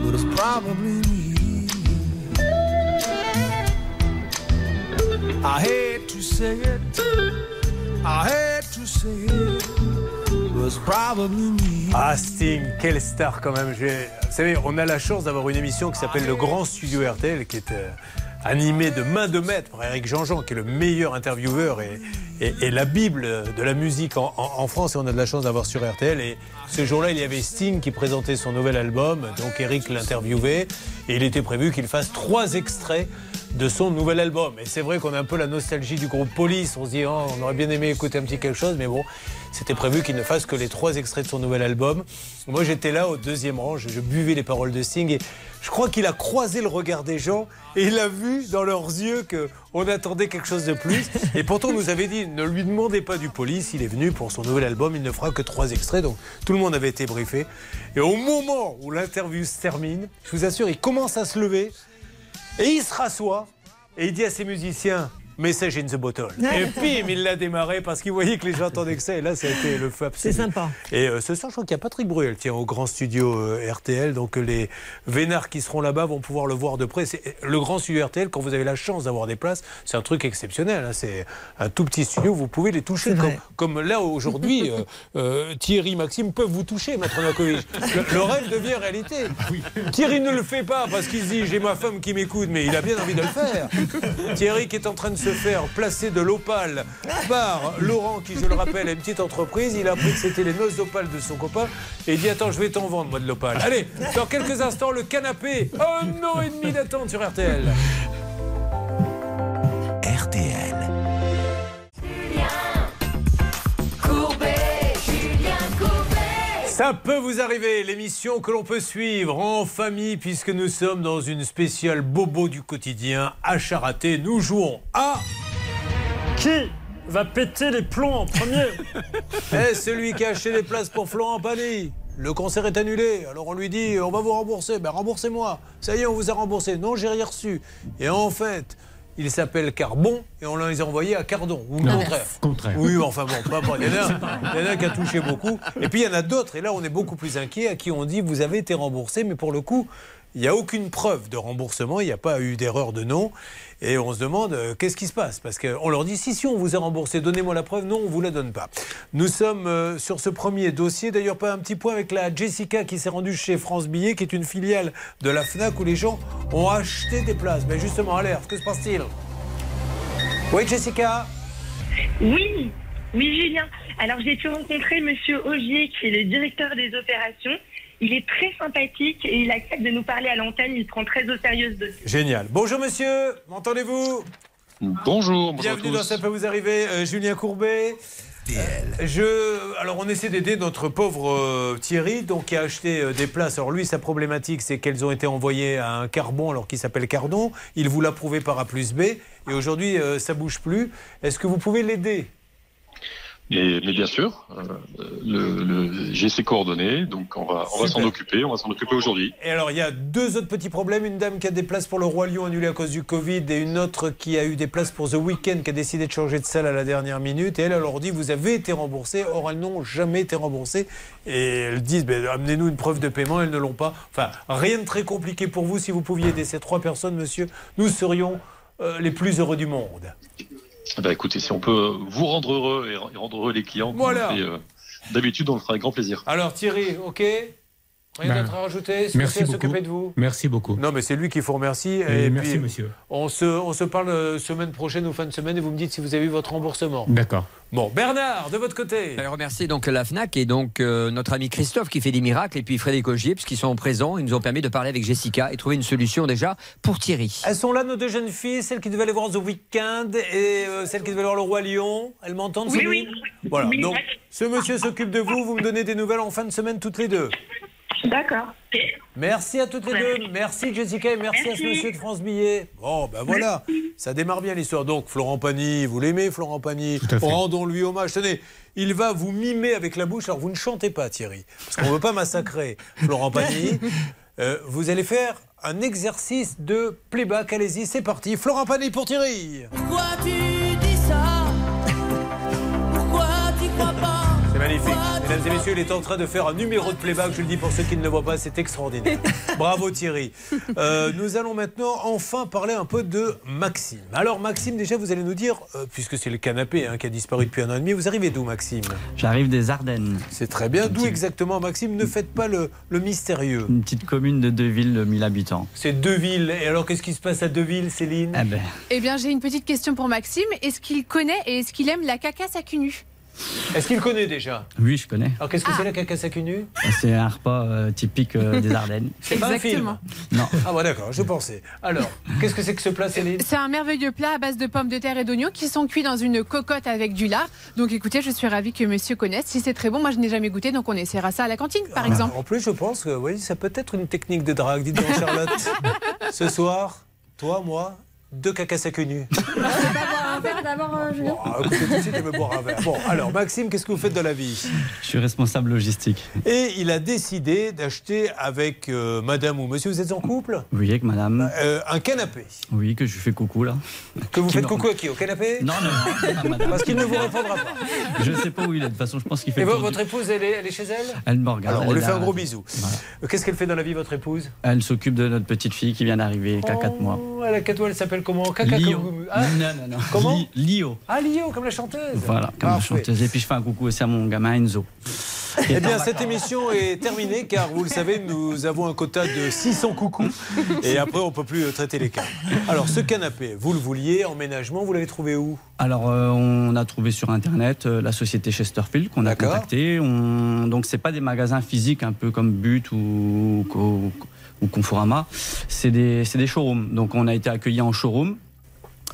but it's probably me. I hate to say it, I hate to say it, but it's probably me. Ah, Sting, quelle star quand même. Vous savez, on a la chance d'avoir une émission qui s'appelle Le Grand Studio RTL, qui est animée de main de maître par Eric Jean-Jean, qui est le meilleur intervieweur et, la Bible de la musique en France. Et on a de la chance d'avoir sur RTL. Et ce jour-là, il y avait Sting qui présentait son nouvel album. Donc Eric l'interviewait. Et il était prévu qu'il fasse trois extraits de son nouvel album. Et c'est vrai qu'on a un peu la nostalgie du groupe Police. On se dit, oh, on aurait bien aimé écouter un petit quelque chose, mais bon, c'était prévu qu'il ne fasse que les trois extraits de son nouvel album. Moi, j'étais là au deuxième rang, je, buvais les paroles de Sting et je crois qu'il a croisé le regard des gens et il a vu dans leurs yeux que on attendait quelque chose de plus. Et pourtant, on nous avait dit, ne lui demandez pas du Police, il est venu pour son nouvel album, il ne fera que trois extraits, donc tout le monde avait été briefé. Et au moment où l'interview se termine, je vous assure, il commence à se lever. Et il se rassoit et il dit à ses musiciens Message in the bottle. Et bim, il l'a démarré parce qu'il voyait que les gens attendaient que ça. Et là, ça a été le feu absolu. C'est sympa. Et euh, ce soir, je crois qu'il y a Patrick Bruel, tiens, au grand studio euh, RTL. Donc euh, les vénards qui seront là-bas vont pouvoir le voir de près. C'est- Le grand studio RTL, quand vous avez la chance d'avoir des places, c'est un truc exceptionnel. hein. C'est un tout petit studio, vous pouvez les toucher. Comme, comme là, aujourd'hui, euh, euh, Thierry, Maxime peuvent vous toucher, Maître Novakovic. Le, le rêve devient réalité. Thierry ne le fait pas parce qu'il se dit j'ai ma femme qui m'écoute, mais il a bien envie de le faire. Thierry qui est en train de se faire placer de l'opale par Laurent, qui je le rappelle a une petite entreprise. Il a appris que c'était les noces d'opale de son copain et il dit attends je vais t'en vendre moi de l'opale. Allez, dans quelques instants le canapé. Un an et demi d'attente sur RTL. RTL. Ça peut vous arriver, l'émission que l'on peut suivre en famille, puisque nous sommes dans une spéciale bobo du quotidien à Charaté. Nous jouons à. Qui va péter les plombs en premier? Eh, celui qui a acheté des places pour Florent Pagny. Le concert est annulé, alors on lui dit on va vous rembourser. Ben remboursez-moi. Ça y est, on vous a remboursé. Non, j'ai rien reçu. Et en fait, il s'appelle Carbon et on les a envoyés à Cardon. Ou le Non, contraire. contraire. Oui, enfin bon, pas bon. Il y, en a, il y en a qui a touché beaucoup. Et puis il y en a d'autres, et là on est beaucoup plus inquiet, à qui on dit vous avez été remboursé, mais pour le coup, il n'y a aucune preuve de remboursement, il n'y a pas eu d'erreur de nom. Et on se demande euh, qu'est-ce qui se passe? Parce qu'on leur dit si, si, on vous a remboursé, donnez-moi la preuve. Non, on ne vous la donne pas. Nous sommes euh, sur ce premier dossier. D'ailleurs, pas un petit point avec la Jessica qui s'est rendue chez France Billet, qui est une filiale de la Fnac où les gens ont acheté des places. Mais justement, alerte, que se passe-t-il? Oui, Jessica? Oui, oui, Julien. Alors, j'ai pu rencontrer Monsieur Augier, qui est le directeur des opérations. Il est très sympathique et il accepte de nous parler à l'antenne. Il prend très au sérieux ce dossier. Génial. Bonjour monsieur, m'entendez-vous? Bonjour, bonjour Bienvenue à dans. Ça peut vous arriver, Euh, Julien Courbet. Euh, Je, alors on essaie d'aider notre pauvre euh, Thierry, donc qui a acheté euh, des places. Alors lui, sa problématique, c'est qu'elles ont été envoyées à un carbon, alors qu'il s'appelle Cardon. Il vous l'a prouvé par A plus B, et aujourd'hui, euh, ça bouge plus. Est-ce que vous pouvez l'aider? Et- mais bien sûr, euh, le, le- j'ai ses coordonnées, donc on va, on va s'en occuper, on va s'en occuper aujourd'hui. Et alors, il y a deux autres petits problèmes. Une dame qui a des places pour le Roi Lion annulées à cause du Covid et une autre qui a eu des places pour The Weeknd qui a décidé de changer de salle à la dernière minute. Et elle, elle leur dit Vous avez été remboursé. Or, elles n'ont jamais été remboursées. Et elles disent Ben, Amenez-nous une preuve de paiement. Elles ne l'ont pas. Enfin, rien de très compliqué pour vous. Si vous pouviez aider ces trois personnes, monsieur, nous serions euh, les plus heureux du monde. Ben, écoutez, si on peut vous rendre heureux et rendre heureux les clients, Voilà. euh, d'habitude, on le fera avec grand plaisir. Alors, Thierry, OK? Rien Ben, d'autre à rajouter merci beaucoup. s'occuper de vous? Merci beaucoup. Non, mais c'est lui qu'il faut remercier. Et merci, monsieur. On se, on se parle euh, semaine prochaine ou fin de semaine et vous me dites si vous avez eu votre remboursement. D'accord. Bon, Bernard, de votre côté. Je remercie donc la FNAC et donc euh, notre ami Christophe qui fait des miracles et puis Frédéric Augier parce qu'ils sont présents. Ils nous ont permis de parler avec Jessica et trouver une solution déjà pour Thierry. Elles sont là, nos deux jeunes filles, celles qui devaient aller voir The Weeknd et euh, celles qui devaient aller voir le Roi Lion. Elles m'entendent, Oui, oui. Voilà, donc ce monsieur s'occupe de vous, vous me donnez des nouvelles en fin de semaine toutes les deux. D'accord. Merci à toutes les deux. Merci Jessica et merci, à ce monsieur de France Billet. Bon, ben voilà, ça démarre bien l'histoire. Donc Florent Pagny, vous l'aimez Florent Pagny à fait. Rendons-lui hommage. Tenez, il va vous mimer avec la bouche. Alors vous ne chantez pas Thierry, parce qu'on ne veut pas massacrer Florent Pagny. Euh, vous allez faire un exercice de playback. Allez-y, c'est parti. Florent Pagny pour Thierry. Pourquoi tu dis ça? Pourquoi tu crois pas? C'est magnifique. Mesdames et messieurs, il est en train de faire un numéro de playback. Je le dis pour ceux qui ne le voient pas, c'est extraordinaire. Bravo Thierry. Euh, nous allons maintenant enfin parler un peu de Maxime. Alors Maxime, déjà, vous allez nous dire, euh, puisque c'est le canapé hein, qui a disparu depuis un an et demi, vous arrivez d'où Maxime? J'arrive des Ardennes. C'est très bien. D'où exactement Maxime? Ne faites pas le, le mystérieux. Une petite commune de Deville de 1000 habitants. C'est Deville. Et alors, qu'est-ce qui se passe à Deville, Céline? Eh ben, Eh bien, j'ai une petite question pour Maxime. Est-ce qu'il connaît et est-ce qu'il aime la cacasse à cul nu Est-ce qu'il connaît déjà oui, je connais. Alors, qu'est-ce que c'est la cacasse à cul nu C'est un repas euh, typique euh, des Ardennes. C'est pas un film Exactement. Non. Ah, bah d'accord, je pensais. Alors, qu'est-ce que c'est que ce plat, Céline C'est un merveilleux plat à base de pommes de terre et d'oignons qui sont cuits dans une cocotte avec du lard. Donc écoutez, je suis ravie que monsieur connaisse. Si c'est très bon, moi je n'ai jamais goûté, donc on essaiera ça à la cantine par Ah, exemple. En plus, je pense que oui, ça peut être une technique de drague. Dites donc, Charlotte. Ce soir, toi, moi, deux cacas à D'abord, euh, Julien. Écoutez, tout de suite, je vais boire un verre. Bon, alors, Maxime, qu'est-ce que vous faites de la vie? Je suis responsable logistique. Et il a décidé d'acheter avec euh, madame ou monsieur, vous êtes en couple? Oui, avec madame. Euh, Un canapé. Oui, que je fais coucou là. Que vous Qui faites me- coucou à qui? Au canapé? Non, non, non, non, madame. Parce qu'il ne vous répondra pas. Je sais pas où il est. De toute façon, je pense qu'il fait Et votre épouse, elle est, elle est chez elle? Elle me regarde. Alors, on lui fait un gros bisou. Qu'est-ce qu'elle fait dans la vie, votre épouse? Elle s'occupe de notre petite fille qui vient d'arriver, qui a 4 mois. Oh, Elle a quatre mois, elle s'appelle comment? Caca Lio. comme- Ah, Non, non, non. Comment Li- Lio. Ah, Lio, comme la chanteuse. Voilà, comme la chanteuse. Et puis je fais un coucou aussi à mon gamin Enzo. Eh bien, cette émission est terminée car vous le savez, nous avons un quota de 600 coucous et après, on peut plus euh, traiter les cas. Alors, ce canapé, vous le vouliez, emménagement, vous l'avez trouvé où? Alors, euh, on a trouvé sur Internet euh, la société Chesterfield qu'on a contactée. On... Donc, c'est pas des magasins physiques un peu comme But ou, ou, ou Conforama. C'est des, c'est des showrooms. Donc, on a été accueillis en showroom.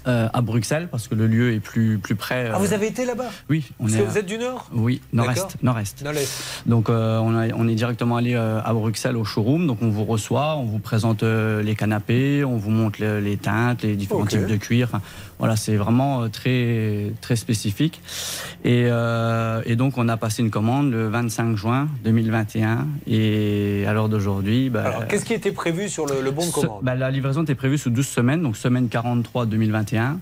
Euh, à Bruxelles, parce que le lieu est plus, plus près. Ah, euh, vous avez été là-bas Oui, on Parce est. que vous êtes du Nord Oui, nord-est. Nord-est. Nord-Est. Donc euh, on, a- on est directement allé euh, à Bruxelles au showroom. Donc on vous reçoit, on vous présente euh, les canapés, on vous montre le- les teintes, les différents types de cuir. Enfin, voilà, c'est vraiment euh, très très spécifique. Et, euh, et donc on a passé une commande le 25 juin 2021 et à l'heure d'aujourd'hui. bah, Alors, qu'est-ce qui était prévu sur le, le bon de commande? bah, La livraison était prévue sous 12 semaines, donc semaine 43 2021.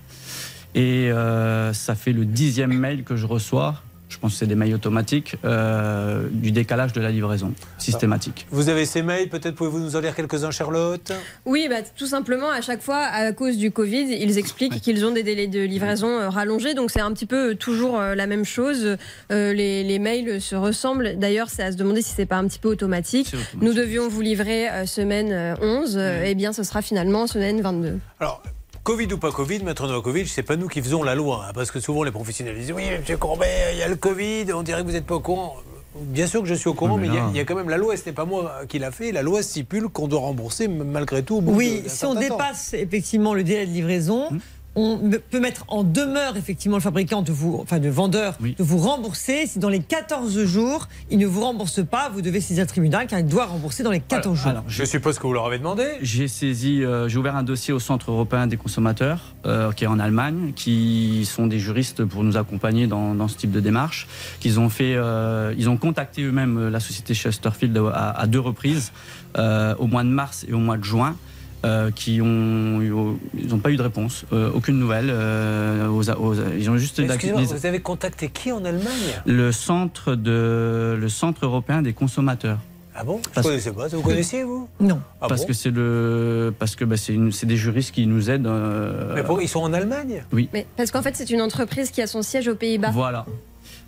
Et euh, ça fait le dixième mail que je reçois. Je pense que c'est des mails automatiques euh, du décalage de la livraison systématique. Vous avez ces mails, peut-être pouvez-vous nous en lire quelques-uns, Charlotte? Oui, bah, tout simplement, à chaque fois, à cause du Covid, ils expliquent qu'ils ont des délais de livraison euh, rallongés. Donc, c'est un petit peu euh, toujours la même chose. Euh, les, les mails se ressemblent. D'ailleurs, c'est à se demander si c'est pas un petit peu automatique. Nous devions vous livrer semaine euh, 11. euh, Eh bien, ce sera finalement semaine 22. Alors, Covid ou pas Covid, Maître Novakovic, c'est pas nous qui faisons la loi. hein, parce que souvent, les professionnels disent Oui, monsieur Courbet, il y a le Covid, on dirait que vous n'êtes pas au courant. Bien sûr que je suis au courant, mais mais il y, a- y quand même la loi, et ce n'est pas moi qui l'a fait. La loi stipule qu'on doit rembourser m- malgré tout. au bout Oui, si on temps. dépasse effectivement le délai de livraison, Hmm. On peut mettre en demeure effectivement le fabricant de vous, enfin le vendeur, de vous rembourser. Si dans les 14 jours, il ne vous rembourse pas, vous devez saisir le tribunal car il doit rembourser dans les 14 jours. Alors, je suppose que vous leur avez demandé. J'ai saisi, euh, j'ai ouvert un dossier au Centre européen des consommateurs, euh, qui est en Allemagne, qui sont des juristes pour nous accompagner dans, dans ce type de démarche. Qu'ils ont fait, euh, ils ont contacté eux-mêmes la société Chesterfield à, à deux reprises, euh, au mois de mars et au mois de juin. Euh, qui ont, ils n'ont pas eu de réponse, euh, aucune nouvelle. euh, aux- aux- ils ont juste Excusez-moi, vous avez contacté qui en Allemagne? Le centre de le centre européen des consommateurs. Ah bon? Je ne connaissais pas. Vous connaissiez, vous? Non. Ah parce bon que c'est le parce que bah, c'est des juristes qui nous aident. euh, Mais pour- ils sont en Allemagne? Oui. Mais parce qu'en fait, c'est une entreprise qui a son siège aux Pays-Bas. Voilà.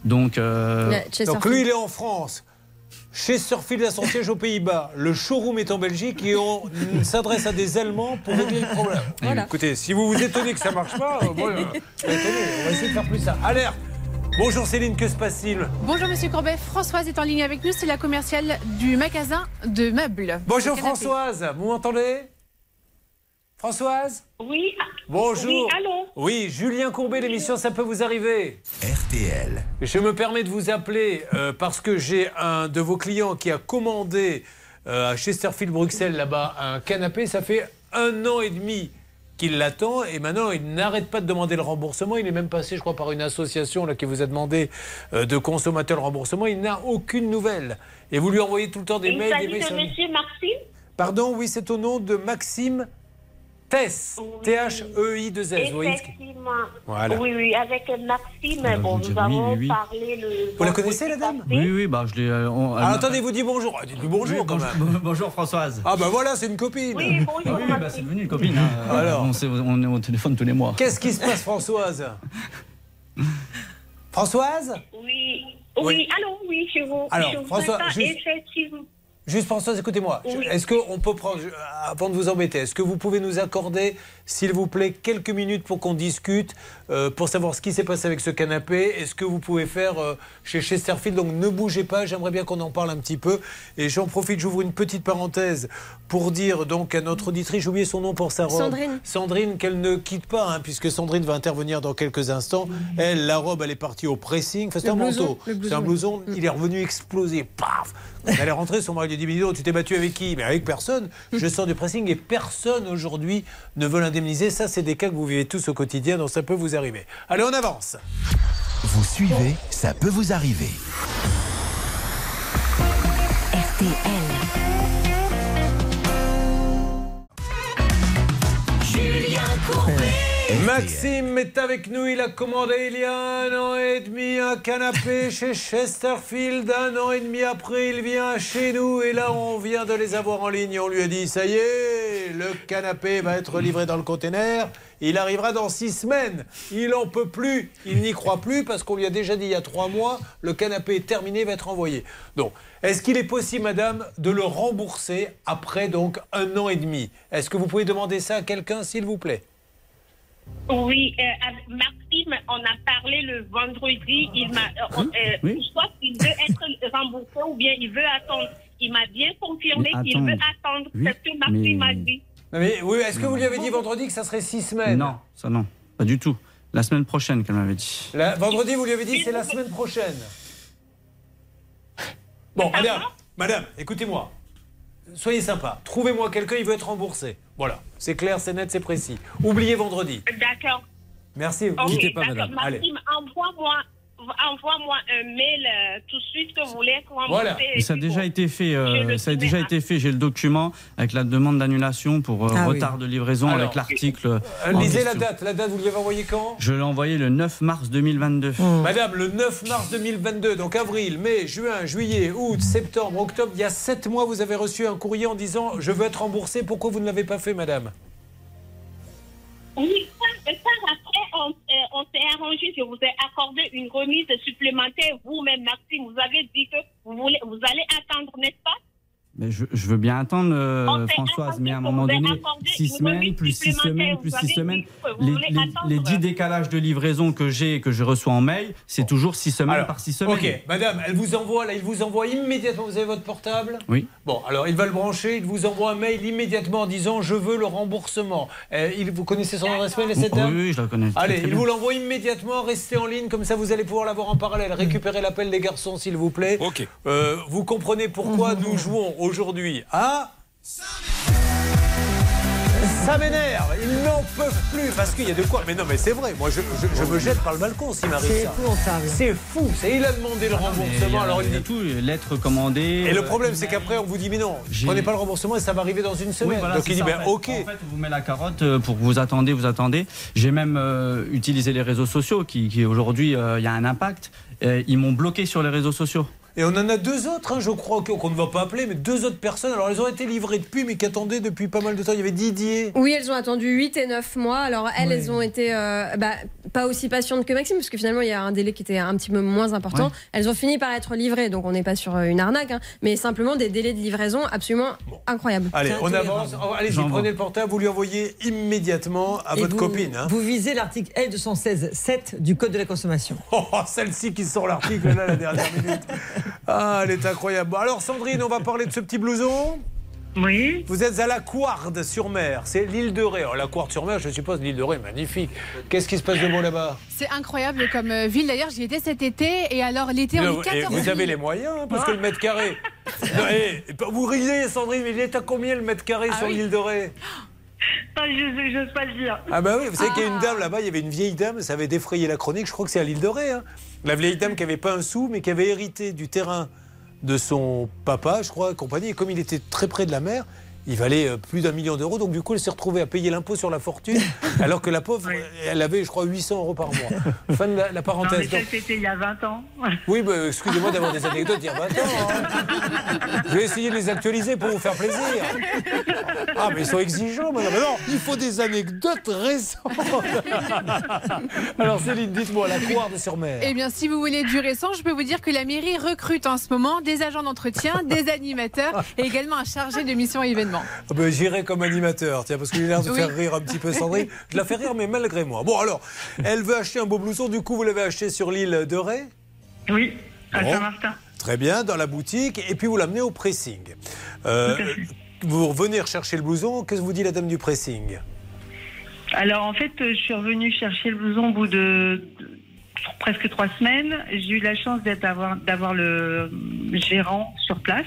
Donc. euh. Donc lui, il est en France. Chez Surfield a son siège aux Pays-Bas. Le showroom est en Belgique et on s'adresse à des Allemands pour régler le problème. Voilà. Écoutez, si vous vous étonnez que ça marche pas, euh, euh, on va essayer de faire plus ça. Alerte Bonjour Céline, que se passe-t-il Bonjour Monsieur Courbet, Françoise est en ligne avec nous, c'est la commerciale du magasin de meubles. Bonjour. Françoise, vous m'entendez? Françoise? Oui. Bonjour. Oui, allô Oui, Julien Courbet, l'émission Ça peut vous arriver. RTL. Je me permets de vous appeler euh, parce que j'ai un de vos clients qui a commandé euh, à Chesterfield Bruxelles là-bas un canapé. Ça fait un an et demi qu'il l'attend et maintenant il n'arrête pas de demander le remboursement. Il est même passé, je crois, par une association là, qui vous a demandé euh, de consommateur le remboursement. Il n'a aucune nouvelle. Et vous lui envoyez tout le temps des Il mails, des s'agit de Monsieur Maxime Pardon, oui, c'est au nom de Maxime Tess. T-H-E-I-2-S. vous voyez ce qui- Effectivement. Voilà. Oui, oui, avec Maxime, Ah, bon, nous avons oui, oui. parlé le. Vous la connaissez, la dame Oui, oui, bah je l'ai. euh, on- Alors elle- attendez, vous dites bonjour. Ah, Dites-lui bonjour Oui, quand bonjour, même. bonjour Françoise. Ah bah voilà, c'est une copine. Oui, bonjour. Ah oui, oui, bah, c'est devenu une copine. hein. Alors. on, est au téléphone tous les mois. Qu'est-ce qui se passe, Françoise? Françoise? Oui. Oui. Oui, allô, oui, je vous. Alors, je vous François, entends juste- effectivement. Juste Françoise, écoutez-moi. Oui. Est-ce qu'on peut prendre, avant de vous embêter, est-ce que vous pouvez nous accorder, s'il vous plaît, quelques minutes pour qu'on discute, euh, pour savoir ce qui s'est passé avec ce canapé? Est-ce que vous pouvez faire euh, chez Chesterfield Donc ne bougez pas, j'aimerais bien qu'on en parle un petit peu. Et j'en profite, j'ouvre une petite parenthèse pour dire donc à notre auditrice, j'ai oublié son nom pour sa robe. Sandrine. Sandrine, qu'elle ne quitte pas, hein, puisque Sandrine va intervenir dans quelques instants. Elle, la robe, elle est partie au pressing. Enfin, c'est un blouson, manteau. C'est un blouson. Il est revenu exploser. Paf Elle est rentrée, son mari lui dit Mais dis donc, tu t'es battu avec qui? Mais avec personne. Je sors du pressing et personne aujourd'hui ne veut l'indemniser. Ça, c'est des cas que vous vivez tous au quotidien, donc ça peut vous arriver. Allez, on avance. Vous suivez, ça peut vous arriver. Julien Courbet. Maxime est avec nous. Il a commandé il y a un an et demi un canapé chez Chesterfield. Un an et demi après, il vient chez nous. Et là, on vient de les avoir en ligne. On lui a dit ça y est, le canapé va être livré dans le conteneur. Il arrivera dans six semaines. Il en peut plus. Il n'y croit plus parce qu'on lui a déjà dit il y a trois mois le canapé est terminé, va être envoyé. Donc, est-ce qu'il est possible, madame, de le rembourser après donc un an et demi? Est-ce que vous pouvez demander ça à quelqu'un, s'il vous plaît? Oui, euh, avec Maxime, on a parlé le vendredi. Il m'a, euh, Hein euh, Oui. soit il veut être remboursé ou bien il veut attendre. Il m'a bien confirmé Mais qu'il veut attendre. attendre. Oui, C'est ce que Maxime mais- m'a dit. Mais oui, est-ce que vous lui avez dit vendredi que ça serait six semaines? Non, ça non. Pas du tout. La semaine prochaine qu'elle m'avait dit. La- vendredi, vous lui avez dit c'est la semaine prochaine. Bon, madame, madame, écoutez-moi. Soyez sympa. Trouvez-moi quelqu'un, il veut être remboursé. Voilà, c'est clair, c'est net, c'est précis. Oubliez vendredi. D'accord. Merci. Ok, Quittez pas, madame. Allez. Maxime, envoie-moi envoie-moi un mail euh, tout de suite que vous voulez. Voilà. et Ça a déjà été fait. euh, ça a déjà été fait. J'ai le document avec la demande d'annulation pour euh, Ah oui. retard de livraison Alors, avec l'article. Euh, lisez la date. La date, vous lui avez envoyé quand? Je l'ai envoyé le 9 mars 2022. Madame, le 9 mars 2022, donc avril, mai, juin, juillet, août, septembre, octobre, il y a 7 mois, vous avez reçu un courrier en disant Je veux être remboursé. Pourquoi vous ne l'avez pas fait, madame? Oui, on, euh, on s'est arrangé. Je vous ai accordé une remise supplémentaire. Vous-même, Maxime, vous avez dit que vous, voulez, vous allez attendre, n'est-ce pas? Mais je, je veux bien attendre, euh, Françoise, mais à un moment donné, vous a accordé 6 une semaines, plus 6 supplémentaire. semaines, plus avez 6 semaines. Les, les- attendre. les 10 décalages de livraison que j'ai et que je reçois en mail, c'est toujours 6 semaines Alors, par 6 semaines. Ok, madame, elle vous envoie, là, il vous envoie immédiatement, vous avez votre portable Oui. Bon, alors il va le brancher, il vous envoie un mail immédiatement en disant Je veux le remboursement. Euh, il, vous connaissez son adresse mail, cette Oui, dame oui, je la connais. Allez, très il bien. vous l'envoie immédiatement, restez en ligne, comme ça vous allez pouvoir l'avoir en parallèle. Récupérez l'appel des garçons, s'il vous plaît. Ok. Euh, vous comprenez pourquoi nous jouons aujourd'hui à. Ça m'énerve, ils n'en peuvent plus parce qu'il y a de quoi. Mais non, mais c'est vrai, moi je, je- je me jette par le balcon s'il m'arrive C'est ça. C'est fou, c'est- il a demandé le y remboursement, alors il dit. tout, lettre commandée. Et le euh, problème, c'est qu'après, on vous dit, mais non, prenez pas le remboursement et ça va arriver dans une Oui, semaine. voilà, Donc il dit, ben ok. En fait, on vous met la carotte euh, pour que vous attendez, vous attendez. J'ai même euh, utilisé les réseaux sociaux qui, qui aujourd'hui, euh, il y a un impact. Euh, ils m'ont bloqué sur les réseaux sociaux. Et on en a deux autres, hein, je crois, qu'on ne va pas appeler, mais deux autres personnes. Alors, elles ont été livrées depuis, mais qui attendaient depuis pas mal de temps. Il y avait Didier. Oui, elles ont attendu 8 et 9 mois. Alors, elles, elles ont été euh, bah, pas aussi patientes que Maxime, parce que finalement, il y a un délai qui était un petit peu moins important. Ouais. Elles ont fini par être livrées, donc on n'est pas sur euh, une arnaque, hein, mais simplement des délais de livraison absolument incroyables. Allez, on avance. Oh, Allez-y, prenez le portable, vous lui envoyez immédiatement à Et votre vous- copine. hein. Vous visez l'article L216-7 du Code de la consommation. Oh, celle-ci qui sort l'article là, la dernière minute. Ah, elle est incroyable. Bon, alors, Sandrine, on va parler de ce petit blouson. Oui. Vous êtes à la Couarde sur mer, c'est l'île de Ré. Alors, la Couarde sur mer, je suppose, l'île de Ré, magnifique. Qu'est-ce qui se passe de bon là-bas? C'est incroyable comme euh, ville. D'ailleurs, j'y étais cet été. Et alors, l'été, on est et 14 vous avez 000. les moyens, hein, parce que le mètre carré. Non, eh, vous riez, Sandrine, mais il est à combien le mètre carré Ah sur oui. l'île de Ré? Non, je n'ose pas le dire. Ah bah oui, vous savez qu'il y a une Ah. dame là-bas, il y avait une vieille dame, ça avait défrayé la chronique, je crois que c'est à l'île de Ré. hein. La vieille dame qui avait pas un sou, mais qui avait hérité du terrain de son papa, je crois, compagnie. Et comme il était très près de la mer, il valait euh, plus d'un million d'euros. Donc du coup, elle s'est retrouvée à payer l'impôt sur la fortune, alors que la pauvre, elle avait, je crois, 800 euros par mois. Fin de la, la Non, mais parenthèse. c'était il y a 20 ans. oui, bah, excusez-moi d'avoir des anecdotes il y a 20 ans. hein. Je vais essayer de les actualiser pour vous faire plaisir. Ah, mais ils sont exigeants maintenant. Mais non, il faut des anecdotes récentes. Alors Céline, dites-moi, la Couarde sur mer. Eh bien, si vous voulez du récent, je peux vous dire que la mairie recrute en ce moment des agents d'entretien, des animateurs et également un chargé de mission et Ah ben, J'irai comme animateur, tiens, parce qu'il a l'air de Oui. faire rire un petit peu Sandrine. Je la fais rire, mais malgré moi. Bon, alors, elle veut acheter un beau blouson, du coup, vous l'avez acheté sur l'île de Ré? Oui, à Bon. Saint-Martin. Très bien, dans la boutique, et puis vous l'amenez au pressing. Euh, vous revenez rechercher le blouson, qu'est-ce que vous dit la dame du pressing? Alors en fait, je suis revenue chercher le blouson au bout de, presque trois semaines. J'ai eu la chance d'être avoir- d'avoir le gérant sur place.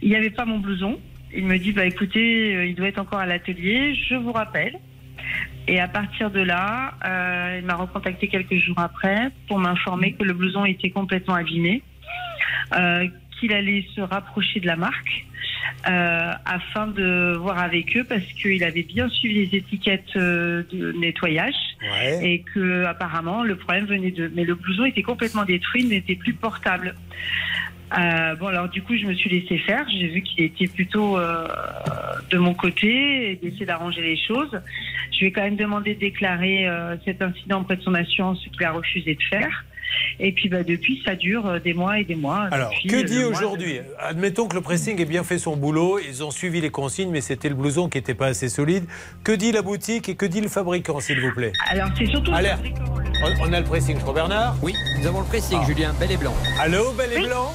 Il n'y avait pas mon blouson. Il me dit bah écoutez, euh, il doit être encore à l'atelier. Je vous rappelle. Et à partir de là, euh, il m'a recontacté quelques jours après pour m'informer que le blouson était complètement abîmé, euh, qu'il allait se rapprocher de la marque euh, afin de voir avec eux parce qu'il avait bien suivi les étiquettes de nettoyage et que apparemment le problème venait de. Mais le blouson était complètement détruit, il n'était plus portable. Euh, bon alors du coup je me suis laissé faire, j'ai vu qu'il était plutôt euh, de mon côté et d'essayer d'arranger les choses. Je lui ai quand même demandé de déclarer euh, cet incident auprès de son assurance, ce qu'il a refusé de faire. Et puis bah, depuis ça dure des mois et des mois. Alors, Depuis, que dit le de- aujourd'hui? Admettons que le pressing ait bien fait son boulot, ils ont suivi les consignes, mais c'était le blouson qui n'était pas assez solide. Que dit la boutique et que dit le fabricant, s'il vous plaît? Alors c'est surtout. Alerte on, on a le pressing, je crois, Bernard? Oui, nous avons le pressing, Ah. Julien, bel et blanc. Allô, bel et blanc?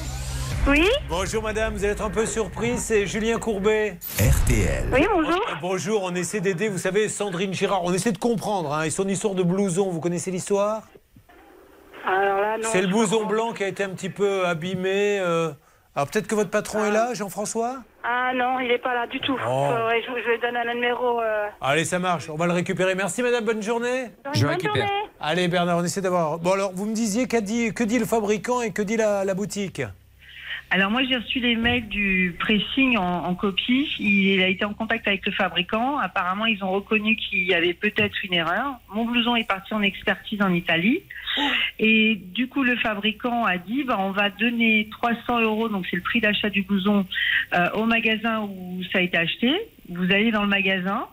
Oui Bonjour madame, vous allez être un peu surprise, c'est Julien Courbet. RTL. Oui, bonjour. Euh, Bonjour, on essaie d'aider, vous savez, Sandrine Girard, on essaie de comprendre, hein, et son histoire de blouson, vous connaissez l'histoire? Alors là, non. C'est le blouson comprends. blanc qui a été un petit peu abîmé. euh. Alors peut-être que votre patron est là, Jean-François? Ah non, il n'est pas là du tout. Oh. Faudrait je, je lui donne un numéro. euh, Allez, ça marche, on va le récupérer. Merci madame, bonne journée. Je bonne récupère. journée. Allez Bernard, on essaie d'avoir... Bon alors, vous me disiez, qu'a dit, que dit le fabricant et que dit la, la boutique? Alors moi j'ai reçu les mails du pressing en, en copie. Il a été en contact avec le fabricant. Apparemment ils ont reconnu qu'il y avait peut-être une erreur. Mon blouson est parti en expertise en Italie. Et du coup le fabricant a dit bah, on va donner 300 euros, donc c'est le prix d'achat du blouson, euh, au magasin où ça a été acheté. Vous allez dans le magasin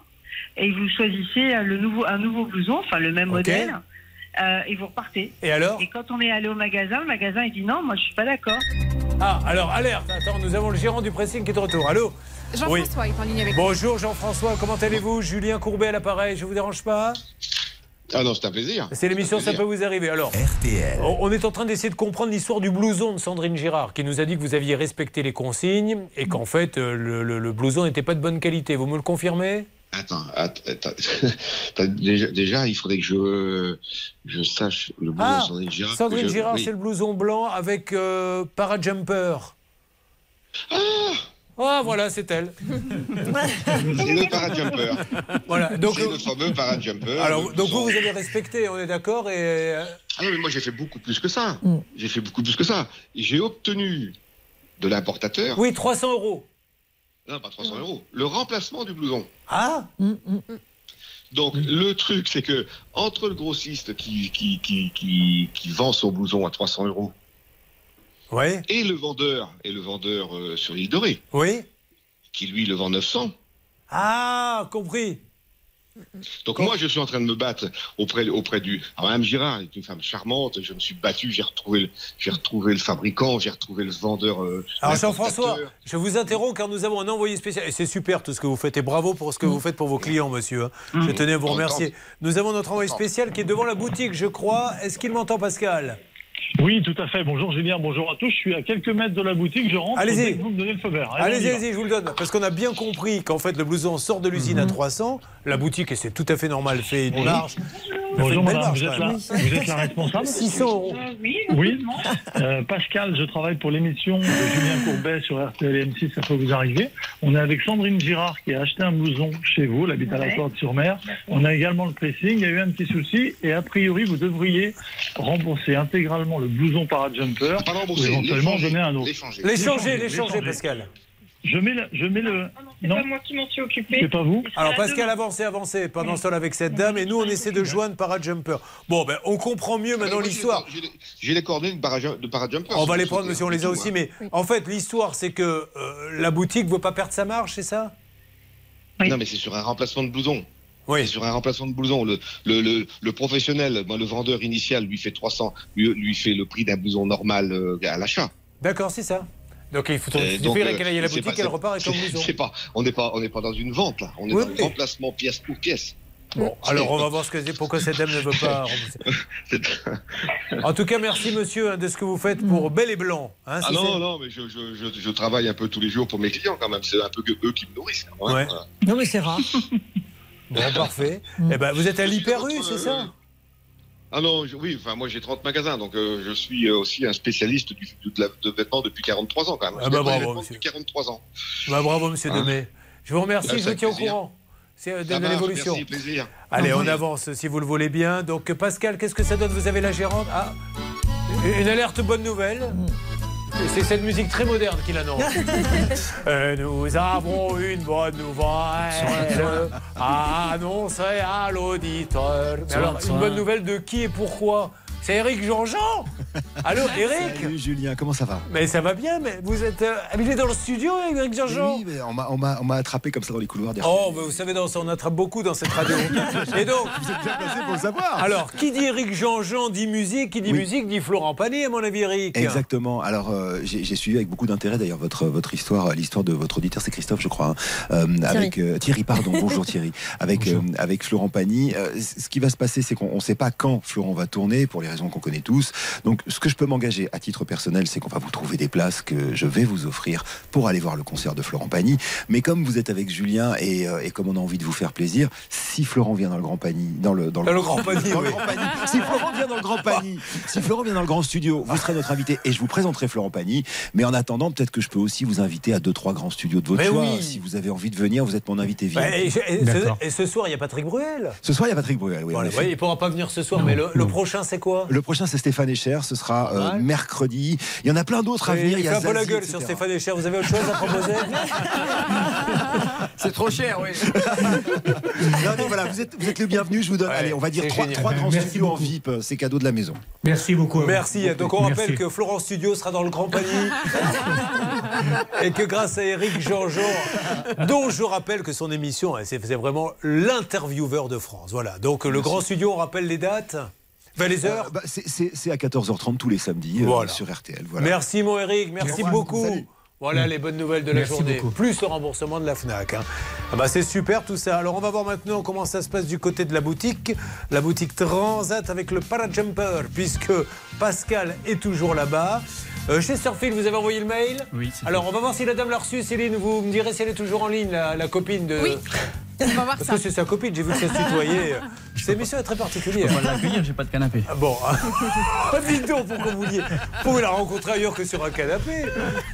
et vous choisissez le nouveau, un nouveau blouson, enfin le même modèle. Euh, et vous repartez. Et alors Et quand on est allé au magasin, le magasin il dit non, moi je suis pas d'accord. Ah, alors alerte, attends, nous avons le gérant du pressing qui est de retour. Allô Jean-François est en ligne avec nous. Bonjour Jean-François, comment allez-vous Julien Courbet à l'appareil, je vous dérange pas Ah non, c'est un plaisir. C'est l'émission Ça peut vous arriver. Alors, RTL. on est en train d'essayer de comprendre l'histoire du blouson de Sandrine Girard, qui nous a dit que vous aviez respecté les consignes et qu'en fait, euh, le, le- le blouson n'était pas de bonne qualité. Vous me le confirmez Attends, att- attends. Déjà, déjà, il faudrait que je, je sache le blouson Ah, Sandrine Girard. Sandrine je- Girard, oui. c'est le blouson blanc avec euh, parajumper. Ah, voilà, c'est elle. C'est le parajumper. Voilà, donc, c'est le fameux parajumper. Alors, donc vous, vous avez respecté, on est d'accord et... euh, Ah non, mais moi j'ai fait beaucoup plus que ça. J'ai fait beaucoup plus que ça. J'ai obtenu de l'importateur. Oui, 300 euros. Non, pas 300 euros. Le remplacement du blouson. Ah Donc le truc, c'est que entre le grossiste qui, qui, qui, qui, qui vend son blouson à 300 euros ouais. et le vendeur et le vendeur euh, sur l'île de Ré, Oui qui lui le vend 900. Ah, compris. Donc moi, je suis en train de me battre auprès, auprès du... Alors Mme Girard est une femme charmante, je me suis battu, j'ai retrouvé, j'ai retrouvé le fabricant, j'ai retrouvé le vendeur... euh, Alors. Jean-François, je vous interromps car nous avons un envoyé spécial. Et c'est super tout ce que vous faites et bravo pour ce que vous faites pour vos clients, monsieur. hein. Je tenais à vous remercier. Nous avons notre envoyé spécial qui est devant la boutique, je crois. Est-ce qu'il m'entend, Pascal? Oui, tout à fait. Bonjour Julien, bonjour à tous. Je suis à quelques mètres de la boutique. Je rentre. Allez-y. Vous me donnez le feu vert. Allez-y, allez-y, je vous le donne. Parce qu'on a bien compris qu'en fait, le blouson sort de l'usine à 300. La boutique, et c'est tout à fait normal, fait une marge. Bonjour madame, vous êtes, là, même. vous êtes la responsable 600 euros. Oui. Euh, Pascal, je travaille pour l'émission de Julien Courbet sur RTL et M6, ça peut vous arriver. On est avec Sandrine Girard qui a acheté un blouson chez vous, elle habite à la Ouais. Porte sur Mer. On a également le pressing, il y a eu un petit souci et a priori vous devriez rembourser intégralement le blouson parajumper Pas ou rembourser, éventuellement donner un autre. L'échanger, l'échanger, Pascal. Je mets le... Je mets le... C'est Non, pas moi qui m'en suis occupée. c'est pas vous Alors Pascal, avancez, avancez pendant ce temps avec cette dame et nous on essaie de joindre Parajumper. Bon, ben on comprend mieux maintenant l'histoire. j'ai les- coordonnées de parajum- de parajumper. On va les prendre, monsieur, on les a aussi. Mais en fait, l'histoire, c'est que euh, la boutique ne veut pas perdre sa marge, c'est ça? Non, mais c'est sur un remplacement de blouson. Oui. C'est sur un remplacement de blouson. Le, le, le, le professionnel, moi, le vendeur initial, lui fait 300, lui, lui fait le prix d'un blouson normal euh, à l'achat. D'accord, c'est ça. Donc il faut il donc, euh, qu'elle aille à la boutique, pas- elle repart son c'est- blouson. c'est pas, on n'est pas, on n'est pas dans une vente là. On est Oui, dans oui. remplacement pièce pour pièce. Bon, alors on va voir ce que c'est, pourquoi cette dame ne veut pas rembourser. En tout cas, merci monsieur hein, de ce que vous faites pour Bel et Blanc. hein, ah si non, non, mais je, je, je, je travaille un peu tous les jours pour mes clients quand même. C'est un peu que eux qui me nourrissent. hein, Ouais. voilà. Non, mais c'est rare. Bon, parfait. Eh ben, vous êtes à l'hyper rue, c'est ça? Ah non, je- oui, enfin moi j'ai 30 magasins, donc euh, je suis euh, aussi un spécialiste du, de, la- de vêtements depuis 43 ans quand même. Ah bah bravo, monsieur. depuis 43 ans. Bah, Bravo monsieur Hein Demey. Je vous remercie, Bah, je vous tiens au courant. C'est euh, de, l'évolution. Allez, on avance si vous le voulez bien. Donc Pascal, qu'est-ce que ça donne? Vous avez la gérante? Ah, une alerte bonne nouvelle. C'est cette musique très moderne qu'il annonce. Euh, nous avons une bonne nouvelle à annoncer à l'auditeur. Une bonne nouvelle de qui et pourquoi C'est Eric Jean-Jean Allô, Eric Salut Julien, comment ça va Mais ça va bien, mais vous êtes euh, dans le studio, Eric Jean-Jean Oui, mais on m'a- on m'a on m'a attrapé comme ça dans les couloirs. des Oh, mais vous savez, dans- on attrape beaucoup dans cette radio. Et donc, vous êtes bien placé pour le savoir. Alors, qui dit Eric Jean-Jean dit musique, qui dit Oui. musique dit Florent Pagny, à mon avis, Eric. Exactement. Alors, euh, j'ai suivi avec beaucoup d'intérêt d'ailleurs votre votre histoire, l'histoire de votre auditeur, c'est Christophe, je crois, hein, euh, avec euh, Thierry. Pardon, bonjour Thierry, avec euh, avec Florent Pagny. Euh, ce qui va se passer, c'est qu'on ne sait pas quand Florent va tourner pour les qu'on connaît tous. Donc, ce que je peux m'engager à titre personnel, c'est qu'on va vous trouver des places que je vais vous offrir pour aller voir le concert de Florent Pagny. Mais comme vous êtes avec Julien et, euh, et comme on a envie de vous faire plaisir, si Florent vient dans le Grand Pagny, dans le, dans Dans le Grand oui. Pagny, si Florent vient dans le Grand Pagny, si Florent vient dans le Grand Studio, vous serez notre invité et je vous présenterai Florent Pagny. Mais en attendant, peut-être que je peux aussi vous inviter à deux, trois grands studios de votre Mais choix. oui. Si vous avez envie de venir, vous êtes mon invité VIP. Bah, et, et- et ce, et ce soir, il y a Patrick Bruel. Ce soir, il y a Patrick Bruel. Oui, Voilà, oui, il ne pourra pas venir ce soir, mais le, le prochain, c'est quoi? Le prochain, c'est Stéphane Echer. Ce sera euh, Ouais. mercredi. Il y en a plein d'autres à venir. Il y fait a un peu la gueule etc. sur Stéphane Echer. Vous avez autre chose à proposer? C'est trop cher, oui. Non, voilà, vous êtes, vous êtes le bienvenu. Je vous donne, Ouais, allez, on va dire trois, trois grands Merci studios en beaucoup. VIP. euh, C'est cadeau de la maison. Merci beaucoup. Merci. Donc on Merci. rappelle que Florent Studio sera dans le Grand Panier et que grâce à Eric Jean-Jean, dont je rappelle que son émission, hein, c'est vraiment l'intervieweur de France. Voilà. Donc le Grand Studio, on rappelle les dates, enfin, les heures. Euh, bah, c'est- à 14h30 tous les samedis euh, sur RTL. Voilà. Merci mon Eric, merci beaucoup. Salut. Voilà les bonnes nouvelles de la Merci journée. beaucoup. Plus le remboursement de la FNAC. hein. Ah bah c'est super tout ça. Alors on va voir maintenant comment ça se passe du côté de la boutique. La boutique Transat avec le Parajumper, puisque Pascal est toujours là-bas. Euh, chez Surfield, vous avez envoyé le mail Oui, Alors on va voir si la dame l'a reçu. Céline, vous me direz si elle est toujours en ligne, la, la copine de... Oui. On va voir Parce ça. que c'est sa copine, j'ai vu que ça se tutoyait. Cette émission est très particulière. On va l'accueillir, j'ai pas de canapé. Ah Bon, dites donc pourquoi vous vouliez. Vous pouvez la rencontrer ailleurs que sur un canapé.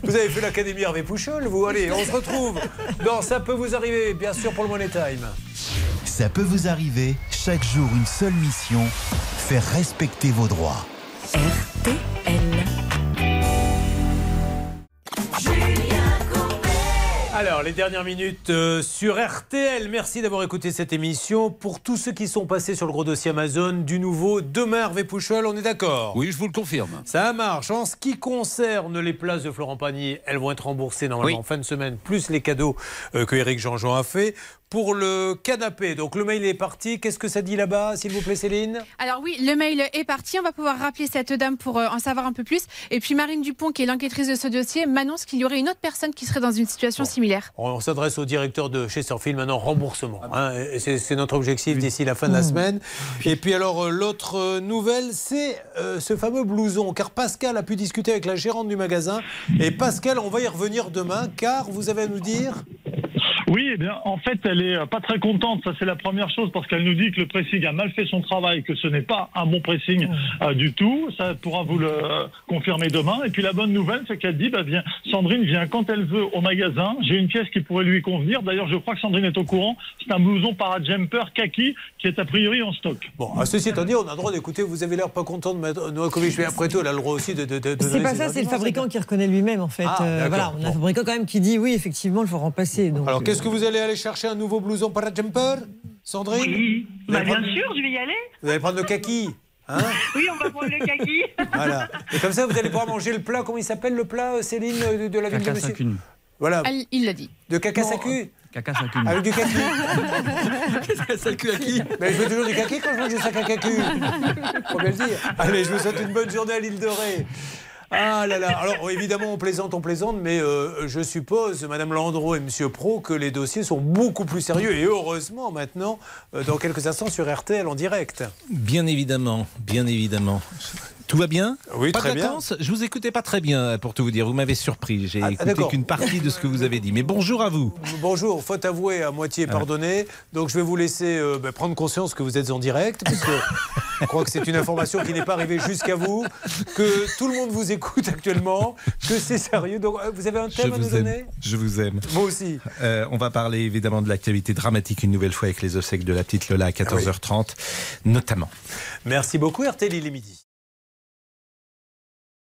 Vous avez fait l'Académie Hervé Pouchol, vous. Allez, on se retrouve dans Ça peut vous arriver, bien sûr, pour le Money Time. Ça peut vous arriver, chaque jour une seule mission, faire respecter vos droits. Alors, les dernières minutes euh, sur RTL. Merci d'avoir écouté cette émission. Pour tous ceux qui sont passés sur le gros dossier Amazon, du nouveau, demain, Hervé Pouchol, on est d'accord? Oui, je vous le confirme. Ça marche. En ce qui concerne les places de Florent Pagny, elles vont être remboursées normalement Oui. en fin de semaine, plus les cadeaux euh, que Eric Jean-Jean a fait. Pour le canapé, donc le mail est parti. Qu'est-ce que ça dit là-bas, s'il vous plaît, Céline? Alors oui, le mail est parti. On va pouvoir rappeler cette dame pour euh, en savoir un peu plus. Et puis Marine Dupont, qui est l'enquêtrice de ce dossier, m'annonce qu'il y aurait une autre personne qui serait dans une situation similaire. On s'adresse au directeur de chez Surfield maintenant, remboursement. hein, et c'est notre objectif d'ici la fin de la semaine. Et puis alors, euh, l'autre euh, nouvelle, c'est euh, ce fameux blouson, car Pascal a pu discuter avec la gérante du magasin. Et Pascal, on va y revenir demain, car vous avez à nous dire... Oui, eh bien, en fait, elle est euh, pas très contente. Ça, c'est la première chose parce qu'elle nous dit que le pressing a mal fait son travail, que ce n'est pas un bon pressing euh, du tout. Ça pourra vous le euh, confirmer demain. Et puis la bonne nouvelle, c'est qu'elle dit, bah, viens, Sandrine vient quand elle veut au magasin. J'ai une pièce qui pourrait lui convenir. D'ailleurs, je crois que Sandrine est au courant. C'est un blouson para-jumper kaki qui est a priori en stock. Bon, à ceci étant dit, on a le droit d'écouter. Vous avez l'air pas content de mettre Novakovic, mais après tout, elle a le droit aussi de. de, de- de C'est pas ça, c'est le fabricant qui reconnaît lui-même en fait. Ah, Euh, voilà, on a un fabricant quand même qui dit oui, effectivement, il faut remplacer. Donc, Alors, qu'est-ce que vous allez aller chercher un nouveau blouson para jumper Sandrine Oui, bah, bien prendre- sûr, je vais y aller. Vous allez prendre le kaki hein Oui, on va prendre le kaki. Voilà. Et comme ça, vous allez pouvoir manger le plat. Comment il s'appelle le plat, euh, Céline, euh, de, de la ville de Caca monsieur. Voilà. Elle- il l'a dit. De caca sacu Caca Sakune. Avec du kaki Mais je veux toujours du kaki quand je mange du sac à kaki. Faut bien le dire. Allez, je vous souhaite une bonne journée à l'île de Ré. Ah là là. Alors évidemment, on plaisante, on plaisante, mais euh, je suppose, Madame Landreau et Monsieur Pro, que les dossiers sont beaucoup plus sérieux et heureusement maintenant, euh, dans quelques instants sur RTL en direct. Bien évidemment, bien évidemment. Tout va bien Oui, pas très de bien. Je vous écoutais pas très bien, pour tout vous dire. Vous m'avez surpris. J'ai Ah, écouté qu'une partie de ce que vous avez dit. Mais bonjour à vous. Bonjour, faute avouée à moitié pardonnée. Donc je vais vous laisser euh, bah, prendre conscience que vous êtes en direct, parce que je crois que c'est une information qui n'est pas arrivée jusqu'à vous, que tout le monde vous écoute actuellement, que c'est sérieux. Donc euh, vous avez un thème à nous aime. donner Je vous aime. Moi aussi. Euh, on va parler évidemment de l'actualité dramatique une nouvelle fois avec les obsèques de la petite Lola à 14h30, notamment. Merci beaucoup, RTL, il est midi.